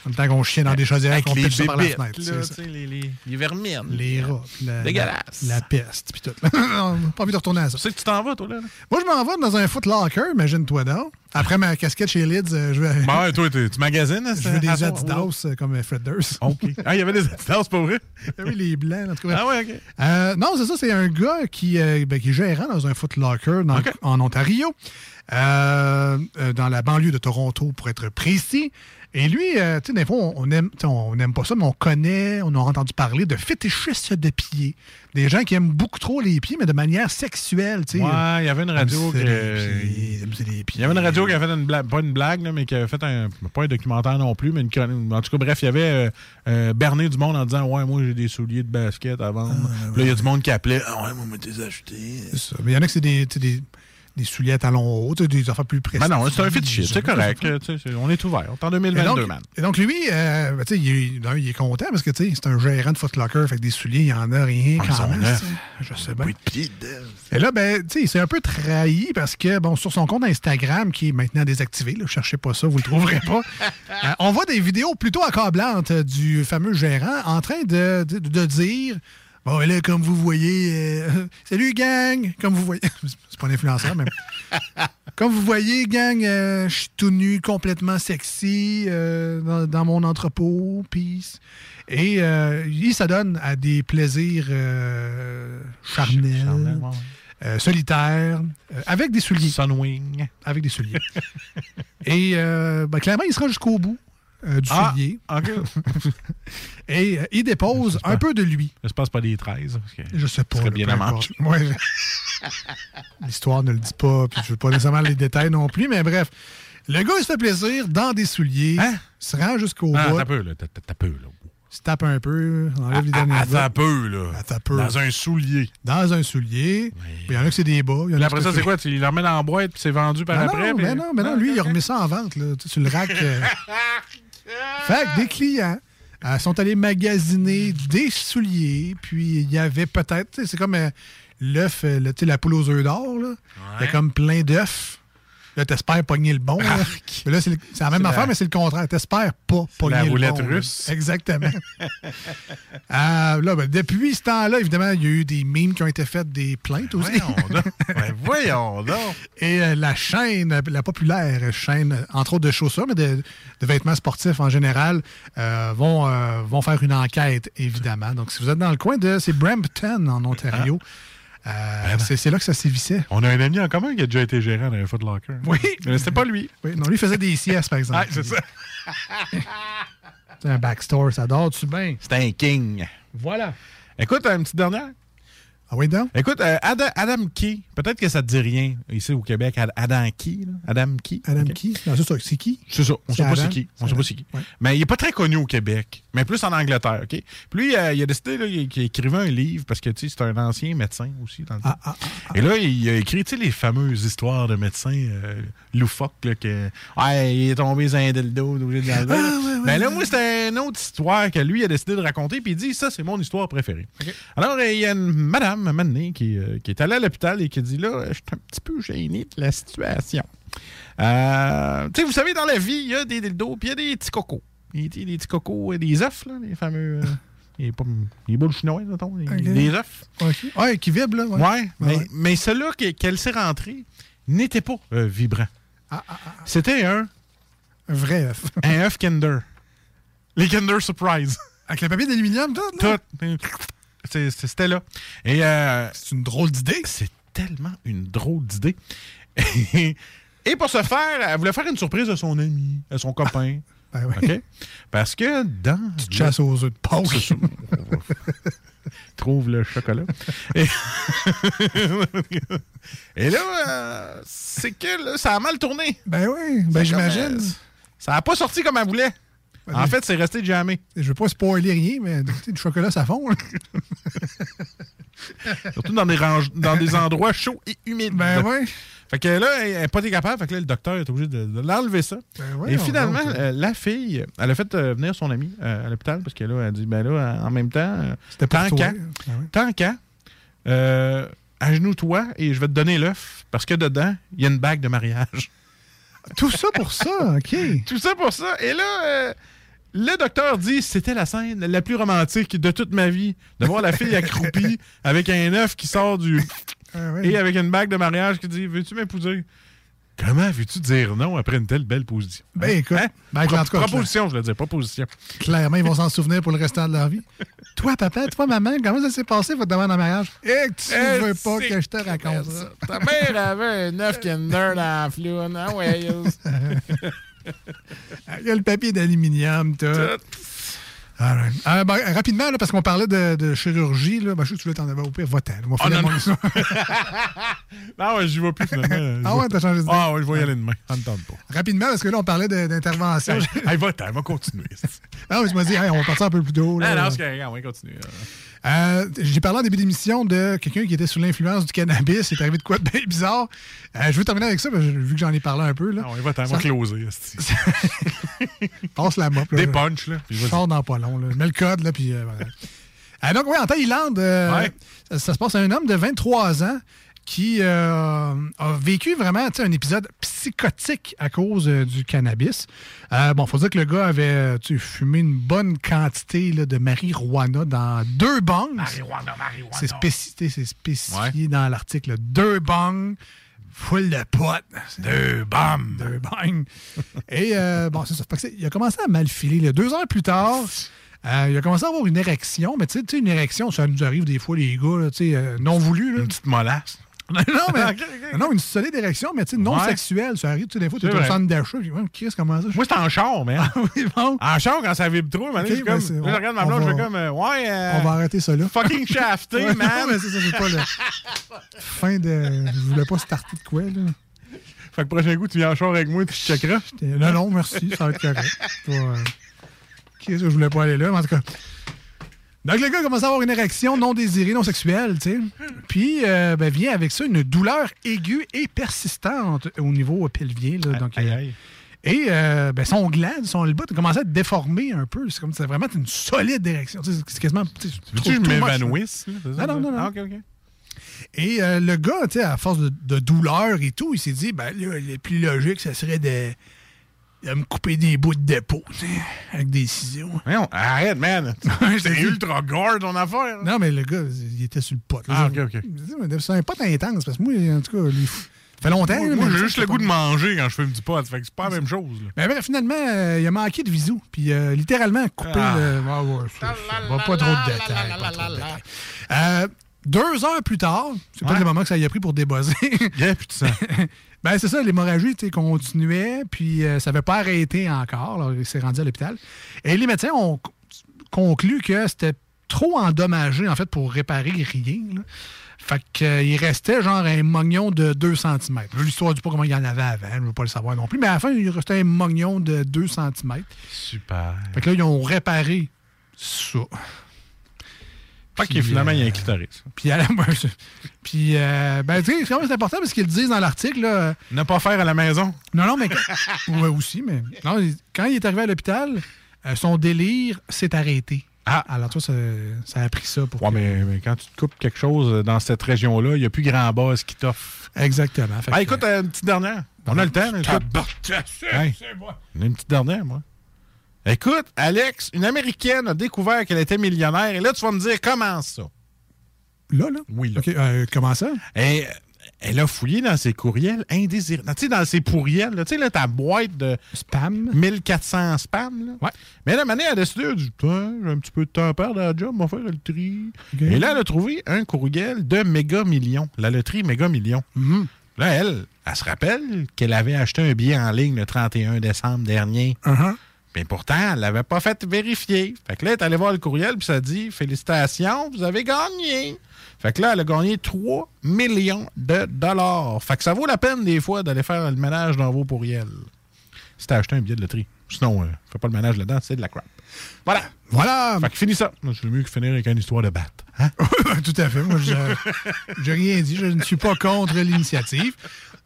En même temps qu'on chie dans des chaudières, qu'on ça par la fenêtre. là, ça. les, les, les vermines. Les rats. puis La, Dégueulasse. La, la peste, puis tout. Pas envie de retourner à ça. Tu sais que tu t'en vas, toi, là? Moi, je m'en vais dans un Foot Locker, imagine-toi donc. Après ma casquette chez Lids, euh, je vais, Ben ouais, toi, tu magasines? hein, je veux des à soir, Adidas ouais. euh, comme Fred Durst. OK. Ah, il y avait des Adidas, pas vrai? Ah oui, les blancs, en tout cas. Ah ouais, OK. Euh, non, c'est ça, c'est un gars qui, euh, ben, qui est gérant dans un Foot Locker dans- en Ontario, euh, euh, dans la banlieue de Toronto, pour être précis. Et lui, euh, tu sais, des fois, on- aime, sais, on n'aime pas ça, mais on connaît, on a entendu parler de fétichistes de pieds. Des gens qui aiment beaucoup trop les pieds, mais de manière sexuelle, tu sais. Ouais, il y avait une radio Aime aime pieds. Il y avait une radio qui avait fait une blague, pas une blague, là, mais qui avait fait un, pas un documentaire non plus, mais une chronique. En tout cas, bref, il y avait euh, euh, berné du monde en disant Ouais, moi, j'ai des souliers de basket à vendre. Puis là, il y a du monde qui appelait Ah ouais, moi, achetés. C'est ça. Mais il y en a que c'est des, des, des souliers à talons hauts, des affaires plus précises. Ben non, c'est un fétichiste, c'est correct. On est ouvert. On est en Et 2022, donc, man. et donc, lui, euh, ben, il, est- d'un, il est content parce que c'est un gérant de Foot Locker, fait que des souliers, il y en a rien Ah, quand même. Je sais bien. Et là, ben, tu sais, il s'est un peu trahi parce que, bon, sur son compte Instagram, qui est maintenant désactivé, là, cherchez pas ça, vous le trouverez pas, euh, on voit des vidéos plutôt accablantes du fameux gérant en train de, de, de dire. Bon, et là, comme vous voyez, euh, salut gang, comme vous voyez, c'est pas un influenceur, mais comme vous voyez, gang, euh, je suis tout nu, complètement sexy euh, dans, dans mon entrepôt, peace. Et il s'adonne à des plaisirs charnels, Charnel, ouais. euh, solitaires, avec des souliers. Sunwing. Avec des souliers. Et euh, ben, clairement, il sera jusqu'au bout euh, du Ah, soulier. Et euh, il dépose un peu de lui. Ça se passe pas des 13. Parce que Je sais pas. Là, bien. L'histoire ne le dit pas, puis je veux pas nécessairement les détails non plus, mais bref. Le gars, il se fait plaisir dans des souliers, se rend jusqu'au Ah, bout, t'as peu, là. T'as peu, là. se tape un peu, enlève les Ah, derniers Attends peu, là. Attends peu. Dans un soulier. Dans un soulier. Il y en a que c'est des bas. il y en Puis a après ça, c'est quoi? Tu le remets dans la boîte puis c'est vendu par Non, après? non, mais non, mais non, lui, il a remis ça en vente, là, tu sais, le rack. euh. fait que des clients euh, sont allés magasiner des souliers, puis il y avait peut-être, c'est comme euh, l'œuf, euh, la poule aux œufs d'or, là. Il y a comme plein d'œufs. Là, t'espères pogner le bon. Là, là, c'est la même affaire, la- mais c'est le contraire. T'espères pas pogner la le roulette bon. là. russe. Exactement. Euh, là, ben, depuis ce temps-là, évidemment, il y a eu des memes qui ont été faites, des plaintes aussi. Voyons donc. Ben, voyons donc. Et euh, la chaîne, la populaire chaîne, entre autres de chaussures, mais de, de vêtements sportifs en général, euh, vont, vont faire une enquête, évidemment. Donc, si vous êtes dans le coin de... C'est Brampton, en Ontario. Euh, c'est c'est là que ça sévissait. On a un ami en commun qui a déjà été gérant d'un Foot Locker. Oui. Mais c'était pas lui. Oui, non, lui il faisait des siestes, par exemple. Ah, c'est ça. C'est un backstore, ça dort, tu bien? C'était un king. Voilà. Écoute, une petite dernière. Ah oui, donc? Écoute, euh, Adam, Adam Key, peut-être que ça te dit rien ici au Québec. Ad- Adam Key, là. Adam Key? Adam? Non, c'est ça, c'est qui? C'est ça. On C'est sait pas c'est qui. On C'est sait pas c'est qui. Ouais. Mais il est pas très connu au Québec, mais plus en Angleterre, OK? Puis lui, euh, il a décidé qu'il écrivait un livre parce que, tu sais, c'est un ancien médecin aussi dans le Ah, temps. Et là, il a écrit, tu sais, les fameuses histoires de médecins euh, loufoques, là, que, ouais, il est tombé sur un dildo, obligé de l'enlever, là. Ah, ouais, ouais, Ben là, moi, c'était une autre histoire que lui a décidé de raconter, puis il dit, ça, c'est mon histoire préférée. Alors, il y a une madame, un moment donné, qui, euh, qui est allée à l'hôpital et qui dit, là, je suis un petit peu gêné de la situation. Euh, tu sais, vous savez, dans la vie, il y a des dildos, puis il y a des petits cocos. Des, petits cocos, des œufs, là, les fameux... euh, les, boules chinoises, mettons, les, œufs. Ouais, qui vibre, là. Ouais, Ouais, mais, ouais. mais celui-là que- qu'elle s'est rentrée n'était pas euh, vibrant. C'était un... Un vrai œuf. Un œuf Kinder. Les Kinder Surprise. Avec le papier d'aluminium, tout? là? Tout. C'était là. Et euh, c'est une drôle d'idée. C'est tellement une drôle d'idée. Et pour ce faire, elle voulait faire une surprise à son ami, à son copain. Ben oui. OK? Parce que dans. Tu te chasses aux œufs de Pâques. Trouve le chocolat. Et, Et là, euh, c'est que là, ça a mal tourné. Ben oui, ben j'imagine. euh, ça n'a pas sorti comme elle voulait. En fait, c'est resté jamais. Je veux pas spoiler rien, mais du chocolat, ça fond. Surtout dans des, range- dans des endroits chauds et humides. Ben ouais. Fait que là, elle n'est pas été capable. Fait que là, le docteur est obligé de, de l'enlever ça. ouais, et finalement, euh, la fille, elle a fait euh, venir son ami euh, à l'hôpital parce que là, elle a dit, ben là, en même temps, euh, pour tant toi. qu'à, Ah tant qu'à, agenouille-toi et je vais te donner l'œuf parce que dedans, il y a une bague de mariage. Tout ça pour ça, OK. Tout ça pour ça. Et là, le docteur dit c'était la scène la plus romantique de toute ma vie. De voir la fille accroupie avec un œuf qui sort du. Ah ouais. Et avec une bague de mariage qui dit Veux-tu m'épouser? Comment veux-tu dire non après une telle belle position? Ben, écoute, ben, Pro- en tout cas, proposition, je le dis, proposition. Clairement, ils vont s'en souvenir pour le restant de leur vie. Toi, papa, toi, maman, comment ça s'est passé, votre demande en mariage? Et que tu Eh, veux pas que je te raconte ça. Ta mère avait un œuf Kinder dans la floune. Ah ouais. Il y a le papier d'aluminium, tout. All right. Euh, ben, rapidement, là, parce qu'on parlait de, de chirurgie, là, ben, je sais que tu voulais t'en avoir au pire, va-t'en. On va Oh, non, mon non. non, ouais, j'y vais plus finalement. Ah ouais, t'as changé d'idée? Ah ouais, je vais y aller demain. Ça me tente pas. Rapidement, parce que là, on parlait d'intervention. Hey, va-t'en, va continuer. Ah, mais m'as dit, hey, on va partir un peu plus tôt. là. Ah non, c'est on va continuer. Euh, J'ai parlé en début d'émission de quelqu'un qui était sous l'influence du cannabis. C'est arrivé de quoi de bien bizarre. Euh, je veux terminer avec ça, parce que vu que j'en ai parlé un peu. Là. Ah ouais, va-t'en, on va Ça- closer. Passe la mop. là. Des punchs, là. Je sors dans pas long. Là. Je mets le code, là, puis euh, voilà. Ah, donc, oui, en Thaïlande, Ouais. ça, ça se passe à un homme de 23 ans qui euh, a vécu vraiment un épisode psychotique à cause euh, du cannabis. Euh, bon, faut dire que le gars avait sais, fumé une bonne quantité là, de marijuana dans deux bongs. Marijuana, marijuana. C'est spécifié, c'est spécifié dans l'article. Deux bongs, full de potes. Deux bombes. Deux bongs. Et euh, bon, c'est ça. Fait que c'est- il a commencé à mal filer. là. Deux heures plus tard, euh, il a commencé à avoir une érection. Mais tu sais- tu sais, une érection, ça nous arrive des fois, les gars, là, tu sais, euh, non voulu. Une petite molasse. Non, mais, non, une solide érection, mais tu sais, non Ouais. sexuelle. Ça arrive, tu sais, des fois, tu es au centre d'achat. puis, ouais, Qu'est-ce comment ça? Moi, c'est en char, mais. oui, bon. En char, quand ça vibre trop, man, Ok, je, ben, comme, là, je regarde ma on blonde, je fais comme, euh, ouais. euh, On va arrêter ça là. Fucking shafté, Ouais, man. non, mais c'est ça, c'est pas le. Fin de. Je voulais pas starter de quoi, là. Fait que prochain coup, tu viens en char avec moi, tu checkeras. Non, non, merci, ça va être correct. Euh, que je voulais pas aller là, mais en tout cas. Donc, le gars commence à avoir une érection non désirée, non sexuelle, tu sais. Puis, euh, ben, vient avec ça une douleur aiguë et persistante au niveau pelvien. Là, donc, Aïe, euh, aïe. Et euh, ben, son gland, son le bout, a commencé à être déformé un peu. C'est comme c'est vraiment une solide érection. C'est quasiment. tu trop- que je m'évanouisse? Non, non, non, non. Ah, ok, ok. Et euh, le gars, tu sais, à force de, de douleur et tout, il s'est dit, ben là, le plus logique, ça serait de, de me couper des bouts de sais, avec des ciseaux. Arrête, man. C'est dit. ultra gore, ton affaire. là. Non, mais le gars, il était sur le pot. là. Ah, ok, ok. C'est un pot intense, parce que moi, en tout cas, lui, ça fait longtemps. Moi, moi, j'ai juste le goût de manger quand je fume du pot. Fait que c'est pas la même chose. là. Mais bref, finalement, euh, il a manqué de visou. Puis euh, littéralement coupé Ah. le. Ah ouais, ça, ça va pas trop de détails. pas trop de détails. Euh, deux heures plus tard, c'est pas le moment que ça y a pris pour débosser. Yeah, puis tu sens. ben, c'est ça, l'hémorragie continuait, puis euh, ça n'avait pas arrêté encore. là, il s'est rendu à l'hôpital. Et les médecins ont conclu que c'était trop endommagé, en fait, pour réparer rien. là. Fait qu'il restait genre un mognon de 2 cm. L'histoire du pas comment il y en avait avant, je ne veux pas le savoir non plus. Mais à la fin, il restait un mognon de 2 cm. Super. Fait que là, ils ont réparé ça. Puis, que finalement, il y a un euh, clitoris. Puis, à la- puis euh, ben, tu sais, c'est quand même important parce qu'ils le disent dans l'article. là. Ne pas faire à la maison. Non, non, mais. ouais, aussi, mais. Non, quand il est arrivé à l'hôpital, euh, son délire s'est arrêté. Ah! Alors, toi, ça, ça a pris ça pour. Ouais, mais, mais quand tu te coupes quelque chose dans cette région-là, il n'y a plus grand base qui t'offre. Exactement. Fait Ah, que- écoute, euh, une petite dernière. On a le temps. écoute. Hey. On a une petite dernière, moi. Écoute, Alex, une Américaine a découvert qu'elle était millionnaire. Et là, tu vas me dire comment ça? Là, là? Oui, là. OK, euh, comment ça? Et, elle a fouillé dans ses courriels indésirables. Tu sais, dans ses pourriels, tu sais, là, ta boîte de... Spam. 1400 spam, là. Ouais. Mais la manière, elle a décidé, elle a dit, j'ai un petit peu de temps à perdre à la job, on va faire le tri. OK. Et là, elle a trouvé un courriel de méga million. La loterie méga million. Mhm. Là, elle, elle se rappelle qu'elle avait acheté un billet en ligne le 31 décembre dernier. Uh-huh. Mais pourtant, elle l'avait pas fait vérifier. Fait que là, elle est allée voir le courriel, puis ça dit Félicitations, vous avez gagné. Fait que là, elle a gagné 3 millions de dollars. Fait que ça vaut la peine, des fois, d'aller faire le ménage dans vos pourriels. Si t'as acheté un billet de loterie. Sinon, euh, fais pas le ménage là-dedans, c'est de la crap. Voilà. Voilà. Fait que finis ça. C'est mieux que finir avec une histoire de batte. Hein? Tout à fait. Moi, je j'ai rien dit. Je ne suis pas contre l'initiative.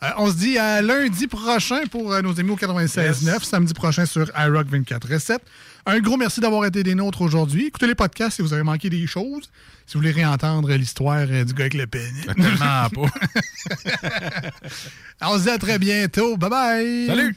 Euh, on se dit à lundi prochain pour euh, nos amis au 96.9, samedi prochain sur iRock 24.7. Un gros merci d'avoir été des nôtres aujourd'hui. Écoutez les podcasts si vous avez manqué des choses. Si vous voulez réentendre l'histoire euh, du gars avec le pénis. Tellement pas. on se dit à très bientôt. Bye bye. Salut.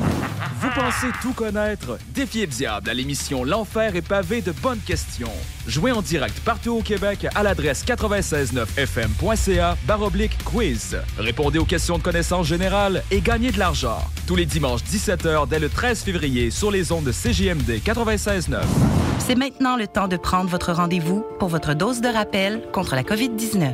Vous pensez tout connaître? Défiez le diable à l'émission L'Enfer est pavé de bonnes questions. Jouez en direct partout au Québec à l'adresse 969fm.ca baroblique quiz. Répondez aux questions de connaissance générale et gagnez de l'argent. Tous les dimanches 17h dès le 13 février sur les ondes de CJMD 96.9. C'est maintenant le temps de prendre votre rendez-vous pour votre dose de rappel contre la COVID-19.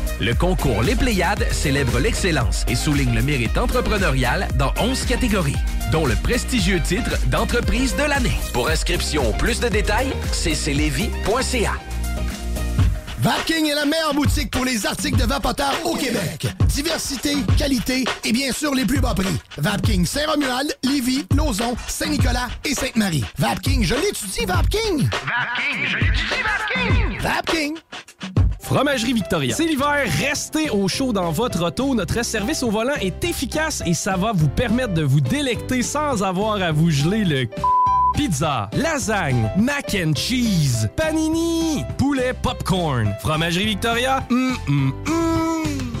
Le concours Les Pléiades célèbre l'excellence et souligne le mérite entrepreneurial dans 11 catégories, dont le prestigieux titre d'entreprise de l'année. Pour inscription ou plus de détails, cclevy.ca. Vapking est la meilleure boutique pour les articles de vapoteurs au Québec. Diversité, qualité et bien sûr les plus bas prix. Vapking Saint-Romuald, Lévis, Lauson, Saint-Nicolas et Sainte-Marie. Vapking, je l'étudie, Vapking! Vapking, je l'étudie, Vapking! Vapking! Fromagerie Victoria. C'est l'hiver, restez au chaud dans votre auto. Notre service au volant est efficace et ça va vous permettre de vous délecter sans avoir à vous geler le Pizza, lasagne, mac and cheese, panini, poulet popcorn. Fromagerie Victoria, hum, hum, hum.